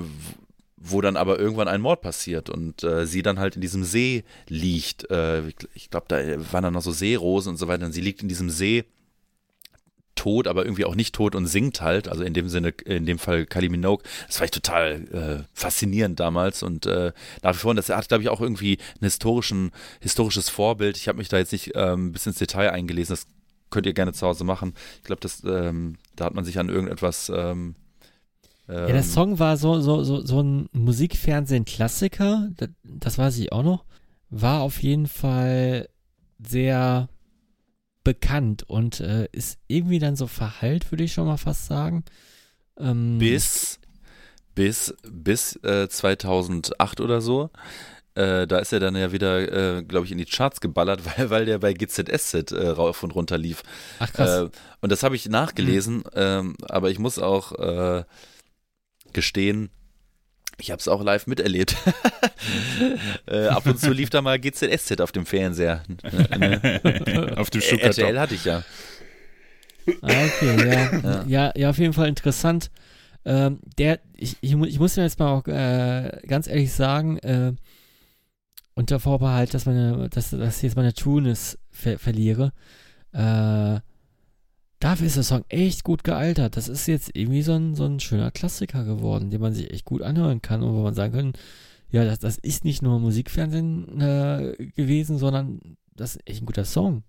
Speaker 2: wo dann aber irgendwann ein Mord passiert und äh, sie dann halt in diesem See liegt. Äh, ich ich glaube, da waren dann noch so Seerosen und so weiter und sie liegt in diesem See tot, aber irgendwie auch nicht tot und singt halt, also in dem Sinne, in dem Fall Kylie Minogue. Das war ich total äh, faszinierend damals und äh, nach wie vor, und das hat, glaube ich, auch irgendwie ein historischen, historisches Vorbild. Ich habe mich da jetzt nicht ähm, bis ins Detail eingelesen, das könnt ihr gerne zu Hause machen. Ich glaube, das, ähm, da hat man sich an irgendetwas ähm,
Speaker 1: Ja, der Song war so, so, so, so ein Musikfernsehen-Klassiker, das, das weiß ich auch noch. War auf jeden Fall sehr bekannt und äh, ist irgendwie dann so verhallt, würde ich schon mal fast sagen. Ähm,
Speaker 2: bis bis bis äh, 2008 oder so. Äh, da ist er dann ja wieder, äh, glaube ich, in die Charts geballert, weil, weil der bei GZSZ äh, rauf und runter lief.
Speaker 1: Ach krass.
Speaker 2: Äh, und das habe ich nachgelesen, ähm, aber ich muss auch äh, gestehen, ich habe es auch live miterlebt. äh, ab und zu lief da mal GZSZ auf dem Fernseher.
Speaker 3: Auf dem Schuhkarton.
Speaker 2: RTL hatte ich ja.
Speaker 1: Ah, okay, ja.
Speaker 2: Ja.
Speaker 1: ja. Ja, auf jeden Fall interessant. Ähm, der, ich, ich, mu- ich muss ja jetzt mal auch äh, ganz ehrlich sagen, äh, unter Vorbehalt, dass meine, dass, dass ich jetzt meine Trueness ver verliere, äh, dafür ist der Song echt gut gealtert. Das ist jetzt irgendwie so ein, so ein schöner Klassiker geworden, den man sich echt gut anhören kann und wo man sagen kann, ja, das, das ist nicht nur Musikfernsehen äh, gewesen, sondern das ist echt ein guter Song.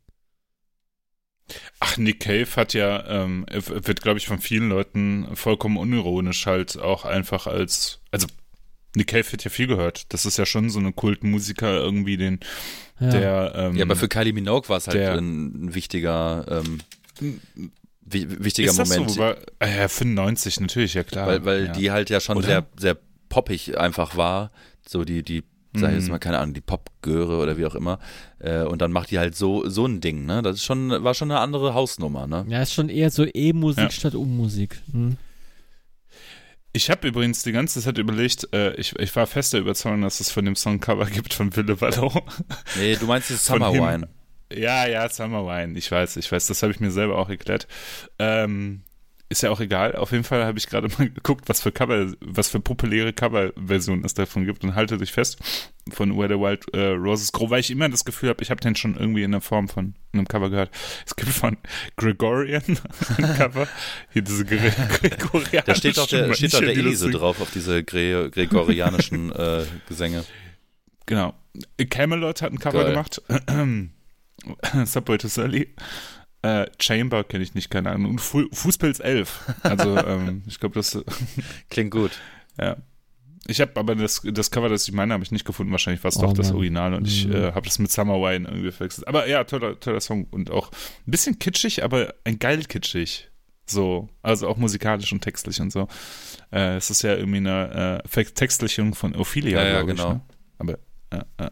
Speaker 3: Ach, Nick Cave hat ja, ähm, wird, glaube ich, von vielen Leuten vollkommen unironisch halt auch einfach als, also Nick Cave wird ja viel gehört. Das ist ja schon so eine Kultmusiker irgendwie, den,
Speaker 1: Ja.
Speaker 3: der, ähm,
Speaker 2: Ja, aber für Kylie Minogue war es halt
Speaker 3: der-
Speaker 2: ein, ein wichtiger, ähm, wichtiger
Speaker 3: ist das
Speaker 2: Moment.
Speaker 3: so? Ah ja, 95, natürlich, ja klar.
Speaker 2: weil weil
Speaker 3: ja.
Speaker 2: die halt ja schon
Speaker 3: Oder?
Speaker 2: sehr, sehr poppig einfach war. So die, die, sag ich jetzt
Speaker 3: Mhm.
Speaker 2: mal, keine Ahnung, die Popgöre oder wie auch immer. Äh, und dann macht die halt so, so ein Ding, ne? Das ist schon, war schon eine andere Hausnummer, ne?
Speaker 1: Ja, ist schon eher so E-Musik
Speaker 3: Ja.
Speaker 1: statt U-Musik. Hm.
Speaker 3: Ich habe übrigens die ganze Zeit überlegt, äh, ich, ich war fester Überzeugung, dass es von dem Song Cover gibt von Wille Wallow.
Speaker 2: Nee, du meinst das Summer. Wine.
Speaker 3: Ja, ja, Summer Wine. Ich weiß, ich weiß, das habe ich mir selber auch erklärt. Ähm, ist ja auch egal. Auf jeden Fall habe ich gerade mal geguckt, was für Cover, was für populäre Coverversionen es davon gibt und halte dich fest von Where the Wild äh, Roses Grow, weil ich immer das Gefühl habe, ich habe den schon irgendwie in der Form von einem Cover gehört. Es gibt von Gregorian ein Cover. Hier diese Gre Gregorianischen
Speaker 2: Da steht doch der, steht doch der Elise drauf auf diese Gre gregorianischen äh, Gesänge.
Speaker 3: Genau. Camelot hat ein Cover
Speaker 2: Geil.
Speaker 3: gemacht. Subway to Sally. Äh, Chamber kenne ich nicht, keine Ahnung. Und Fu Fußpilz 11. Also, ähm, ich glaube, das,
Speaker 2: Klingt gut.
Speaker 3: ja. ich habe aber das, das Cover, das ich meine, habe ich nicht gefunden. Wahrscheinlich war es
Speaker 1: Oh,
Speaker 3: doch das
Speaker 1: Mann.
Speaker 3: Original und ich
Speaker 1: Mhm.
Speaker 3: äh, habe das mit Summer Wine irgendwie verwechselt. Aber ja, toller, toller Song und auch ein bisschen kitschig, aber ein geil kitschig. So, also auch musikalisch und textlich und so. Äh, es ist ja irgendwie eine äh, Vertextlichung von Ophelia,
Speaker 2: Ja, ja,
Speaker 3: glaube ich.
Speaker 2: genau.
Speaker 3: Ne? Aber, ja, ja.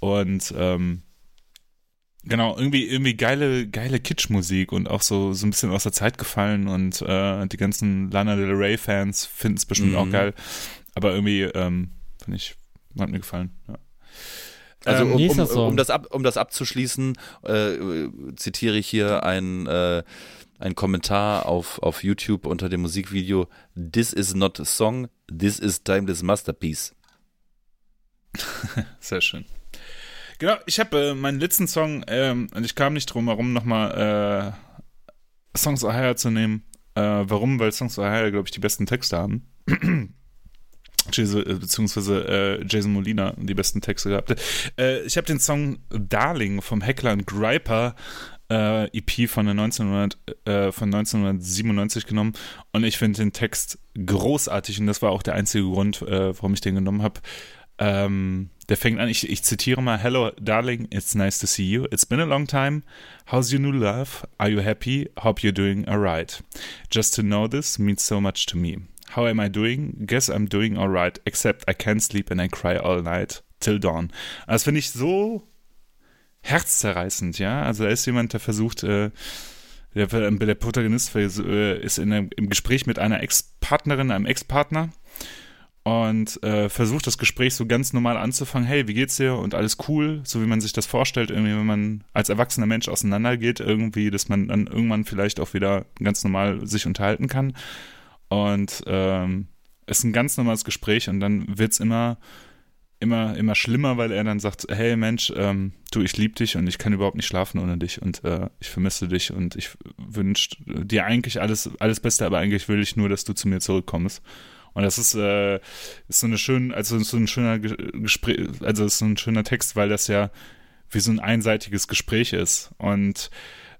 Speaker 3: Und, ähm, Genau, irgendwie, irgendwie geile, geile Kitschmusik und auch so, so ein bisschen aus der Zeit gefallen und äh, die ganzen Lana Del Rey-Fans finden es bestimmt
Speaker 2: Mhm.
Speaker 3: auch geil. Aber irgendwie, ähm, finde ich, hat mir gefallen. Ja.
Speaker 2: Also
Speaker 3: Ähm,
Speaker 2: um, um,
Speaker 1: Song.
Speaker 2: um, das ab, um das abzuschließen, äh, zitiere ich hier ein, äh, ein Kommentar auf, auf YouTube unter dem Musikvideo This is not a song, this is timeless masterpiece.
Speaker 3: Sehr schön. Genau, ich habe äh, meinen letzten Song, ähm, und ich kam nicht drum herum, nochmal äh, Songs of Hire zu nehmen. Äh, warum? Weil Songs of Hire, glaube ich, die besten Texte haben. Äh, beziehungsweise äh, Jason Molina die besten Texte gehabt. Äh, ich habe den Song Darling vom Heckler und Griper äh, EP von, der 1900, äh, von 1997 genommen und ich finde den Text großartig und das war auch der einzige Grund, äh, warum ich den genommen habe. Ähm, der fängt an, ich, ich zitiere mal, Hello, darling, it's nice to see you. It's been a long time. How's your new love? Are you happy? Hope you're doing alright. Just to know this means so much to me. How am I doing? Guess I'm doing alright, except I can't sleep and I cry all night till dawn. Das finde ich so herzzerreißend, ja. Also da ist jemand, der versucht, äh, der, der Protagonist äh, ist in einem, im Gespräch mit einer Ex-Partnerin, einem Ex-Partner und äh, versucht das Gespräch so ganz normal anzufangen. Hey, wie geht's dir? Und alles cool, so wie man sich das vorstellt, irgendwie, wenn man als erwachsener Mensch auseinandergeht, irgendwie, dass man dann irgendwann vielleicht auch wieder ganz normal sich unterhalten kann. Und ähm, es ist ein ganz normales Gespräch und dann wird's immer immer immer schlimmer, weil er dann sagt, hey Mensch, ähm, du, ich liebe dich und ich kann überhaupt nicht schlafen ohne dich und äh, ich vermisse dich und ich wünsche dir eigentlich alles alles Beste, aber eigentlich will ich nur, dass du zu mir zurückkommst. Und das ist, äh, ist so eine schön, also so ein schöner Ge- Gespräch, also ist so ein schöner Text, weil das ja wie so ein einseitiges Gespräch ist. Und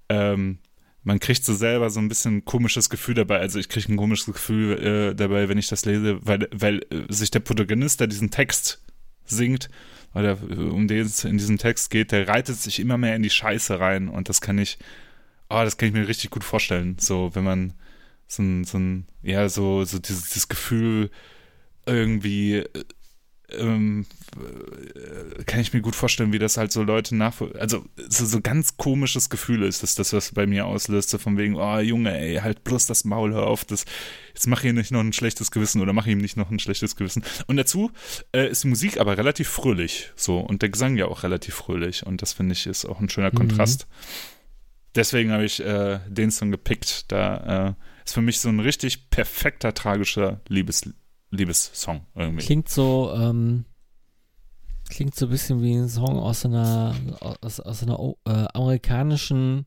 Speaker 3: ähm, man kriegt so selber so ein bisschen ein komisches Gefühl dabei. Also ich kriege ein komisches Gefühl äh, dabei, wenn ich das lese, weil, weil äh, sich der Protagonist, der diesen Text singt, oder um den es in diesem Text geht, der reitet sich immer mehr in die Scheiße rein. Und das kann ich, oh, das kann ich mir richtig gut vorstellen. So, wenn man so ein, so ein ja, so, so dieses, dieses Gefühl irgendwie, äh, ähm, äh, kann ich mir gut vorstellen, wie das halt so Leute nach, also so, so ganz komisches Gefühl ist, dass das was bei mir auslöst, so von wegen, oh Junge, ey, halt bloß das Maul, hör auf, das, jetzt mach hier nicht noch ein schlechtes Gewissen oder mach ihm nicht noch ein schlechtes Gewissen. Und dazu äh, ist die Musik aber relativ fröhlich, so, und der Gesang ja auch relativ fröhlich und das finde ich ist auch ein schöner
Speaker 1: Mhm.
Speaker 3: Kontrast. Deswegen habe ich äh, den Song gepickt, da äh, ist für mich so ein richtig perfekter, tragischer Liebes, Liebessong irgendwie.
Speaker 1: Klingt so, ähm, klingt so ein bisschen wie ein Song aus einer, aus, aus einer äh, amerikanischen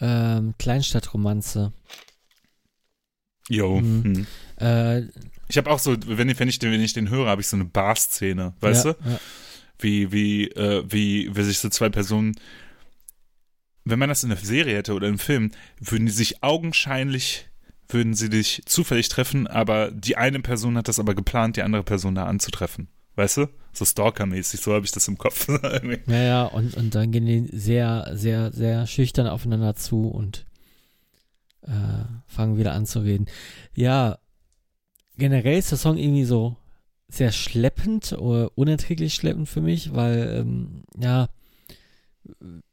Speaker 1: ähm, Kleinstadtromanze.
Speaker 3: Jo.
Speaker 1: Mhm.
Speaker 3: Hm.
Speaker 1: Äh,
Speaker 3: Ich habe auch so, wenn ich, wenn ich, den- wenn ich den höre, habe ich so eine Bar-Szene, weißt
Speaker 1: ja,
Speaker 3: du?
Speaker 1: Ja.
Speaker 3: Wie, wie, äh, wie, wie sich so zwei Personen, wenn man das in der Serie hätte oder im Film, würden die sich augenscheinlich, würden sie dich zufällig treffen, aber die eine Person hat das aber geplant, die andere Person da anzutreffen. Weißt du? So Stalker-mäßig, so habe ich das im Kopf.
Speaker 1: Ja, ja, und, und dann gehen die sehr, sehr, sehr schüchtern aufeinander zu und äh, fangen wieder an zu reden. Ja, generell ist der Song irgendwie so sehr schleppend oder unerträglich schleppend für mich, weil, ähm, ja,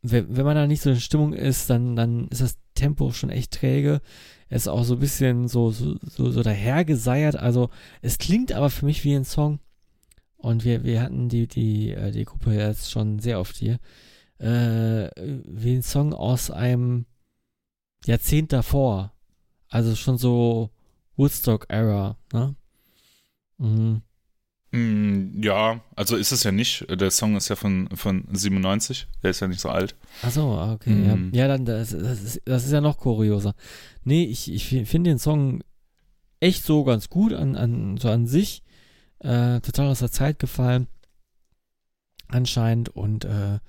Speaker 1: wenn, wenn man da nicht so in Stimmung ist, dann, dann ist das Tempo schon echt träge. Er ist auch so ein bisschen so, so, so, so dahergeseiert. Also, es klingt aber für mich wie ein Song. Und wir, wir hatten die, die, äh, die Gruppe jetzt schon sehr oft hier. Äh, wie ein Song aus einem Jahrzehnt davor. Also schon so Woodstock-Era, ne? Mhm.
Speaker 3: Mm, ja, also ist es ja nicht. Der Song ist ja von, von 97, der ist ja nicht so alt.
Speaker 1: Achso, okay.
Speaker 3: Mhm.
Speaker 1: Ja, ja dann, das, das, ist, das ist ja noch kurioser. Nee, ich, ich finde den Song echt so ganz gut an, an, so an sich. Äh, total aus der Zeit gefallen. Anscheinend. Und äh,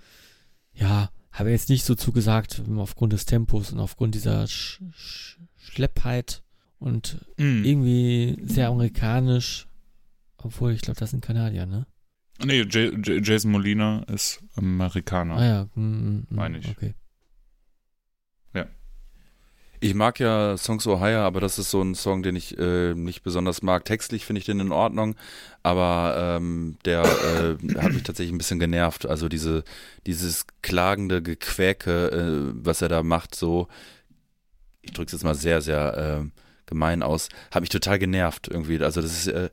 Speaker 1: ja, habe jetzt nicht so zugesagt, aufgrund des Tempos und aufgrund dieser Sch Sch Schleppheit und
Speaker 3: Mm.
Speaker 1: irgendwie sehr amerikanisch. Obwohl, ich glaube, das sind Kanadier, ne?
Speaker 3: Nee, J J Jason Molina ist Amerikaner.
Speaker 1: Ah ja, mm, mm,
Speaker 3: Meine ich.
Speaker 1: Okay.
Speaker 2: Ich mag ja Songs Ohio, aber das ist so ein Song, den ich äh, nicht besonders mag. Textlich finde ich den in Ordnung, aber ähm, der äh, hat mich tatsächlich ein bisschen genervt. Also diese, dieses klagende Gequäke, äh, was er da macht, so, ich drücke es jetzt mal sehr, sehr äh, gemein aus, hat mich total genervt irgendwie. Also das ist, äh,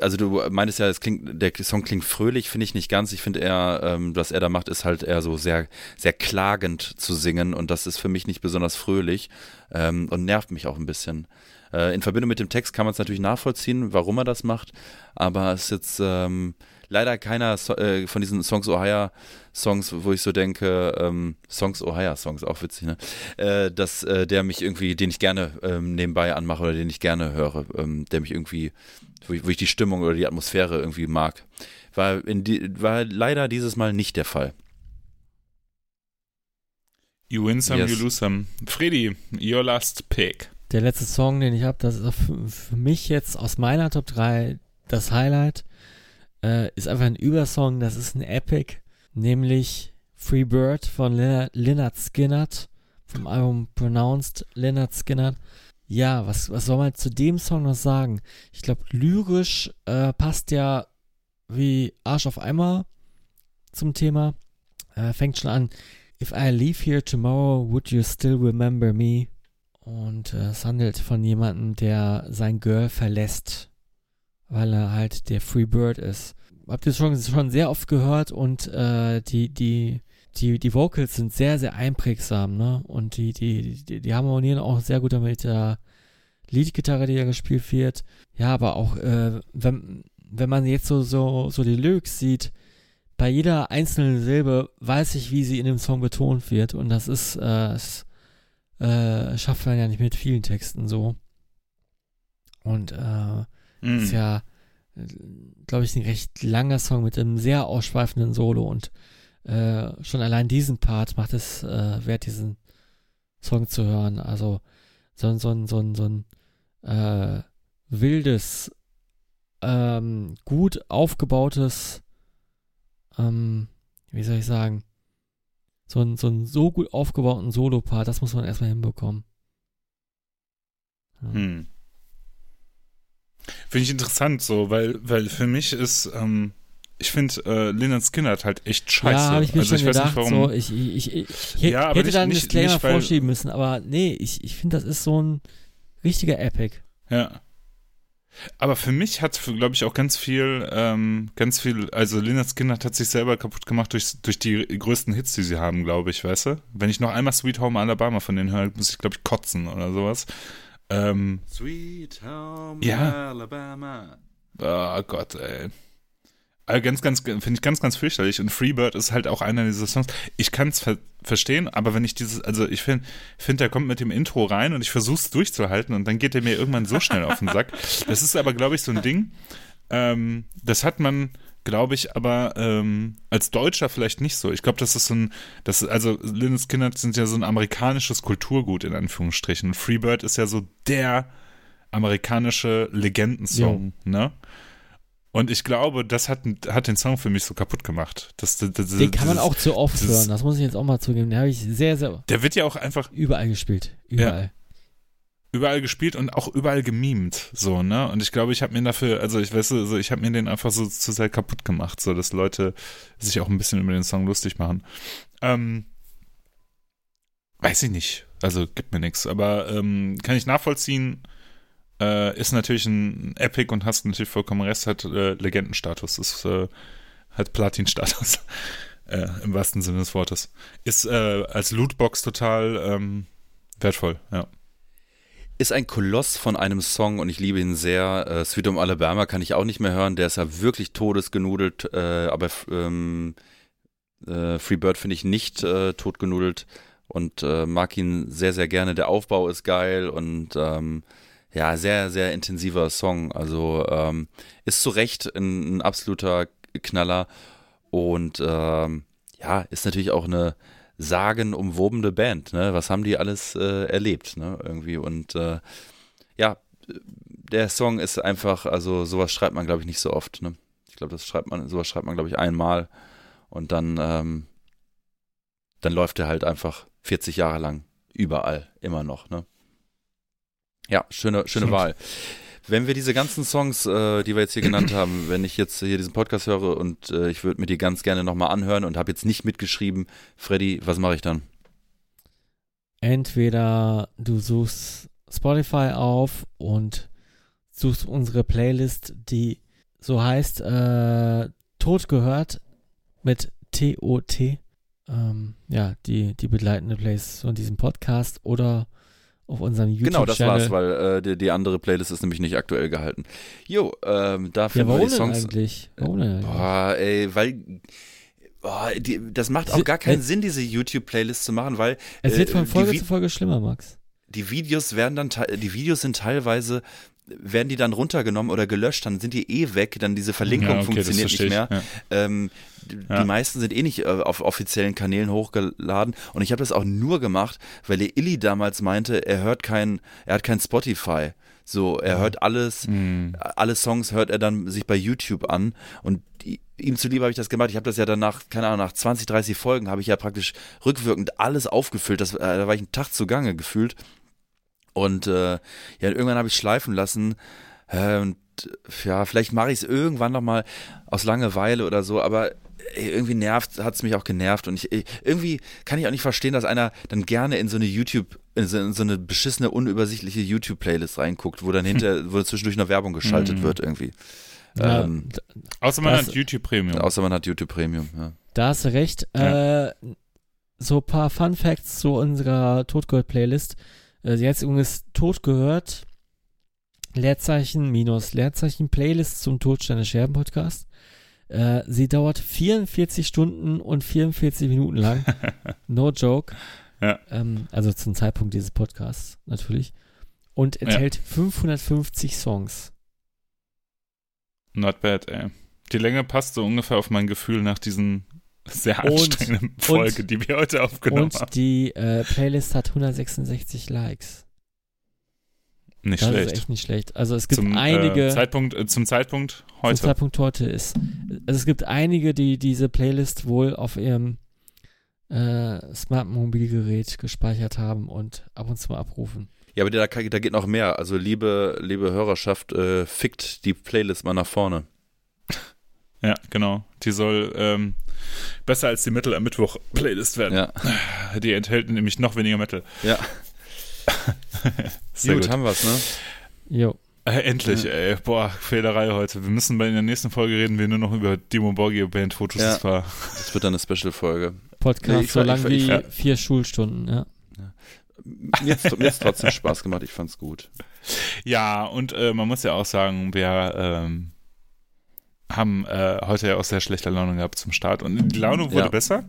Speaker 2: also du meintest ja, es klingt, der Song klingt fröhlich, finde ich nicht ganz. Ich finde eher, ähm, was er da macht, ist halt eher so sehr, sehr klagend zu singen und das ist für mich nicht besonders fröhlich ähm, und nervt mich auch ein bisschen. Äh, in Verbindung mit dem Text kann man es natürlich nachvollziehen, warum er das macht, aber es ist jetzt ähm, leider keiner so äh, von diesen Songs Ohio Songs, wo ich so denke, ähm, Songs Ohio Songs, auch witzig, ne? Äh, dass äh, der mich irgendwie, den ich gerne ähm, nebenbei anmache oder den ich gerne höre, ähm, der mich irgendwie, wo ich, wo ich die Stimmung oder die Atmosphäre irgendwie mag. War, in die, war leider dieses Mal nicht der Fall.
Speaker 3: You win some,
Speaker 2: Yes.
Speaker 3: you lose some. Freddy, your last pick.
Speaker 1: Der letzte Song, den ich habe, das ist für mich jetzt aus meiner Top 3 das Highlight. Äh, ist einfach ein Übersong, das ist ein Epic, nämlich Free Bird von Lynyrd Lynyrd Skynyrd vom Album Pronounced Lynyrd Skynyrd. Ja, was, was soll man zu dem Song noch sagen? Ich glaube, lyrisch äh, passt ja wie Arsch auf Eimer zum Thema. Äh, fängt schon an. If I leave here tomorrow, would you still remember me? Und äh, es handelt von jemandem, der sein Girl verlässt, weil er halt der Free Bird ist. Habt ihr schon, schon sehr oft gehört und äh, die, die, die, die Vocals sind sehr, sehr einprägsam, ne? Und die, die, die, die harmonieren auch sehr gut mit der Leadgitarre, die da gespielt wird. Ja, aber auch, äh, wenn, wenn man jetzt so, so, so die Lyrics sieht, bei jeder einzelnen Silbe weiß ich, wie sie in dem Song betont wird. Und das ist, äh, es, äh, schafft man ja nicht mit vielen Texten so. Und äh,
Speaker 3: Mm.
Speaker 1: ist ja, glaube ich, ein recht langer Song mit einem sehr ausschweifenden Solo und äh, schon allein diesen Part macht es äh, wert, diesen Song zu hören. Also so, ein- so ein, so ein, so ein äh, wildes, ähm, gut aufgebautes, ähm, wie soll ich sagen, so ein, so ein so gut aufgebauten Solo-Part, das muss man erstmal hinbekommen. Ja.
Speaker 3: Hm. Finde ich interessant so, weil, weil für mich ist, ähm, ich finde, äh, Lynyrd Skynyrd halt echt scheiße.
Speaker 1: Ja, habe ich mir
Speaker 3: also
Speaker 1: schon
Speaker 3: ich weiß
Speaker 1: gedacht,
Speaker 3: nicht, warum.
Speaker 1: so, ich, ich, ich, ich,
Speaker 3: Ja,
Speaker 1: hätte
Speaker 3: nicht-
Speaker 1: da einen Disclaimer
Speaker 3: nicht, weil-
Speaker 1: vorschieben müssen, aber nee, ich, ich finde, das ist so ein richtiger Epic.
Speaker 3: Ja. Aber für mich hat, glaube ich, auch ganz viel, ähm, ganz viel, also Lynyrd Skynyrd hat sich selber kaputt gemacht durch, durch die größten Hits, die sie haben, glaube ich, weißt du? Wenn ich noch einmal Sweet Home Alabama von denen höre, muss ich, glaube ich, kotzen oder sowas. Ähm,
Speaker 2: Sweet Home
Speaker 3: Ja.
Speaker 2: Alabama.
Speaker 3: oh Gott, ey. Also ganz, ganz, finde ich ganz, ganz fürchterlich. Und Freebird ist halt auch einer dieser Songs. Ich kann es ver verstehen, aber wenn ich dieses, also ich finde, find, der kommt mit dem Intro rein und ich versuche es durchzuhalten und dann geht er mir irgendwann so schnell auf den Sack. Das ist aber, glaube ich, so ein Ding. Ähm, das hat man, glaube ich, aber ähm, als Deutscher vielleicht nicht so. Ich glaube, das ist so ein, das, also Lynyrd Skynyrd sind ja so ein amerikanisches Kulturgut in Anführungsstrichen. Und Freebird ist ja so der amerikanische Legendensong, ne? Und ich glaube, das hat, hat den Song für mich so kaputt gemacht. Das, das, das,
Speaker 1: Den kann man auch zu oft hören, das muss ich jetzt auch mal zugeben. Den habe ich sehr, sehr
Speaker 3: Der wird ja auch einfach
Speaker 1: überall gespielt. Überall.
Speaker 3: Überall gespielt und auch überall gemimt, so, ne? Und ich glaube, ich habe mir dafür, also ich weiß, also ich habe mir den einfach so zu sehr kaputt gemacht, so dass Leute sich auch ein bisschen über den Song lustig machen. Ähm, weiß ich nicht. Also gibt mir nichts, aber ähm, kann ich nachvollziehen. Äh, ist natürlich ein Epic und hast natürlich vollkommen recht, hat äh, Legendenstatus, ist, äh, hat Platin-Status. äh, Im wahrsten Sinne des Wortes. Ist äh, als Lootbox total ähm, wertvoll, ja.
Speaker 2: Ist ein Koloss von einem Song und ich liebe ihn sehr. Äh, Sweet Home Alabama kann ich auch nicht mehr hören. Der ist ja wirklich todesgenudelt, äh, aber ähm, äh, Free Bird finde ich nicht äh, totgenudelt und äh, mag ihn sehr, sehr gerne. Der Aufbau ist geil und ähm, ja, sehr, sehr intensiver Song. Also ähm, ist zu Recht ein, ein absoluter Knaller und ähm, ja, ist natürlich auch eine sagenumwobene Band. Ne? Was haben die alles äh, erlebt? Ne? Irgendwie und äh, ja, der Song ist einfach, also sowas schreibt man, glaube ich, nicht so oft. Ne? Ich glaube, das schreibt man, sowas schreibt man, glaube ich, einmal und dann, ähm, dann läuft er halt einfach 40 Jahre lang überall, immer noch. Ne? Ja, schöne, schöne Wahl. Wenn wir diese ganzen Songs, äh, die wir jetzt hier genannt haben, wenn ich jetzt hier diesen Podcast höre und äh, ich würde mir die ganz gerne nochmal anhören und habe jetzt nicht mitgeschrieben, Freddy, was mache ich dann?
Speaker 1: Entweder du suchst Spotify auf und suchst unsere Playlist, die so heißt, äh, Tod gehört mit T-O-T. Ähm, ja, die, die begleitende Playlist von diesem Podcast oder auf unserem YouTube-Channel.
Speaker 2: Genau, das war's, weil äh, die, die, andere Playlist ist nämlich nicht aktuell gehalten. Jo, ähm, da finden
Speaker 1: ja,
Speaker 2: wir die Songs.
Speaker 1: Eigentlich? Warum denn eigentlich?
Speaker 2: Boah, ey, weil boah, die, das macht auch gar keinen Sinn, diese YouTube-Playlist zu machen, weil
Speaker 1: es wird von
Speaker 2: äh,
Speaker 1: Folge
Speaker 2: die,
Speaker 1: zu Folge schlimmer, Max.
Speaker 2: Die Videos werden dann, die Videos sind teilweise werden die dann runtergenommen oder gelöscht, dann sind die eh weg, dann diese Verlinkung ja, okay, funktioniert nicht mehr. Ja. Ähm, ja. Die meisten sind eh nicht äh, auf offiziellen Kanälen hochgeladen und ich habe das auch nur gemacht, weil der Illy damals meinte, er hört kein, er hat kein Spotify. So, er hört alles, mhm. alle Songs hört er dann sich bei YouTube an und ihm zuliebe habe ich das gemacht. Ich habe das ja danach, keine Ahnung, nach 20, 30 Folgen habe ich ja praktisch rückwirkend alles aufgefüllt. Das, äh, da war ich einen Tag zugange gefühlt. Und äh, ja, irgendwann habe ich schleifen lassen. Äh, und ja, vielleicht mache ich es irgendwann nochmal aus Langeweile oder so, aber irgendwie nervt, hat es mich auch genervt. Und ich, irgendwie kann ich auch nicht verstehen, dass einer dann gerne in so eine YouTube, in so, in so eine beschissene, unübersichtliche YouTube-Playlist reinguckt, wo dann hinter, wo zwischendurch eine Werbung geschaltet mhm. wird irgendwie.
Speaker 3: Ja, ähm, außer man hat YouTube Premium.
Speaker 2: Außer man hat YouTube Premium, ja.
Speaker 1: Da hast du recht. Ja. Äh, so ein paar Fun Facts zu unserer Äh, die Herzung ist Totgehört. Leerzeichen minus Leerzeichen Playlist zum Todsteine Scherben Podcast. Äh, sie dauert 44 Stunden und 44 Minuten lang. no joke.
Speaker 3: Ja.
Speaker 1: Ähm, also zum Zeitpunkt dieses Podcasts natürlich. Und enthält ja. 550 Songs.
Speaker 3: Not bad, ey. Die Länge passt so ungefähr auf mein Gefühl nach diesen sehr anstrengenden und, Folge, die wir heute aufgenommen
Speaker 1: und
Speaker 3: haben.
Speaker 1: Und die äh, Playlist hat 166 Likes.
Speaker 3: Nicht
Speaker 1: das
Speaker 3: schlecht.
Speaker 1: ist echt nicht schlecht. Also es gibt
Speaker 3: zum,
Speaker 1: einige.
Speaker 3: Äh, Zeitpunkt, äh, zum Zeitpunkt heute.
Speaker 1: Zum Zeitpunkt heute ist. Also es gibt einige, die diese Playlist wohl auf ihrem äh, Smart Mobilgerät gespeichert haben und ab und zu mal abrufen.
Speaker 2: Ja, aber da, da geht noch mehr. Also liebe, liebe Hörerschaft, äh, fickt die Playlist mal nach vorne.
Speaker 3: Ja, genau. Die soll ähm, besser als die Metal am Mittwoch Playlist werden.
Speaker 2: Ja.
Speaker 3: Die enthält nämlich noch weniger Metal.
Speaker 2: Ja.
Speaker 3: Sehr gut,
Speaker 2: gut, haben wir's, ne?
Speaker 1: Jo.
Speaker 3: Äh, endlich, ja. ey. Boah, Fehlerei heute. Wir müssen bei in der nächsten Folge reden wir nur noch über Dimo Borgio Band Fotos.
Speaker 2: Ja.
Speaker 3: Das, war
Speaker 2: das wird dann eine Special-Folge.
Speaker 1: Podcast ich, so lang wie ja. vier Schulstunden, ja.
Speaker 2: ja. Mir hat es trotzdem Spaß gemacht, ich fand's gut.
Speaker 3: Ja, und äh, man muss ja auch sagen, wir ähm, haben äh, heute ja auch sehr schlechte Laune gehabt zum Start und die Laune wurde ja. besser.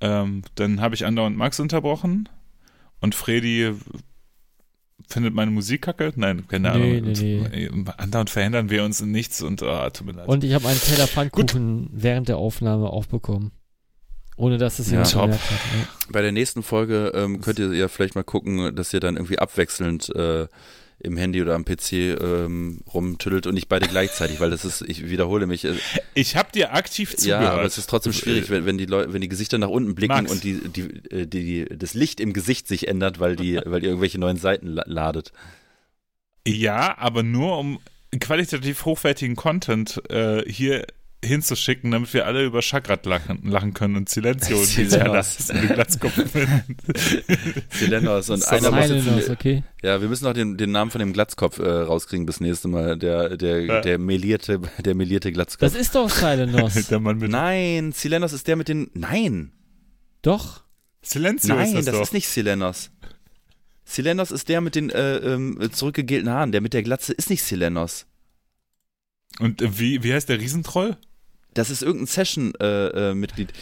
Speaker 3: Ähm, dann habe ich andauernd Max unterbrochen und Freddy findet meine Musik kacke? Nein, keine
Speaker 1: nee,
Speaker 3: Ahnung.
Speaker 1: Nee,
Speaker 3: nee. Andauernd verhindern wir uns in nichts und oh, tut mir leid.
Speaker 1: Und ich habe einen Teller Pfannkuchen während der Aufnahme aufbekommen. Ohne dass es jemand
Speaker 2: ja,
Speaker 1: hat. Ne?
Speaker 2: Bei der nächsten Folge ähm, könnt ihr ja vielleicht mal gucken, dass ihr dann irgendwie abwechselnd äh, im Handy oder am PC ähm, rumtüttelt und nicht beide gleichzeitig, weil das ist, ich wiederhole mich. Äh,
Speaker 3: ich habe dir aktiv zugehört.
Speaker 2: Ja, aber es ist trotzdem schwierig, wenn, wenn die Leute, wenn die Gesichter nach unten blicken
Speaker 3: Max.
Speaker 2: und die, die, äh, die, das Licht im Gesicht sich ändert, weil die, weil ihr irgendwelche neuen Seiten ladet.
Speaker 3: Ja, aber nur um qualitativ hochwertigen Content äh, hier hinzuschicken, damit wir alle über Chakrat lachen, lachen können und Silencio und
Speaker 2: Silenos.
Speaker 3: den Glatzkopf finden.
Speaker 2: Silenos und
Speaker 1: Das
Speaker 2: einer muss jetzt,
Speaker 1: okay.
Speaker 2: ja, wir müssen noch den, den Namen von dem Glatzkopf äh, rauskriegen bis nächste Mal. Der, der,
Speaker 3: Ja.
Speaker 2: der melierte, der melierte Glatzkopf.
Speaker 1: Das ist doch Silenos.
Speaker 3: Der Mann mit
Speaker 2: Nein, Silenos ist der mit den, nein,
Speaker 1: doch.
Speaker 3: Silencio
Speaker 2: nein,
Speaker 3: ist das,
Speaker 2: das
Speaker 3: doch.
Speaker 2: ist nicht Silenos. Silenos ist der mit den äh, ähm, zurückgegelten Haaren. Der mit der Glatze ist nicht Silenos.
Speaker 3: Und äh, wie, wie heißt der Riesentroll?
Speaker 2: Das ist irgendein Session-Mitglied.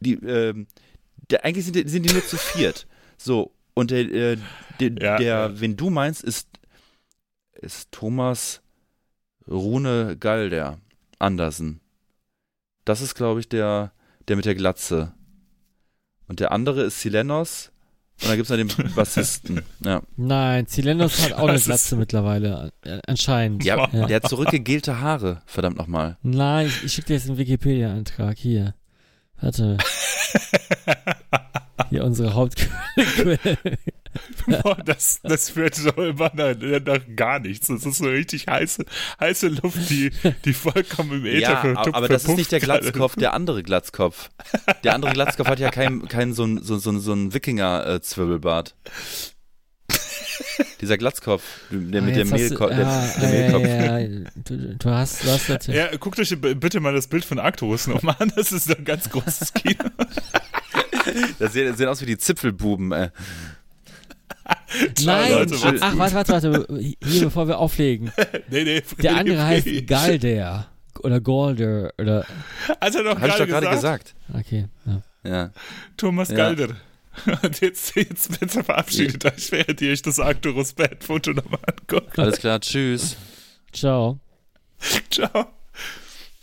Speaker 2: die, ähm, der, eigentlich sind die, sind die nur zu viert. So, und der, äh, der,
Speaker 3: Ja,
Speaker 2: der
Speaker 3: ja.
Speaker 2: wen du meinst, ist, ist Thomas Rune Galder Andersen. Das ist, glaube ich, der, der mit der Glatze. Und der andere ist Silenos Und dann gibt es noch den Bassisten. Ja,
Speaker 1: Nein, Zilendos hat auch eine Glatze mittlerweile, äh, anscheinend.
Speaker 2: ja,
Speaker 1: Ja.
Speaker 2: der hat zurückgegelte Haare, verdammt nochmal.
Speaker 1: Nein, ich, ich schicke dir jetzt einen Wikipedia-Eintrag. Hier. Warte. Hier unsere Hauptquelle.
Speaker 3: Boah, das, das führt doch immer nach, nach gar nichts. Das ist so richtig heiße, heiße Luft, die, die vollkommen im Äther
Speaker 2: Ja,
Speaker 3: vertupft-
Speaker 2: aber das ist nicht der
Speaker 3: verpufft
Speaker 2: Glatzkopf, der andere Glatzkopf. Der andere Glatzkopf hat ja kein, kein so ein, so, so, so ein Wikinger-Zwirbelbart. Dieser Glatzkopf, der mit
Speaker 1: Ah,
Speaker 2: dem
Speaker 1: jetzt hast
Speaker 2: Mehlko
Speaker 1: du-
Speaker 2: der,
Speaker 1: ja,
Speaker 2: der
Speaker 1: ja,
Speaker 2: Mehlkopf.
Speaker 1: ja, ja. Du, du hast, du hast natürlich.
Speaker 3: Ja, guckt euch bitte mal das Bild von Arcturus nochmal an. Das ist ein ganz großes Kino.
Speaker 2: Das sehen, das sehen aus wie die Zipfelbuben, ey.
Speaker 1: Nein,
Speaker 3: Leute,
Speaker 1: ach, warte, warte, warte. Hier, bevor wir auflegen.
Speaker 3: nee, nee,
Speaker 1: Der andere heißt. Galder. Oder Golder. Oder.
Speaker 3: Hat er doch
Speaker 2: Habe ich doch gerade
Speaker 3: gesagt.
Speaker 2: gesagt.
Speaker 1: Okay. Ja.
Speaker 2: Ja.
Speaker 3: Thomas
Speaker 2: Ja.
Speaker 3: Galder. Und jetzt, jetzt bitte verabschiedet euch, während ihr euch das Arcturus Bad Foto nochmal anguckt.
Speaker 2: Alles klar, tschüss.
Speaker 1: Ciao.
Speaker 3: Ciao.